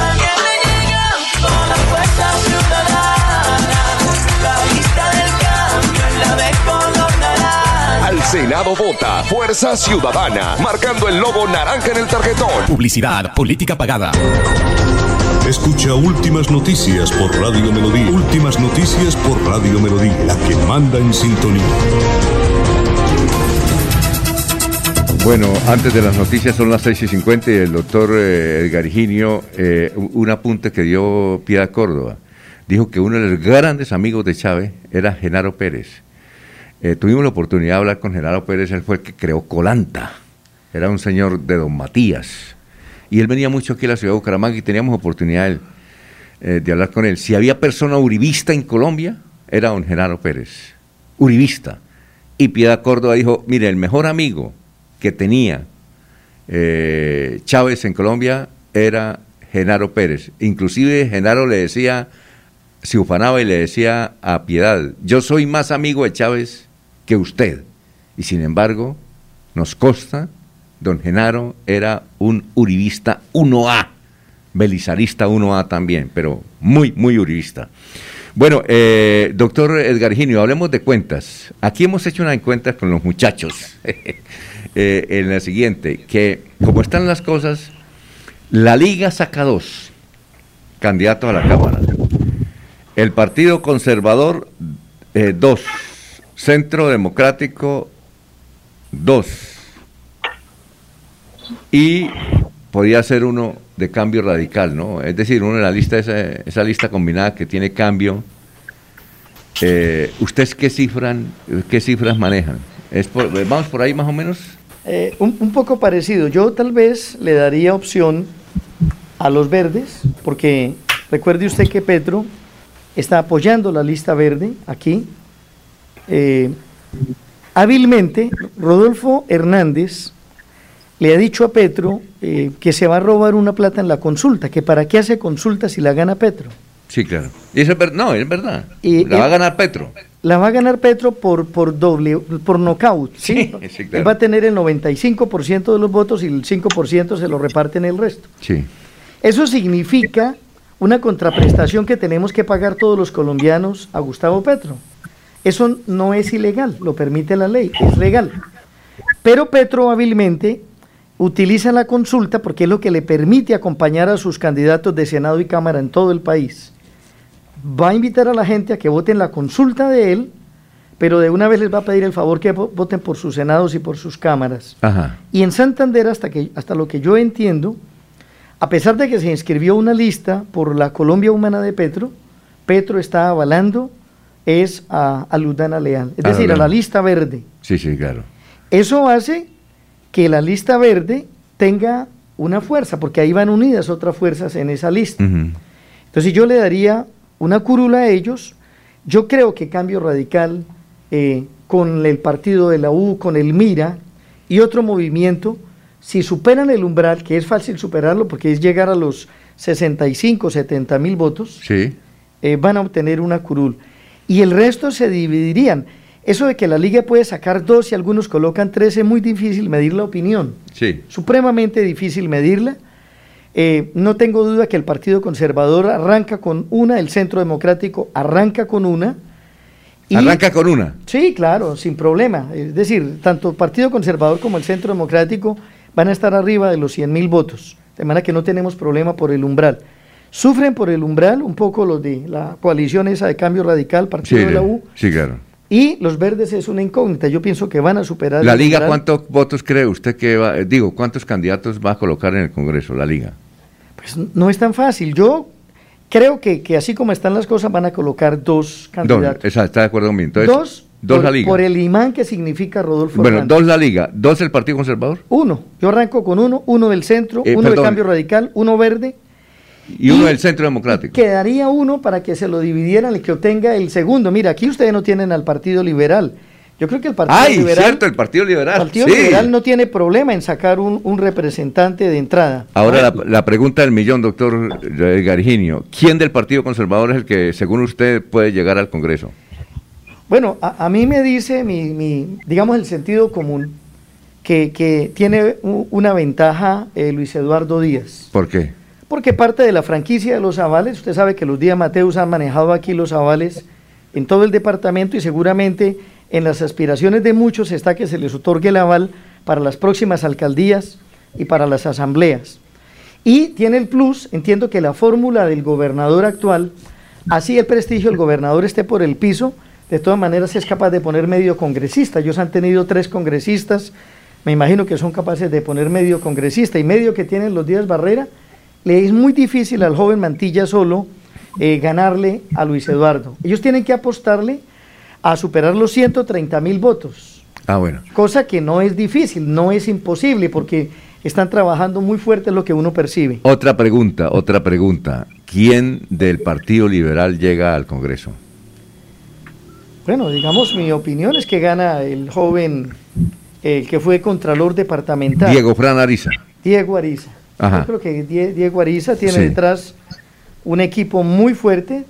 Alguien le llega con la fuerza ciudadana. La lista del cambio es la de color naranja. Al Senado vota Fuerza Ciudadana, marcando el logo naranja en el tarjetón. Publicidad política pagada. Escucha Últimas Noticias por Radio Melodía. Últimas Noticias por Radio Melodía, la que manda en sintonía. Bueno, antes de las noticias son las 6 y 50 y el doctor eh, Edgar eh, un apunte que dio Piedad Córdoba. Dijo que uno de los grandes amigos de Chávez era Genaro Pérez. Eh, tuvimos la oportunidad de hablar con Genaro Pérez, él fue el que creó Colanta. Era un señor de Don Matías. Y él venía mucho aquí a la ciudad de Bucaramanga y teníamos oportunidad eh, de hablar con él. Si había persona uribista en Colombia, era don Genaro Pérez. Uribista. Y Piedad Córdoba dijo, mire, el mejor amigo que tenía eh, Chávez en Colombia era Genaro Pérez. Inclusive Genaro le decía, se ufanaba y le decía a Piedad, yo soy más amigo de Chávez que usted. Y sin embargo, nos consta, don Genaro era un uribista 1A, belizarista 1A también, pero muy, muy uribista. Bueno, eh, doctor Edgar Ginio, hablemos de cuentas. Aquí hemos hecho una cuenta con los muchachos eh, en la siguiente, que como están las cosas, la Liga saca dos candidatos a la Cámara. El Partido Conservador, eh, dos. Centro Democrático, dos. Y podría ser uno de cambio radical, ¿no? Es decir, uno de la lista, esa, lista combinada que tiene cambio. Eh, ¿Ustedes qué, cifran, qué cifras manejan? ¿Es por- ¿Vamos por ahí más o menos? Eh, un, un poco parecido. Yo tal vez le daría opción a los verdes, porque recuerde usted que Petro está apoyando la lista verde aquí. Eh, hábilmente, Rodolfo Hernández le ha dicho a Petro eh, que se va a robar una plata en la consulta, que para qué hace consulta si la gana Petro. Sí, claro. Y eso es ver- no, es verdad. Y la va a ganar Petro. La va a ganar Petro por, por doble, por nocaut. ¿sí? sí, Él claro. va a tener el 95% de los votos y el 5% se lo reparten el resto. Sí. Eso significa una contraprestación que tenemos que pagar todos los colombianos a Gustavo Petro. Eso no es ilegal, lo permite la ley, es legal. Pero Petro hábilmente utiliza la consulta porque es lo que le permite acompañar a sus candidatos de Senado y Cámara en todo el país. Va a invitar a la gente a que voten la consulta de él, pero de una vez les va a pedir el favor que vo- voten por sus senados y por sus cámaras. Ajá. Y en Santander, hasta, que, hasta lo que yo entiendo, a pesar de que se inscribió una lista por la Colombia Humana de Petro, Petro está avalando es a, a Lutana Leal, es A decir, a la lista verde. Sí, sí, claro. Eso hace que la lista verde tenga una fuerza, porque ahí van unidas otras fuerzas en esa lista. Ujú. Entonces yo le daría una curula a ellos. Yo creo que Cambio Radical, eh, con el partido de la U, con el Mira y otro movimiento, si superan el umbral, que es fácil superarlo porque es llegar a los 65, 70 mil votos, Sí. eh, van a obtener una curul. Y el resto se dividirían. Eso de que la liga puede sacar dos y algunos colocan tres es muy difícil medir la opinión Sí. supremamente difícil medirla. Eh, no tengo duda que el Partido Conservador arranca con una, el Centro Democrático arranca con una. y- Arranca con una. Sí, claro, sin problema. Es decir, tanto el Partido Conservador como el Centro Democrático van a estar arriba de los 100 mil votos, de manera que no tenemos problema por el umbral. Sufren por el umbral un poco los de la coalición esa de cambio radical, Partido Sí, de la U, sí, claro. Y los verdes es una incógnita. Yo pienso que van a superar La Liga. ¿cuántos votos cree usted que va? eh, Digo, ¿cuántos candidatos va a colocar en el Congreso, la Liga? Pues no es tan fácil. Yo creo que, que así como están las cosas van a colocar dos Dos, candidatos. esa- ¿está de acuerdo conmigo? Entonces, dos dos por, la Liga. por el imán que significa Rodolfo bueno, Hernández. dos la Liga, dos el Partido Conservador Uno. Yo arranco con uno, uno del centro, Eh, uno de cambio radical, uno verde. Y uno del Centro Democrático. Quedaría uno para que se lo dividieran, el que obtenga el segundo. Mira, aquí ustedes no tienen al Partido Liberal. Yo creo que el Partido ¡Ay, Liberal, cierto! El Partido Liberal. Partido sí. Liberal no tiene problema en sacar un, un representante de entrada. Ahora la, la pregunta del millón, doctor Garginio. ¿Quién del Partido Conservador es el que, según usted, puede llegar al Congreso? Bueno, a, a mí me dice mi, mi, digamos, el sentido común que, que tiene una ventaja eh, Luis Eduardo Díaz. ¿Por qué? Porque parte de la franquicia de los avales, usted sabe que los días Mateus han manejado aquí los avales en todo el departamento y seguramente en las aspiraciones de muchos está que se les otorgue el aval para las próximas alcaldías y para las asambleas. Y tiene el plus, entiendo que la fórmula del gobernador actual, así el prestigio del gobernador esté por el piso, de todas maneras es capaz de poner medio congresista. Ellos han tenido tres congresistas, me imagino que son capaces de poner medio congresista y medio que tienen los días Barrera, le es muy difícil al joven Mantilla solo eh, ganarle a Luis Eduardo. Ellos tienen que apostarle a superar los 130 mil votos, Ah, bueno. cosa que no es difícil, no es imposible, porque están trabajando muy fuerte lo que uno percibe. Otra pregunta, otra pregunta. ¿Quién del Partido Liberal llega al Congreso? Bueno, digamos, mi opinión es que gana el joven, el que fue contralor departamental. Diego Fran Ariza. Diego Ariza. Ajá. Yo creo que Die- Diego Ariza tiene Sí. detrás un equipo muy fuerte,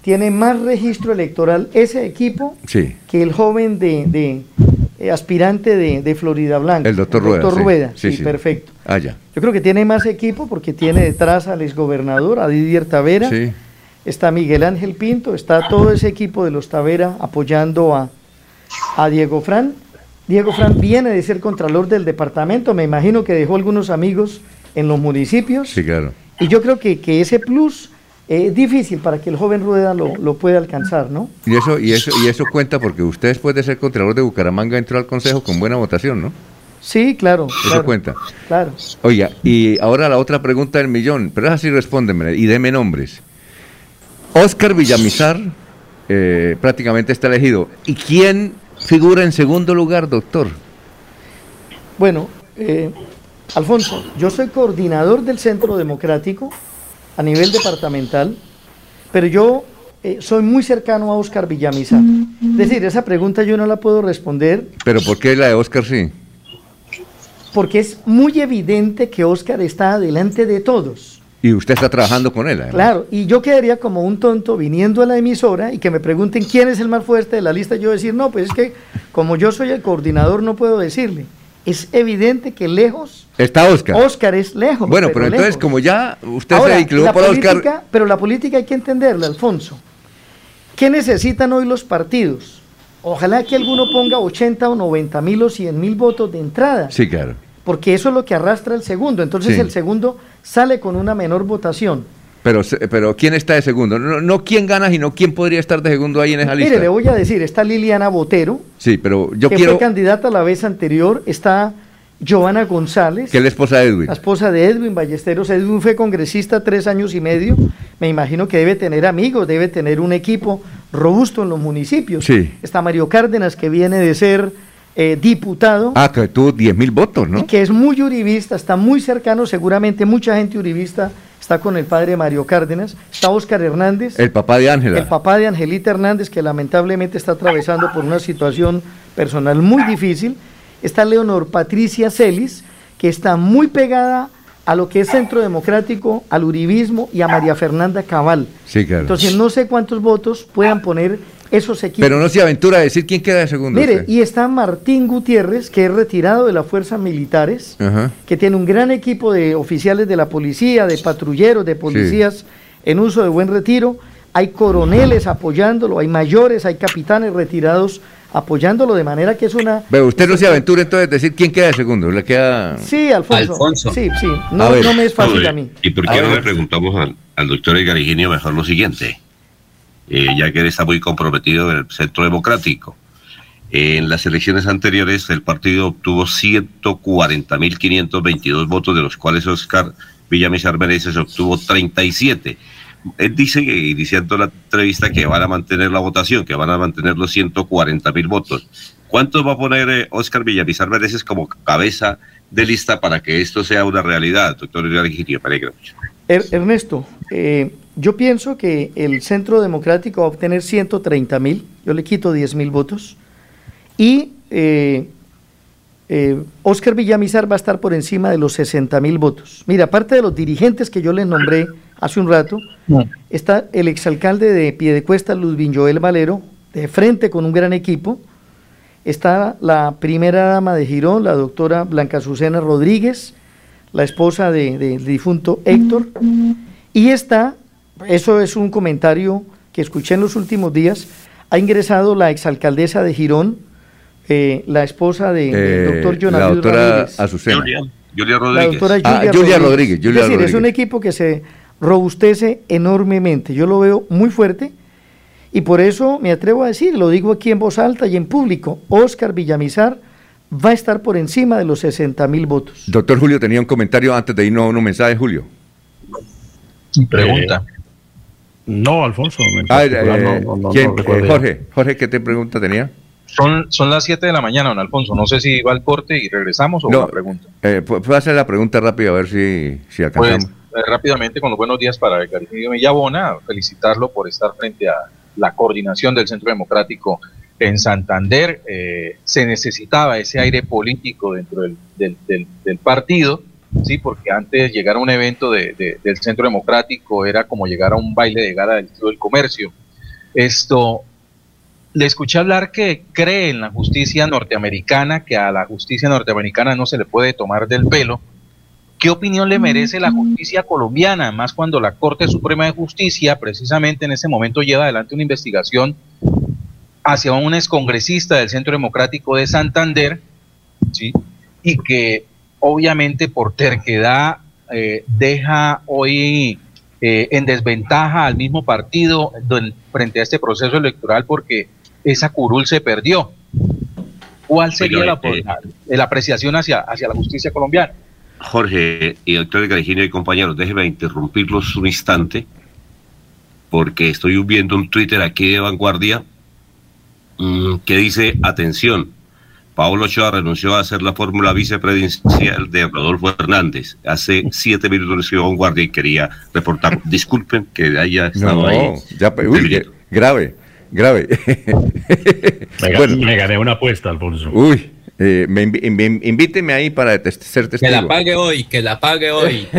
tiene más registro electoral ese equipo Sí. que el joven de, de, eh, aspirante de, de Florida Blanca. El doctor Rueda. Doctor. Rueda, Sí, sí, sí. perfecto. Ah, ya. Yo creo que tiene más equipo porque tiene detrás al exgobernador, a Didier Tavera, está Miguel Ángel Pinto, está todo ese equipo de los Tavera apoyando a, a Diego Fran. Diego Fran viene de ser contralor del departamento, me imagino que dejó algunos amigos en los municipios Sí, claro. y yo creo que, que ese plus es difícil para que el joven Rueda lo, lo pueda alcanzar, ¿no? Y eso, y eso, y eso cuenta porque usted después de ser Contralor de Bucaramanga entró al Consejo con buena votación, ¿no? Sí, claro. Eso claro, cuenta. Claro. Oiga, y ahora la otra pregunta del millón, pero así respóndeme y deme nombres. Oscar Villamizar eh, prácticamente está elegido. ¿Y quién figura en segundo lugar, doctor? Bueno, eh, Alfonso, yo soy coordinador del Centro Democrático a nivel departamental, pero yo eh, soy muy cercano a Oscar Villamizar. Es decir, esa pregunta yo no la puedo responder Pero ¿por qué la de Oscar sí? porque es muy evidente que Oscar está delante de todos. Y usted está trabajando con él. además. Claro, y yo quedaría como un tonto viniendo a la emisora y que me pregunten quién es el más fuerte de la lista, yo decir, no, pues es que como yo soy el coordinador no puedo decirle. es evidente que lejos, Está Oscar. Oscar es lejos. bueno, pero, entonces, lejos. como ya usted Ahora, se inclinó por Oscar. política- Pero la política hay que entenderla, Alfonso. ¿Qué necesitan hoy los partidos? Ojalá que alguno ponga 80 o 90 mil o 100 mil votos de entrada, Sí, claro. porque eso es lo que arrastra el segundo. Entonces Sí. el segundo sale con una menor votación. Pero, pero ¿quién está de segundo? No, no quién gana, sino quién podría estar de segundo ahí en esa lista. Mire, le voy a decir, está Liliana Botero, Sí, pero yo que quiero fue candidata la vez anterior, está Giovanna González, que es la esposa de Edwin. la esposa de Edwin Ballesteros. Edwin fue congresista tres años y medio. Me imagino que debe tener amigos, debe tener un equipo robusto en los municipios. Sí. Está Mario Cárdenas, que viene de ser eh, diputado Ah, que tuvo 10 mil votos, ¿no? y que es muy uribista, está muy cercano, seguramente mucha gente uribista está con el padre Mario Cárdenas. Está Óscar Hernández. El papá de Ángela. El papá de Angelita Hernández, que lamentablemente está atravesando por una situación personal muy difícil. Está Leonor Patricia Celis, que está muy pegada a lo que es Centro Democrático, al Uribismo y a María Fernanda Cabal. Sí, claro. Entonces no sé cuántos votos puedan poner esos equipos. pero no se aventura a decir quién queda de segundo. Mire, usted. y está Martín Gutiérrez, que es retirado de las fuerzas militares, Ajá. que tiene un gran equipo de oficiales de la policía, de patrulleros, de policías en uso de buen retiro. Hay coroneles apoyándolo, hay mayores, hay capitanes retirados apoyándolo, de manera que es una... Pero usted no se aventura entonces a decir quién queda de segundo. Le queda. Sí, Alfonso. Alfonso. Sí, sí. No, ver. no me es fácil a mí. ¿Y por A qué no ver. le preguntamos al, al doctor Edgar Higinio mejor lo siguiente? Eh, ya que él está muy comprometido en el Centro Democrático. En las elecciones anteriores, el partido obtuvo 140.522 votos, de los cuales Oscar Villamizar Meneses obtuvo 37. Él dice, eh, iniciando la entrevista, que van a mantener la votación, que van a mantener los 140.000 votos. ¿Cuántos va a poner eh, Oscar Villamizar Meneses como cabeza de lista para que esto sea una realidad, doctor Higinio? Me. Er- Ernesto, eh, yo pienso que el Centro Democrático va a obtener 130 mil, yo le quito 10 mil votos, y eh, eh, Oscar Villamizar va a estar por encima de los 60 mil votos. Mira, aparte de los dirigentes que yo les nombré hace un rato, está el exalcalde de Piedecuesta, Ludwin Joel Valero, de frente con un gran equipo. Está la primera dama de Girón, la doctora Blanca Azucena Rodríguez, la esposa de- de- del difunto Héctor. Y está, eso es un comentario que escuché en los últimos días, ha ingresado la exalcaldesa de Girón, eh, la esposa de- del Eh, doctor la Jonathan doctora Ramírez. Azucena. Julia, Julia La Rodríguez. doctora Ah, Julia, Julia Rodríguez. Rodríguez, Julia es decir, es un Rodríguez. equipo que se robustece enormemente. Yo lo veo muy fuerte y por eso me atrevo a decir, lo digo aquí en voz alta y en público, Oscar Villamizar va a estar por encima de los 60 mil votos. Doctor Julio tenía un comentario antes de irnos a un mensaje, Julio. Pregunta. No, Alfonso. Ah, eh, no, no, no, ¿quién? no recuerdo Eh. Jorge, Jorge, ¿qué te pregunta tenía? Son, son las 7 de la mañana, don Alfonso. No sé si va al corte y regresamos o No, la pregunta. eh, pu- puedo hacer la pregunta rápida a ver si, si Pues alcanzamos. eh, rápidamente, con los buenos días para García Mellabona, felicitarlo por estar frente a la coordinación del Centro Democrático en Santander. Eh, se necesitaba ese aire político dentro del, del- partido, sí, porque antes llegar a un evento de- de- del Centro Democrático era como llegar a un baile de gala del Club del Comercio. Esto, le escuché hablar que cree en la justicia norteamericana, que a la justicia norteamericana no se le puede tomar del pelo. ¿Qué opinión le merece la justicia colombiana? Más cuando la Corte Suprema de Justicia, precisamente en ese momento, lleva adelante una investigación hacia un excongresista del Centro Democrático de Santander, ¿sí? y que obviamente por terquedad eh, deja hoy eh, en desventaja al mismo partido frente a este proceso electoral porque esa curul se perdió. ¿Cuál sería Oiga, la, eh, la- la apreciación hacia, hacia la justicia colombiana? Jorge y doctor Edgar Higinio y compañeros, déjenme interrumpirlos un instante, porque estoy viendo un Twitter aquí de vanguardia mm, que dice, atención, Pablo Ochoa renunció a ser la fórmula vicepresidencial de Rodolfo Hernández. Hace siete minutos le escribió a vanguardia y quería reportar, disculpen que haya estado No, ahí. ya, uy, grave, grave. Me, Bueno. me gané una apuesta, Alfonso. Uy, eh, me invíteme ahí para ser Que testigo. la pague hoy, que la pague hoy.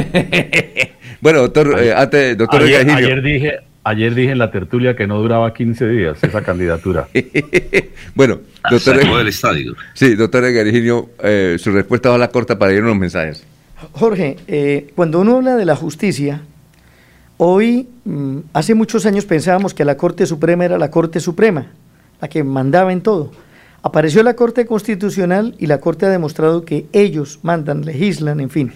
Bueno, doctor, eh, antes, doctor ayer, ayer dije, Ayer dije en la tertulia que no duraba 15 días esa candidatura. bueno, doctor. Del estadio. Sí, doctor Virginio, eh, su respuesta va a la corta para ir unos mensajes. Jorge, eh, cuando uno habla de la justicia, hoy, mm, hace muchos años pensábamos que la Corte Suprema era la Corte Suprema, la que mandaba en todo. Apareció la Corte Constitucional y la Corte ha demostrado que ellos mandan, legislan, en fin.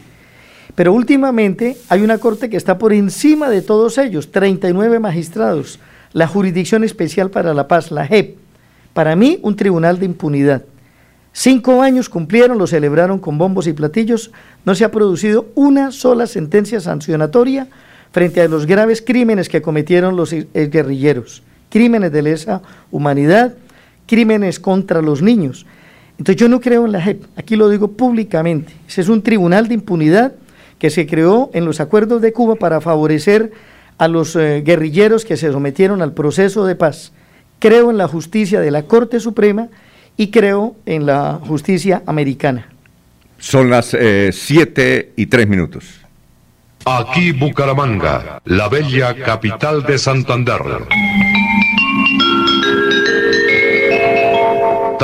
Pero últimamente hay una Corte que está por encima de todos ellos, 39 magistrados, la Jurisdicción Especial para la Paz, la JEP. Para mí, un tribunal de impunidad. Cinco años cumplieron, lo celebraron con bombos y platillos, no se ha producido una sola sentencia sancionatoria frente a los graves crímenes que cometieron los guerrilleros, crímenes de lesa humanidad, crímenes contra los niños. Entonces yo no creo en la JEP, aquí lo digo públicamente, ese es un tribunal de impunidad que se creó en los acuerdos de Cuba para favorecer a los eh, guerrilleros que se sometieron al proceso de paz. Creo en la justicia de la Corte Suprema y creo en la justicia americana. Son las 7 y 3 minutos. Aquí Bucaramanga, la bella capital de Santander.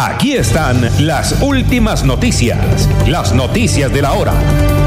Aquí están las últimas noticias, las noticias de la hora.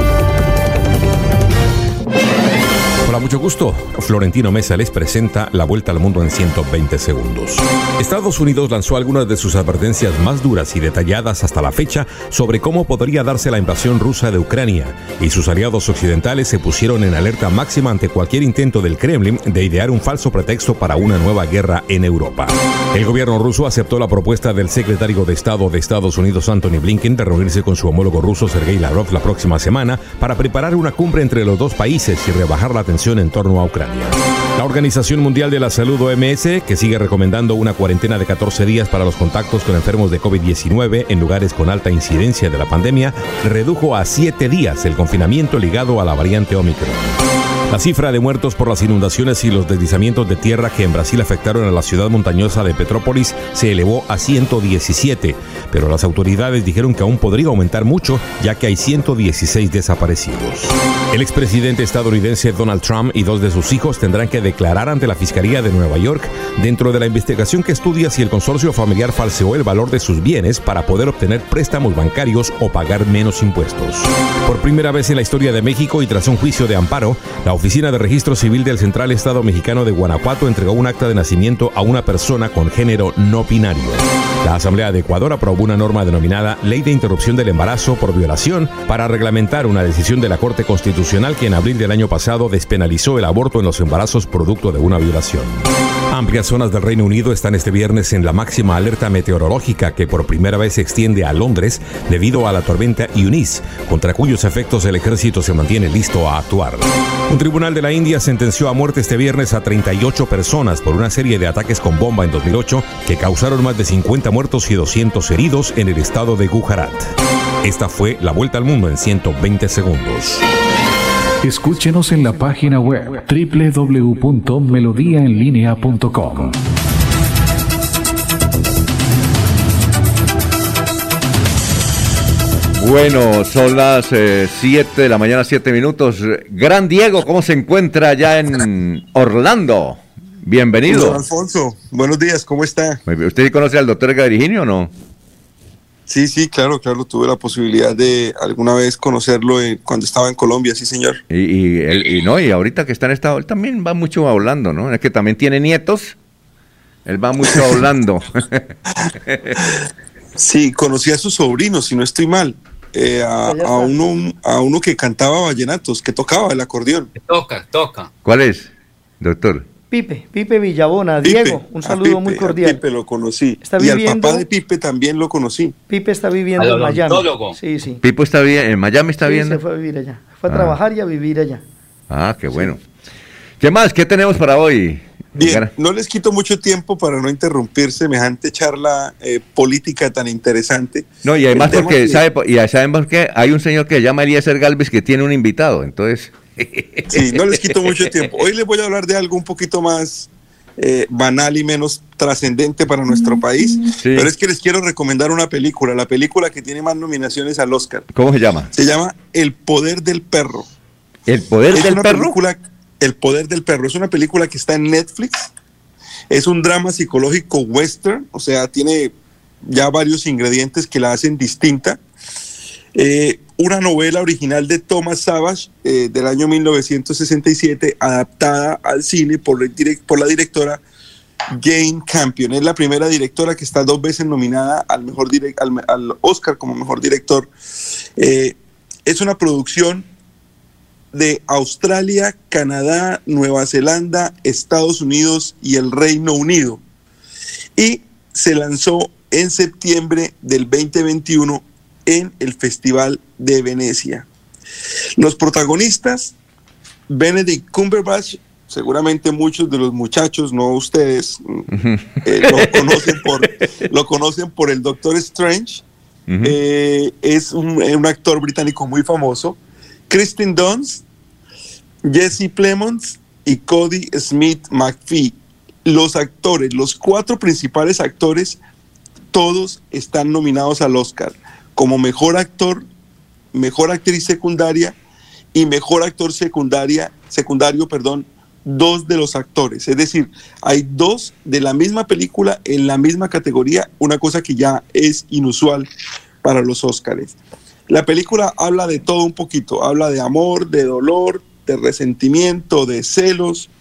Hola, mucho gusto. Florentino Mesa les presenta la vuelta al mundo en 120 segundos. Estados Unidos lanzó algunas de sus advertencias más duras y detalladas hasta la fecha sobre cómo podría darse la invasión rusa de Ucrania, y sus aliados occidentales se pusieron en alerta máxima ante cualquier intento del Kremlin de idear un falso pretexto para una nueva guerra en Europa. El gobierno ruso aceptó la propuesta del secretario de Estado de Estados Unidos, Anthony Blinken, de reunirse con su homólogo ruso, Sergei Lavrov, la próxima semana para preparar una cumbre entre los dos países y rebajar la tensión en torno a Ucrania. La Organización Mundial de la Salud OMS, que sigue recomendando una cuarentena de 14 días para los contactos con enfermos de COVID-19 en lugares con alta incidencia de la pandemia, redujo a 7 días el confinamiento ligado a la variante Omicron. La cifra de muertos por las inundaciones y los deslizamientos de tierra que en Brasil afectaron a la ciudad montañosa de Petrópolis se elevó a 117, pero las autoridades dijeron que aún podría aumentar mucho ya que hay 116 desaparecidos. El expresidente estadounidense Donald Trump y dos de sus hijos tendrán que declarar ante la Fiscalía de Nueva York dentro de la investigación que estudia si el consorcio familiar falseó el valor de sus bienes para poder obtener préstamos bancarios o pagar menos impuestos. Por primera vez en la historia de México y tras un juicio de amparo, la Oficina de Registro Civil del Central Estado Mexicano de Guanajuato entregó un acta de nacimiento a una persona con género no binario. La Asamblea de Ecuador aprobó una norma denominada Ley de Interrupción del Embarazo por Violación para reglamentar una decisión de la Corte Constitucional que en abril del año pasado despenalizó el aborto en los embarazos producto de una violación. Amplias zonas del Reino Unido están este viernes en la máxima alerta meteorológica que por primera vez se extiende a Londres debido a la tormenta Eunice, contra cuyos efectos el ejército se mantiene listo a actuar. Un tribunal de la India sentenció a muerte este viernes a 38 personas por una serie de ataques con bomba en 2008 que causaron más de 50 muertos y 200 heridos en el estado de Gujarat. Esta fue la vuelta al mundo en 120 segundos. Escúchenos en la página web www.melodiaenlinea.com. Bueno, son las 7 de la mañana, 7 minutos. Gran Diego, ¿cómo se encuentra allá en Orlando? Bienvenido. Alfonso, buenos días, ¿cómo está? ¿Usted conoce al doctor Virginio o no? Sí, sí, claro, claro, tuve la posibilidad de alguna vez conocerlo en- cuando estaba en Colombia, sí, señor. Y, y, él- y no, y ahorita que está en estado, él también va mucho hablando, ¿no? Es que también tiene nietos Él va mucho hablando. Sí, conocí a sus sobrinos, si no estoy mal. eh, a, a uno, a uno que cantaba vallenatos, que tocaba el acordeón. Toca, toca. ¿Cuál es, doctor? Pipe, Pipe Villabona, Pipe, Diego, un saludo Pipe, muy a cordial. Pipe lo conocí. Está y al viviendo- papá de Pipe también lo conocí. Pipe está viviendo Al en Miami. odontólogo. Sí, sí. Pipo está bien, en Miami está Sí, viendo. se fue a vivir allá. Fue a Ah. trabajar y a vivir allá. Ah, qué bueno. ¿Qué más? ¿Qué tenemos para hoy? Bien, no les quito mucho tiempo para no interrumpir semejante charla eh, política tan interesante. No, y además porque, que- ¿sabe, y saben por qué? Hay un señor que se llama Eliezer Galvez que tiene un invitado, entonces... Sí, no les quito mucho tiempo. Hoy les voy a hablar de algo un poquito más eh, banal y menos trascendente para nuestro país. Pero es que les quiero recomendar una película, la película que tiene más nominaciones al Oscar. ¿Cómo se llama? Se llama El Poder del Perro. ¿El Poder Es del una Perro? película- El Poder del Perro. Es una película que está en Netflix. Es un drama psicológico western, o sea, tiene ya varios ingredientes que la hacen distinta. Eh, una novela original de Thomas Savage eh, del año 1967, adaptada al cine por, la directora Jane Campion. Es la primera directora que está dos veces nominada al, mejor al Oscar como mejor director. Eh, es una producción de Australia, Canadá, Nueva Zelanda, Estados Unidos y el Reino Unido. Y se lanzó en septiembre del 2021 en el Festival de Venecia. Los protagonistas, Benedict Cumberbatch, seguramente muchos de los muchachos, no ustedes, eh, lo, conocen por, lo conocen por el Doctor Strange. Eh, es un, un actor británico muy famoso. Kristen Dunst, Jesse Plemons y Cody Smith McPhee. Los actores, los cuatro principales actores, todos están nominados al Oscar como mejor actor, mejor actriz secundaria y mejor actor secundaria, secundario, perdón, dos de los actores. Es decir, hay dos de la misma película en la misma categoría, una cosa que ya es inusual para los Óscares. La película habla de todo un poquito, habla de amor, de dolor, de resentimiento, de celos,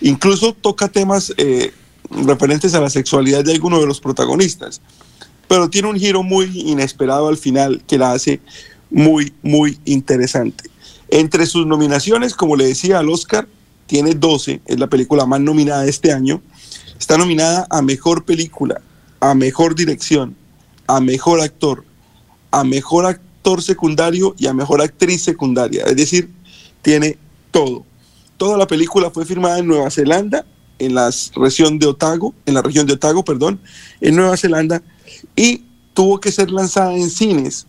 incluso toca temas eh, referentes a la sexualidad de alguno de los protagonistas, pero tiene un giro muy inesperado al final que la hace muy, muy interesante. Entre sus nominaciones, como le decía, al Oscar tiene 12, es la película más nominada este año, está nominada a Mejor Película, a Mejor Dirección, a Mejor Actor, a Mejor Actor Secundario y a Mejor Actriz Secundaria, es decir, tiene todo. Toda la película fue filmada en Nueva Zelanda, en la región de Otago, en la región de Otago, perdón, en Nueva Zelanda, y tuvo que ser lanzada en cines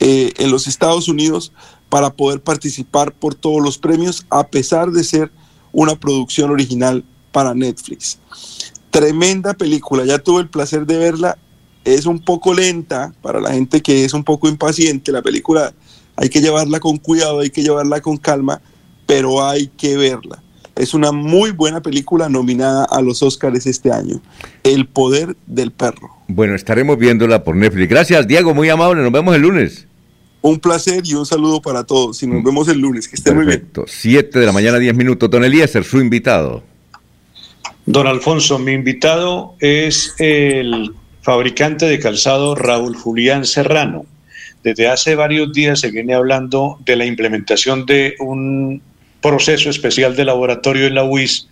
eh, en los Estados Unidos para poder participar por todos los premios, a pesar de ser una producción original para Netflix. Tremenda película, ya tuve el placer de verla, es un poco lenta para la gente que es un poco impaciente, la película hay que llevarla con cuidado, hay que llevarla con calma, pero hay que verla. Es una muy buena película nominada a los Oscars este año. El poder del perro. Bueno, estaremos viéndola por Netflix. Gracias, Diego, muy amable. Nos vemos el lunes. Un placer y un saludo para todos. Y nos vemos el lunes. Que estén muy bien. Perfecto. 7 de la mañana, 10 minutos. Don Eliezer, su invitado. Don Alfonso, mi invitado es el fabricante de calzado Raúl Julián Serrano. Desde hace varios días se viene hablando de la implementación de un proceso especial de laboratorio en la UIS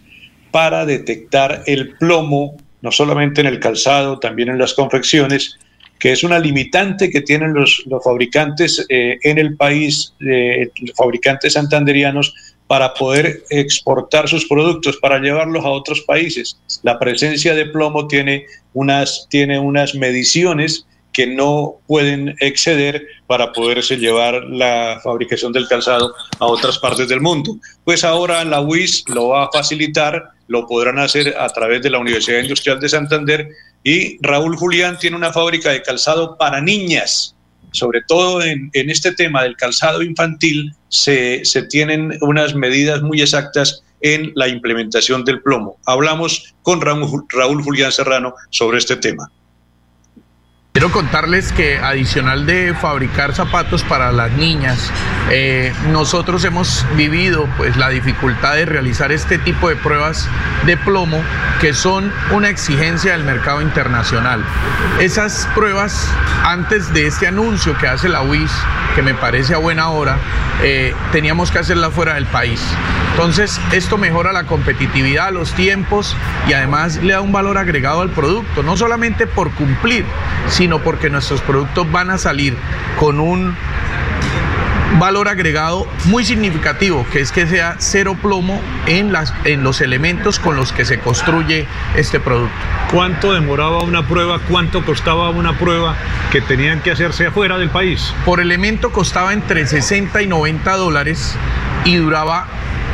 para detectar el plomo, no solamente en el calzado, también en las confecciones, que es una limitante que tienen los, los fabricantes eh, en el país, eh, fabricantes santanderianos, para poder exportar sus productos, para llevarlos a otros países. La presencia de plomo tiene unas, tiene unas mediciones que no pueden exceder para poderse llevar la fabricación del calzado a otras partes del mundo. Pues ahora la UIS lo va a facilitar, lo podrán hacer a través de la Universidad Industrial de Santander y Raúl Julián tiene una fábrica de calzado para niñas. Sobre todo en, este tema del calzado infantil se, tienen unas medidas muy exactas en la implementación del plomo. Hablamos con Raúl Julián Serrano sobre este tema. Quiero contarles que adicional de fabricar zapatos para las niñas, eh, nosotros hemos vivido pues la dificultad de realizar este tipo de pruebas de plomo que son una exigencia del mercado internacional. Esas pruebas antes de este anuncio que hace la UIS, que me parece a buena hora, eh, teníamos que hacerla fuera del país. Entonces, esto mejora la competitividad, los tiempos y además le da un valor agregado al producto, no solamente por cumplir, sino porque nuestros productos van a salir con un valor agregado muy significativo, que es que sea cero plomo en, las, en los elementos con los que se construye este producto. ¿Cuánto demoraba una prueba? ¿Cuánto costaba una prueba que tenían que hacerse afuera del país? Por elemento costaba entre 60 y 90 dólares y duraba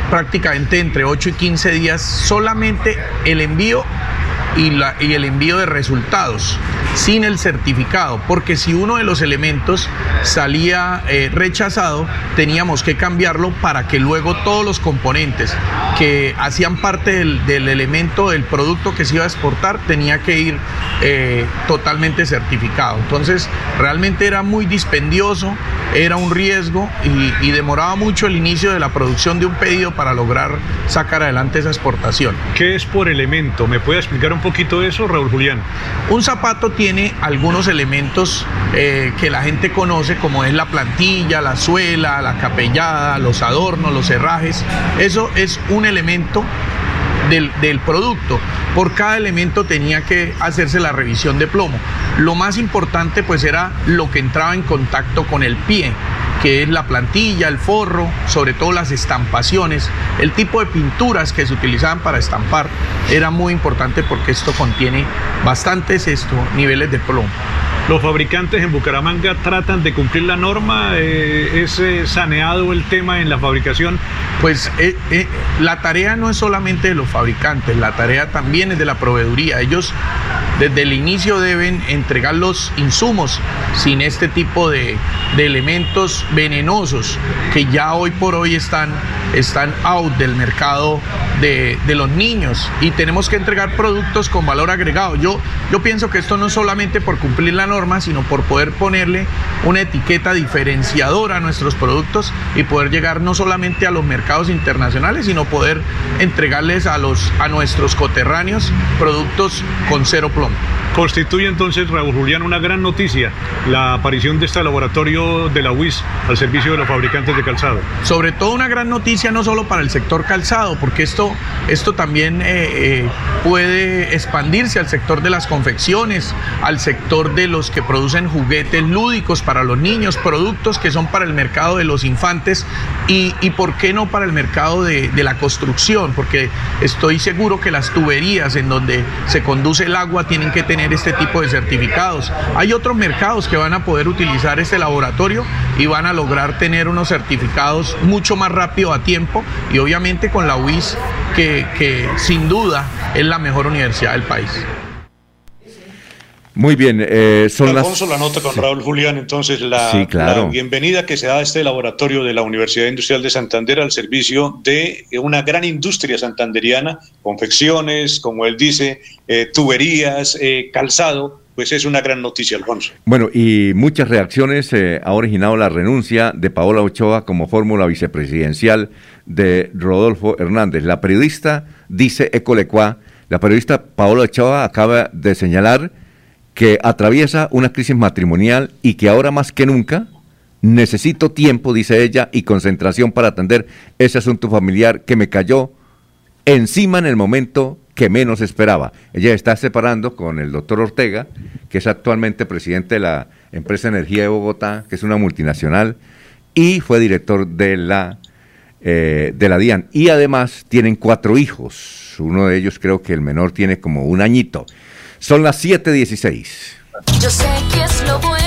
prácticamente entre 8 y 15 días solamente el envío y, la- y el envío de resultados sin el certificado, porque si uno de los elementos salía eh, rechazado, teníamos que cambiarlo para que luego todos los componentes que hacían parte del, elemento del producto que se iba a exportar tenía que ir eh, totalmente certificado. Entonces, realmente era muy dispendioso, era un riesgo y, y demoraba mucho el inicio de la producción de un pedido para lograr sacar adelante esa exportación. ¿Qué es por elemento? ¿Me puede explicar un poquito eso, Raúl Julián? Un zapato tiene algunos elementos eh, que la gente conoce, como es la plantilla, la suela, la capellada, los adornos, los herrajes. Eso es un elemento del, del producto. Por cada elemento tenía que hacerse la revisión de plomo. Lo más importante pues era lo que entraba en contacto con el pie que es la plantilla, el forro, sobre todo las estampaciones, el tipo de pinturas que se utilizaban para estampar, era muy importante porque esto contiene bastantes esto, niveles de plomo. ¿Los fabricantes en Bucaramanga tratan de cumplir la norma? Eh, ¿Es eh, saneado el tema en la fabricación? Pues eh, eh, la tarea no es solamente de los fabricantes, la tarea también es de la proveeduría. Ellos desde el inicio deben entregar los insumos sin este tipo de, de elementos venenosos que ya hoy por hoy están, están out del mercado de, de los niños y tenemos que entregar productos con valor agregado. Yo, yo pienso que esto no es solamente por cumplir la norma, sino por poder ponerle una etiqueta diferenciadora a nuestros productos y poder llegar no solamente a los mercados internacionales, sino poder entregarles a, los, a nuestros coterráneos productos con cero plomo. Constituye entonces, Raúl Julián, una gran noticia la aparición de este laboratorio de la UIS al servicio de los fabricantes de calzado. Sobre todo una gran noticia no solo para el sector calzado, porque esto, esto también eh, eh, puede expandirse al sector de las confecciones, al sector de los que producen juguetes lúdicos para los niños, productos que son para el mercado de los infantes y, y por qué no para el mercado de, de la construcción, porque estoy seguro que las tuberías en donde se conduce el agua tienen que tener este tipo de certificados. Hay otros mercados que van a poder utilizar este laboratorio y van a lograr tener unos certificados mucho más rápido a tiempo y obviamente con la UIS que, que sin duda es la mejor universidad del país. Muy bien, eh, son las... Alfonso, la nota con Raúl Julián, entonces la, Sí, claro. la bienvenida que se da a este laboratorio de la Universidad Industrial de Santander al servicio de una gran industria santanderiana, confecciones, como él dice, eh, tuberías, eh, calzado, pues es una gran noticia, Alfonso. Bueno, y muchas reacciones eh, ha originado la renuncia de Paola Ochoa como fórmula vicepresidencial de Rodolfo Hernández. La periodista dice Ecolecua, la periodista Paola Ochoa acaba de señalar que atraviesa una crisis matrimonial y que ahora más que nunca necesito tiempo, dice ella, y concentración para atender ese asunto familiar que me cayó encima en el momento que menos esperaba. Ella está separando con el doctor Ortega, que es actualmente presidente de la empresa Energía de Bogotá, que es una multinacional, y fue director de la, eh, de la DIAN. Y además tienen cuatro hijos. Uno de ellos creo que el menor tiene como un añito. Son las 7.16. Yo sé que es lo bueno.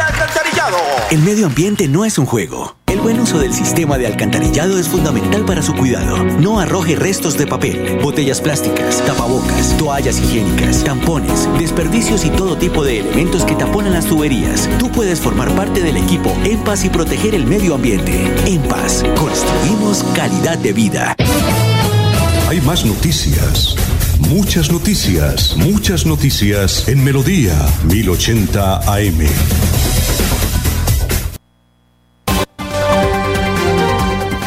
El medio ambiente no es un juego. El buen uso del sistema de alcantarillado es fundamental para su cuidado. No arroje restos de papel, botellas plásticas, tapabocas, toallas higiénicas, tampones, desperdicios y todo tipo de elementos que taponan las tuberías. Tú puedes formar parte del equipo En Paz y proteger el medio ambiente. En Paz, construimos calidad de vida. Hay más noticias. Muchas noticias, muchas noticias en Melodía 1080 AM.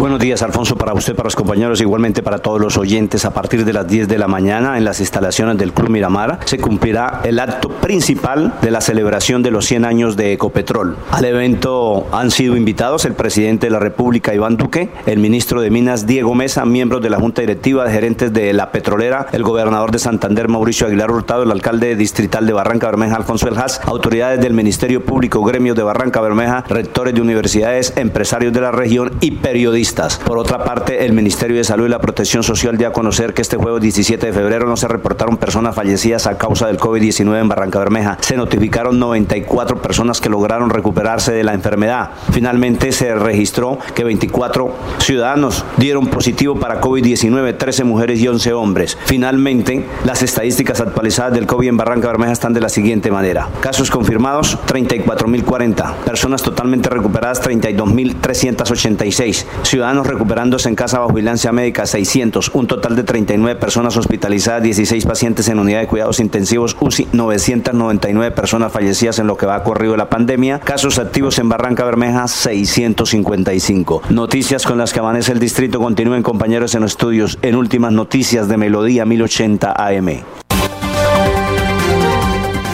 Buenos días, Alfonso, para usted, para los compañeros, igualmente para todos los oyentes. A partir de las 10 de la mañana, en las instalaciones del Club Miramar, se cumplirá el acto principal de la celebración de los 100 años de Ecopetrol. Al evento han sido invitados el presidente de la República, Iván Duque, el ministro de Minas, Diego Mesa, miembros de la Junta Directiva Gerentes de la Petrolera, el gobernador de Santander, Mauricio Aguilar Hurtado, el alcalde distrital de Barranca Bermeja, Alfonso El Haas, autoridades del Ministerio Público, gremios de Barranca Bermeja, rectores de universidades, empresarios de la región y periodistas. Por otra parte, el Ministerio de Salud y la Protección Social dio a conocer que este jueves 17 de febrero no se reportaron personas fallecidas a causa del COVID-19 en Barranca Bermeja. Se notificaron 94 personas que lograron recuperarse de la enfermedad. Finalmente se registró que 24 ciudadanos dieron positivo para COVID-19, 13 mujeres y 11 hombres. Finalmente, las estadísticas actualizadas del COVID en Barranca Bermeja están de la siguiente manera. Casos confirmados, 34.040. Personas totalmente recuperadas, 32.386. Ciudadanos recuperándose en casa bajo vigilancia médica, 600. Un total de 39 personas hospitalizadas, 16 pacientes en unidad de cuidados intensivos, UCI, 999 personas fallecidas en lo que va corrido la pandemia. Casos activos en Barranca Bermeja, 655. Noticias con las que amanece el distrito. Continúen compañeros en estudios en últimas noticias de Melodía 1080 AM.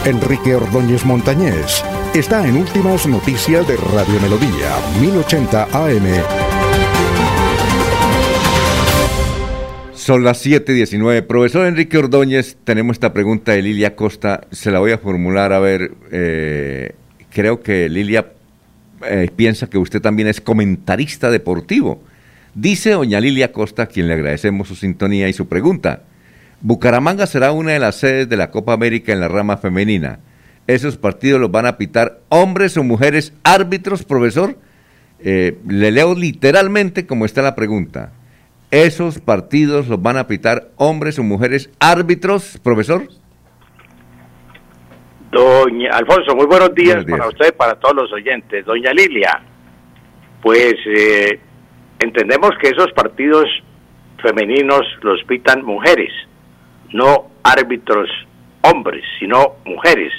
Enrique Ordóñez Montañés está en Últimas Noticias de Radio Melodía 1080 AM. Son las 7:19. Profesor Enrique Ordóñez, tenemos esta pregunta de Lilia Costa. Se la voy a formular. A ver, eh, creo que Lilia eh, piensa que usted también es comentarista deportivo. Dice doña Lilia Costa, quien le agradecemos su sintonía y su pregunta. Bucaramanga será una de las sedes de la Copa América en la rama femenina. ¿Esos partidos los van a pitar hombres o mujeres árbitros, profesor? Eh, le leo literalmente como está la pregunta. ¿Esos partidos los van a pitar hombres o mujeres árbitros, profesor? Doña Alfonso, muy buenos días, para usted para todos los oyentes. Doña Lilia, pues eh, entendemos que esos partidos femeninos los pitan mujeres, no árbitros hombres, sino mujeres.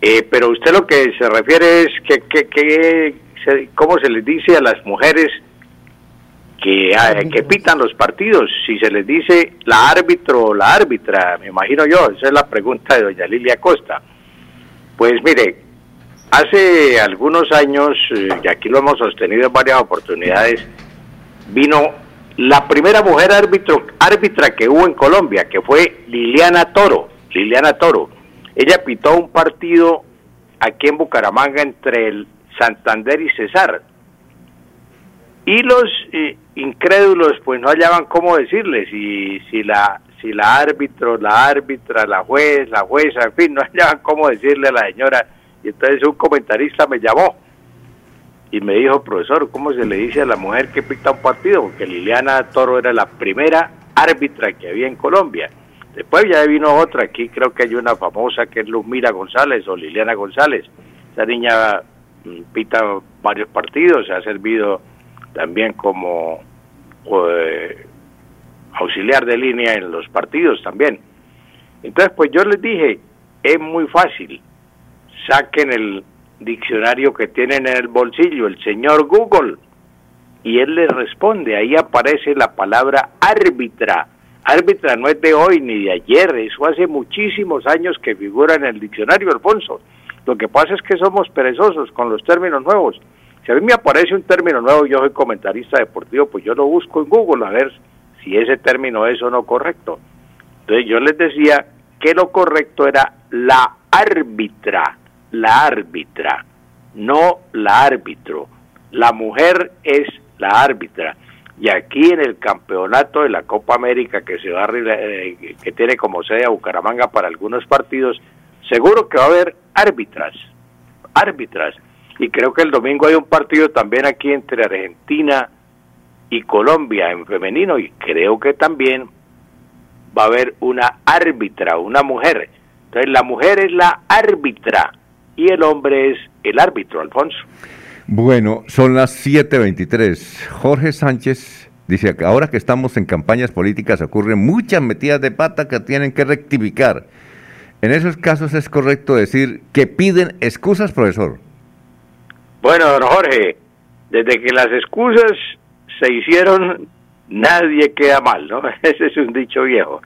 Eh, pero usted lo que se refiere es que, que, que se- cómo se les dice a las mujeres que, ah, que pitan los partidos, si se les dice la árbitro o la árbitra, me imagino yo, esa es la pregunta de doña Lilia Costa. Pues mire, hace algunos años, eh, y aquí lo hemos sostenido en varias oportunidades, vino la primera mujer árbitro, árbitra que hubo en Colombia, que fue Liliana Toro. Liliana Toro. Ella pitó un partido aquí en Bucaramanga entre el Santander y Cesar. Y los eh, incrédulos pues no hallaban cómo decirle si, si la si la árbitro, la árbitra, la juez, la jueza, en fin, no hallaban cómo decirle a la señora. Y entonces un comentarista me llamó y me dijo, profesor, ¿cómo se le dice a la mujer que pita un partido? Porque Liliana Toro era la primera árbitra que había en Colombia. Después ya vino otra, aquí creo que hay una famosa que es Luzmira González o Liliana González. Esa niña mm, pita varios partidos, se ha servido también como eh, auxiliar de línea en los partidos también. Entonces, pues yo les dije, es muy fácil, saquen el diccionario que tienen en el bolsillo, el señor Google, y él les responde, ahí aparece la palabra árbitra. Árbitra no es de hoy ni de ayer, eso hace muchísimos años que figura en el diccionario, Alfonso. Lo que pasa es que somos perezosos con los términos nuevos. Si a mí me aparece un término nuevo, yo soy comentarista deportivo, pues yo lo busco en Google a ver si ese término es o no correcto. Entonces yo les decía que lo correcto era la árbitra, la árbitra, no la árbitro. La mujer es la árbitra. Y aquí en el campeonato de la Copa América que se va a, eh, que tiene como sede a Bucaramanga para algunos partidos, seguro que va a haber árbitras, árbitras. Y creo que el domingo hay un partido también aquí entre Argentina y Colombia en femenino y creo que también va a haber una árbitra, una mujer. Entonces la mujer es la árbitra y el hombre es el árbitro, Alfonso. Bueno, son las 7.23. Jorge Sánchez dice que ahora que estamos en campañas políticas ocurren muchas metidas de pata que tienen que rectificar. En esos casos es correcto decir que piden excusas, profesor. Bueno, don Jorge, desde que las excusas se hicieron, nadie queda mal, ¿no? Ese es un dicho viejo.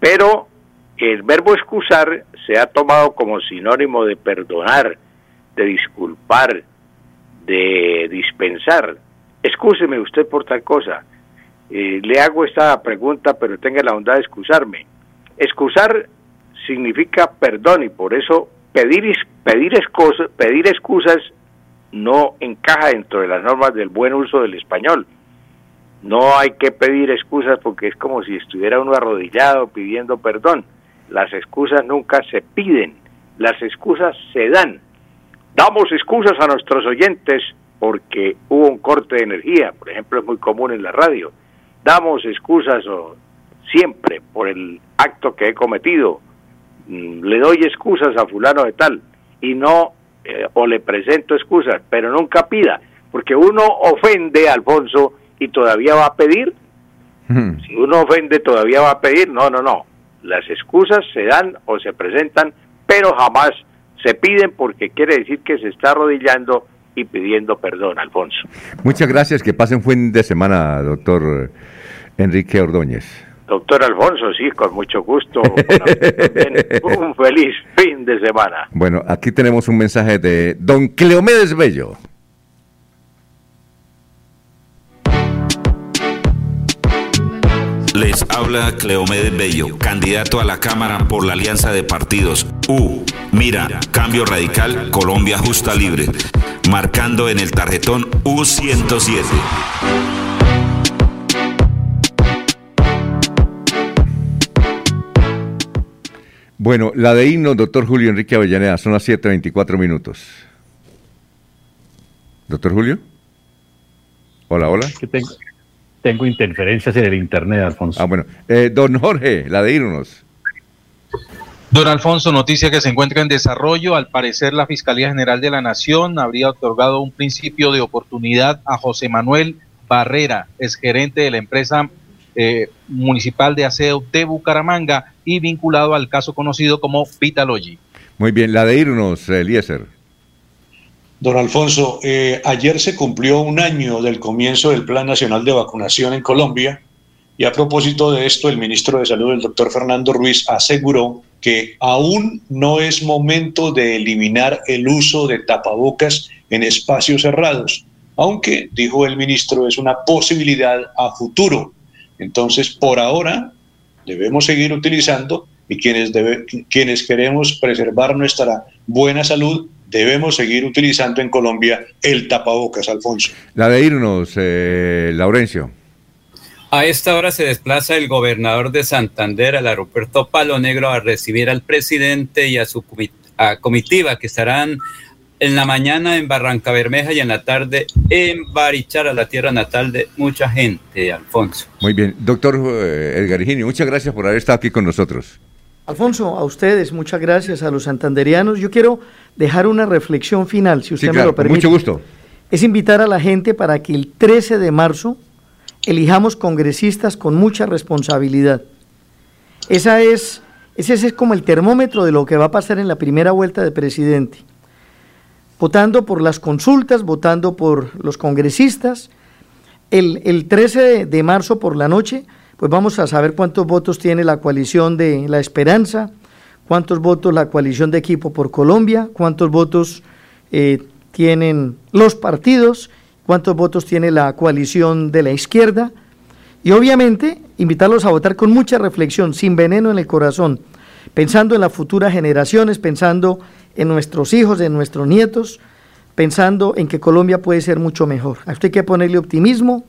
Pero el verbo excusar se ha tomado como sinónimo de perdonar, de disculpar, de dispensar. Excúseme usted por tal cosa. Eh, le hago esta pregunta, pero tenga la bondad de excusarme. Excusar significa perdón y por eso pedir, pedir, excusas, pedir excusas no encaja dentro de las normas del buen uso del español. No hay que pedir excusas porque es como si estuviera uno arrodillado pidiendo perdón. Las excusas nunca se piden, las excusas se dan. Damos excusas a nuestros oyentes porque hubo un corte de energía, por ejemplo, es muy común en la radio. Damos excusas o siempre por el acto que he cometido. Mm, Le doy excusas a fulano de tal y no eh, o le presento excusas, pero nunca pida, porque uno ofende a Alfonso y todavía va a pedir. Si uno ofende, todavía va a pedir. No, no, no. Las excusas se dan o se presentan, pero jamás se piden porque quiere decir que se está arrodillando y pidiendo perdón, Alfonso. Muchas gracias, que pasen buen de semana, doctor Enrique Ordóñez. Doctor Alfonso, sí, con mucho gusto. Para usted también, un feliz fin de semana. Bueno, aquí tenemos un mensaje de don Cleomedes Bello. Les habla Cleomedes Bello, candidato a la Cámara por la Alianza de Partidos. U. Mira, Cambio Radical, Colombia Justa Libre. Marcando en el tarjetón U107. Bueno, la de himno, doctor Julio Enrique Avellaneda, son las 7.24 minutos. Doctor Julio. Hola, hola. Que tengo, tengo interferencias en el internet, Alfonso. Ah, bueno. Eh, don Jorge, la de irnos. Don Alfonso, noticia que se encuentra en desarrollo. Al parecer, la Fiscalía General de la Nación habría otorgado un principio de oportunidad a José Manuel Barrera, exgerente de la empresa eh, municipal de aseo de Bucaramanga y vinculado al caso conocido como Vitalogy. Muy bien, la de irnos, Eliezer. Don Alfonso, eh, ayer se cumplió un año del comienzo del Plan Nacional de Vacunación en Colombia y a propósito de esto, el ministro de Salud, el doctor Fernando Ruiz, aseguró que aún no es momento de eliminar el uso de tapabocas en espacios cerrados, aunque, dijo el ministro, es una posibilidad a futuro. Entonces, por ahora, debemos seguir utilizando y quienes, debe- quienes queremos preservar nuestra buena salud, debemos seguir utilizando en Colombia el tapabocas, Alfonso. La de irnos, eh, Laurencio. A esta hora se desplaza el gobernador de Santander al aeropuerto Palo Negro a recibir al presidente y a su comitiva que estarán en la mañana en Barranca Bermeja y en la tarde en Barichara, la tierra natal de mucha gente, Alfonso. Muy bien. Doctor eh, Edgar Higinio, muchas gracias por haber estado aquí con nosotros. Alfonso, a ustedes, muchas gracias a los santanderianos. Yo quiero dejar una reflexión final, si usted Sí, me lo con permite. mucho gusto. Es invitar a la gente para que el 13 de marzo elijamos congresistas con mucha responsabilidad. Esa es, ese es como el termómetro de lo que va a pasar en la primera vuelta de presidente. Votando por las consultas, votando por los congresistas. El, el 13 de, de marzo por la noche, pues vamos a saber cuántos votos tiene la coalición de La Esperanza, cuántos votos la coalición de Equipo por Colombia, cuántos votos eh, tienen los partidos, cuántos votos tiene la coalición de la izquierda y obviamente invitarlos a votar con mucha reflexión, sin veneno en el corazón, pensando en las futuras generaciones, pensando en nuestros hijos, en nuestros nietos, pensando en que Colombia puede ser mucho mejor. A usted hay que ponerle optimismo.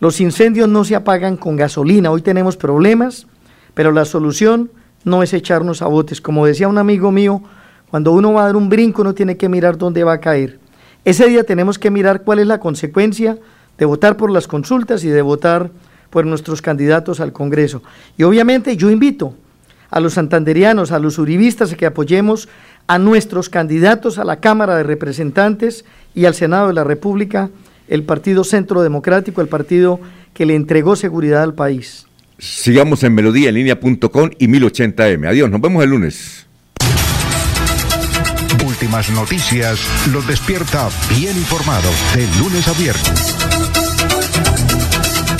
Los incendios no se apagan con gasolina. Hoy tenemos problemas, pero la solución no es echarnos a botes. Como decía un amigo mío, cuando uno va a dar un brinco, uno tiene que mirar dónde va a caer. Ese día tenemos que mirar cuál es la consecuencia de votar por las consultas y de votar por nuestros candidatos al Congreso. Y obviamente yo invito a los santanderianos, a los uribistas, a que apoyemos a nuestros candidatos a la Cámara de Representantes y al Senado de la República, el Partido Centro Democrático, el partido que le entregó seguridad al país. Sigamos en melodíaenlínea.com y 1080m. Adiós, nos vemos el lunes. Últimas noticias los despierta bien informados de lunes a viernes.